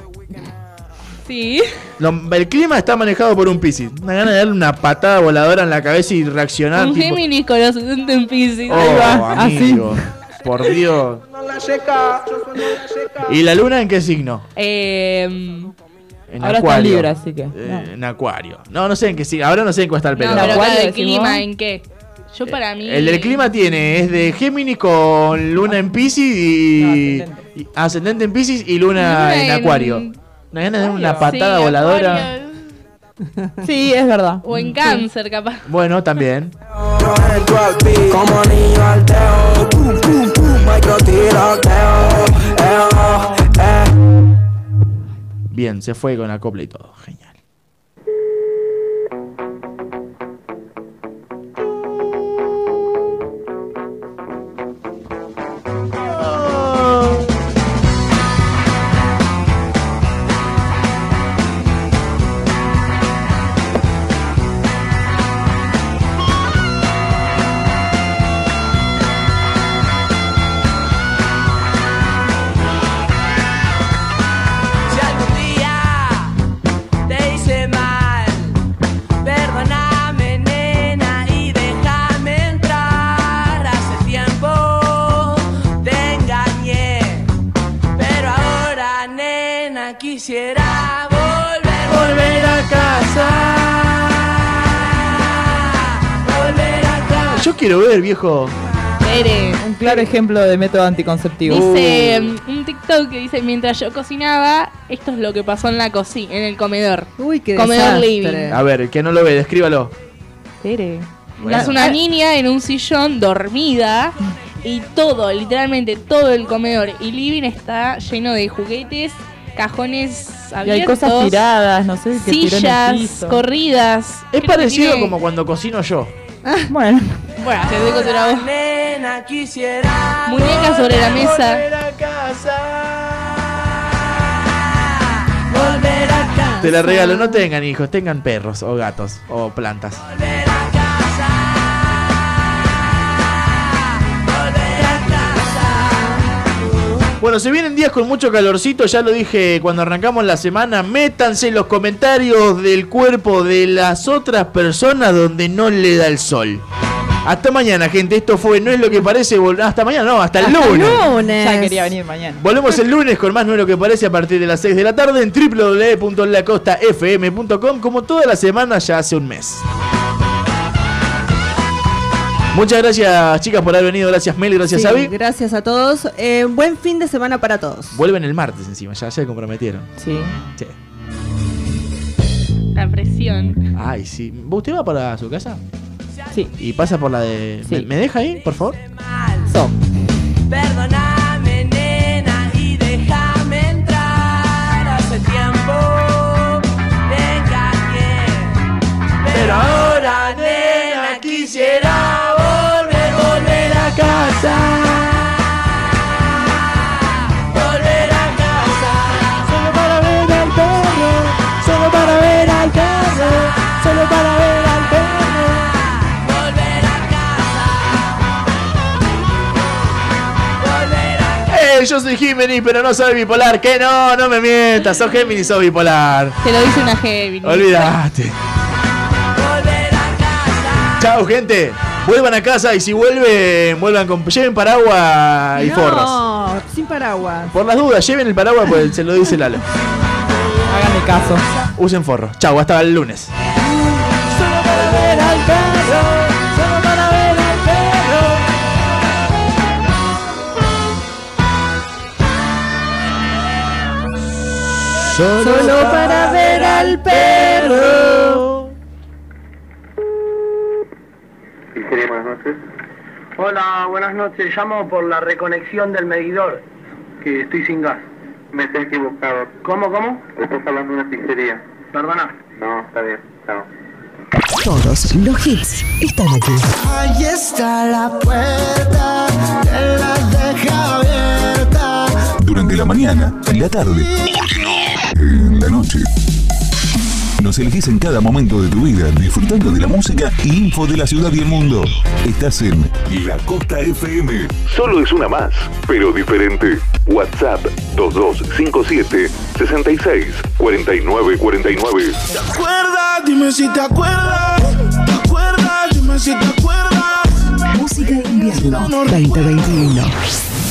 Sí. Lo- el clima está manejado por un Piscis. Una gana de darle una patada voladora en la cabeza y reaccionar. Un tipo, Géminis con los 70 en Pisces. oh, amigo, por Dios. ¿Y la luna en qué signo? Eh, En Ahora está en Acuario. Libra, así que, Eh, En Acuario. No, no sé en qué signo. Ahora no sé en cuál está el no, pelo. pero Acuario de decimos. clima, ¿en qué? Yo para mí. El del clima tiene, es de Géminis con luna en Piscis y. y- ascendente en Piscis y luna Luna en en- Acuario. Una gana de una Sí, patada voladora. Acuario. Sí, es verdad. O en cáncer, capaz. Bueno, también. Eh, eh. Bien, se fue con acopla y todo. Genial. Quiero ver, viejo. Tere. Un claro ejemplo de método anticonceptivo. Dice mm, un TikTok que dice mientras yo cocinaba, esto es lo que pasó en la cocina, en el comedor. Uy, qué comedor desastre. living. A ver, el que no lo ve, descríbalo. Tere. Bueno. Es una niña en un sillón dormida y todo, literalmente todo el comedor y living está lleno de juguetes, cajones Y abiertos, hay cosas tiradas, no sé, que tiró en el sillas, piso. corridas. Es Creo que parecido tiene- como cuando cocino yo. Bueno, Bueno, te contra Ahora, vos. nena, quisiera Muñecas sobre la mesa. volver a casa. Volver a casa. Te la regalo, no tengan hijos, tengan perros o gatos o plantas. Volver Bueno, se vienen días con mucho calorcito, ya lo dije cuando arrancamos la semana. Métanse en los comentarios del cuerpo de las otras personas donde no le da el sol. Hasta mañana, gente. Esto fue No es lo que parece. Hasta mañana, no, hasta el Hasta lunes. lunes. ya quería venir mañana. Volvemos el lunes con más No es lo que parece a partir de las 6 de la tarde en www.lacostafm.com como toda la semana ya hace un mes. Muchas gracias chicas por haber venido, gracias Mel, gracias Sí, Avi. Gracias a todos. Eh, buen fin de semana para todos. Vuelven el martes encima, ya se comprometieron. Sí. Sí. La presión. Ay, sí. ¿Usted va para su casa? Sí. ¿Y pasa por la de... Sí. ¿Me, me deja ahí, por favor? So. Perdóname, nena, y déjame entrar. Hace tiempo te engañé. Pero ahora, Yo soy Géminis, pero no soy bipolar. ¿Qué no? No me mientas. Sos Géminis, sos bipolar. Te lo dice una Géminis. Olvídate. Chao, gente. Vuelvan a casa y si vuelven, vuelvan con. Lleven paraguas y forros. No, sin paraguas. Por las dudas, lleven el paraguas, pues se lo dice Lalo. Háganme caso. Usen forro. Chao, hasta el lunes. Solo para ver al perro. buenas noches. Hola, buenas noches. Llamo por la reconexión del medidor, que estoy sin gas. Me estás equivocado. ¿Cómo, cómo? Estás hablando de una pizzería. Perdona. No, está bien. Chao. Todos los hits están aquí. Ahí está la puerta, él la deja abierta. Durante la mañana, en la tarde. En la noche. nos elegís en cada momento de tu vida, disfrutando de la música y info de la ciudad y el mundo. Estás en La Costa FM. Solo es una más, pero diferente. WhatsApp 2257 66 49 49. ¿Te acuerdas? Dime si te acuerdas. ¿Te acuerdas? Dime si te acuerdas. Música de invierno 2021.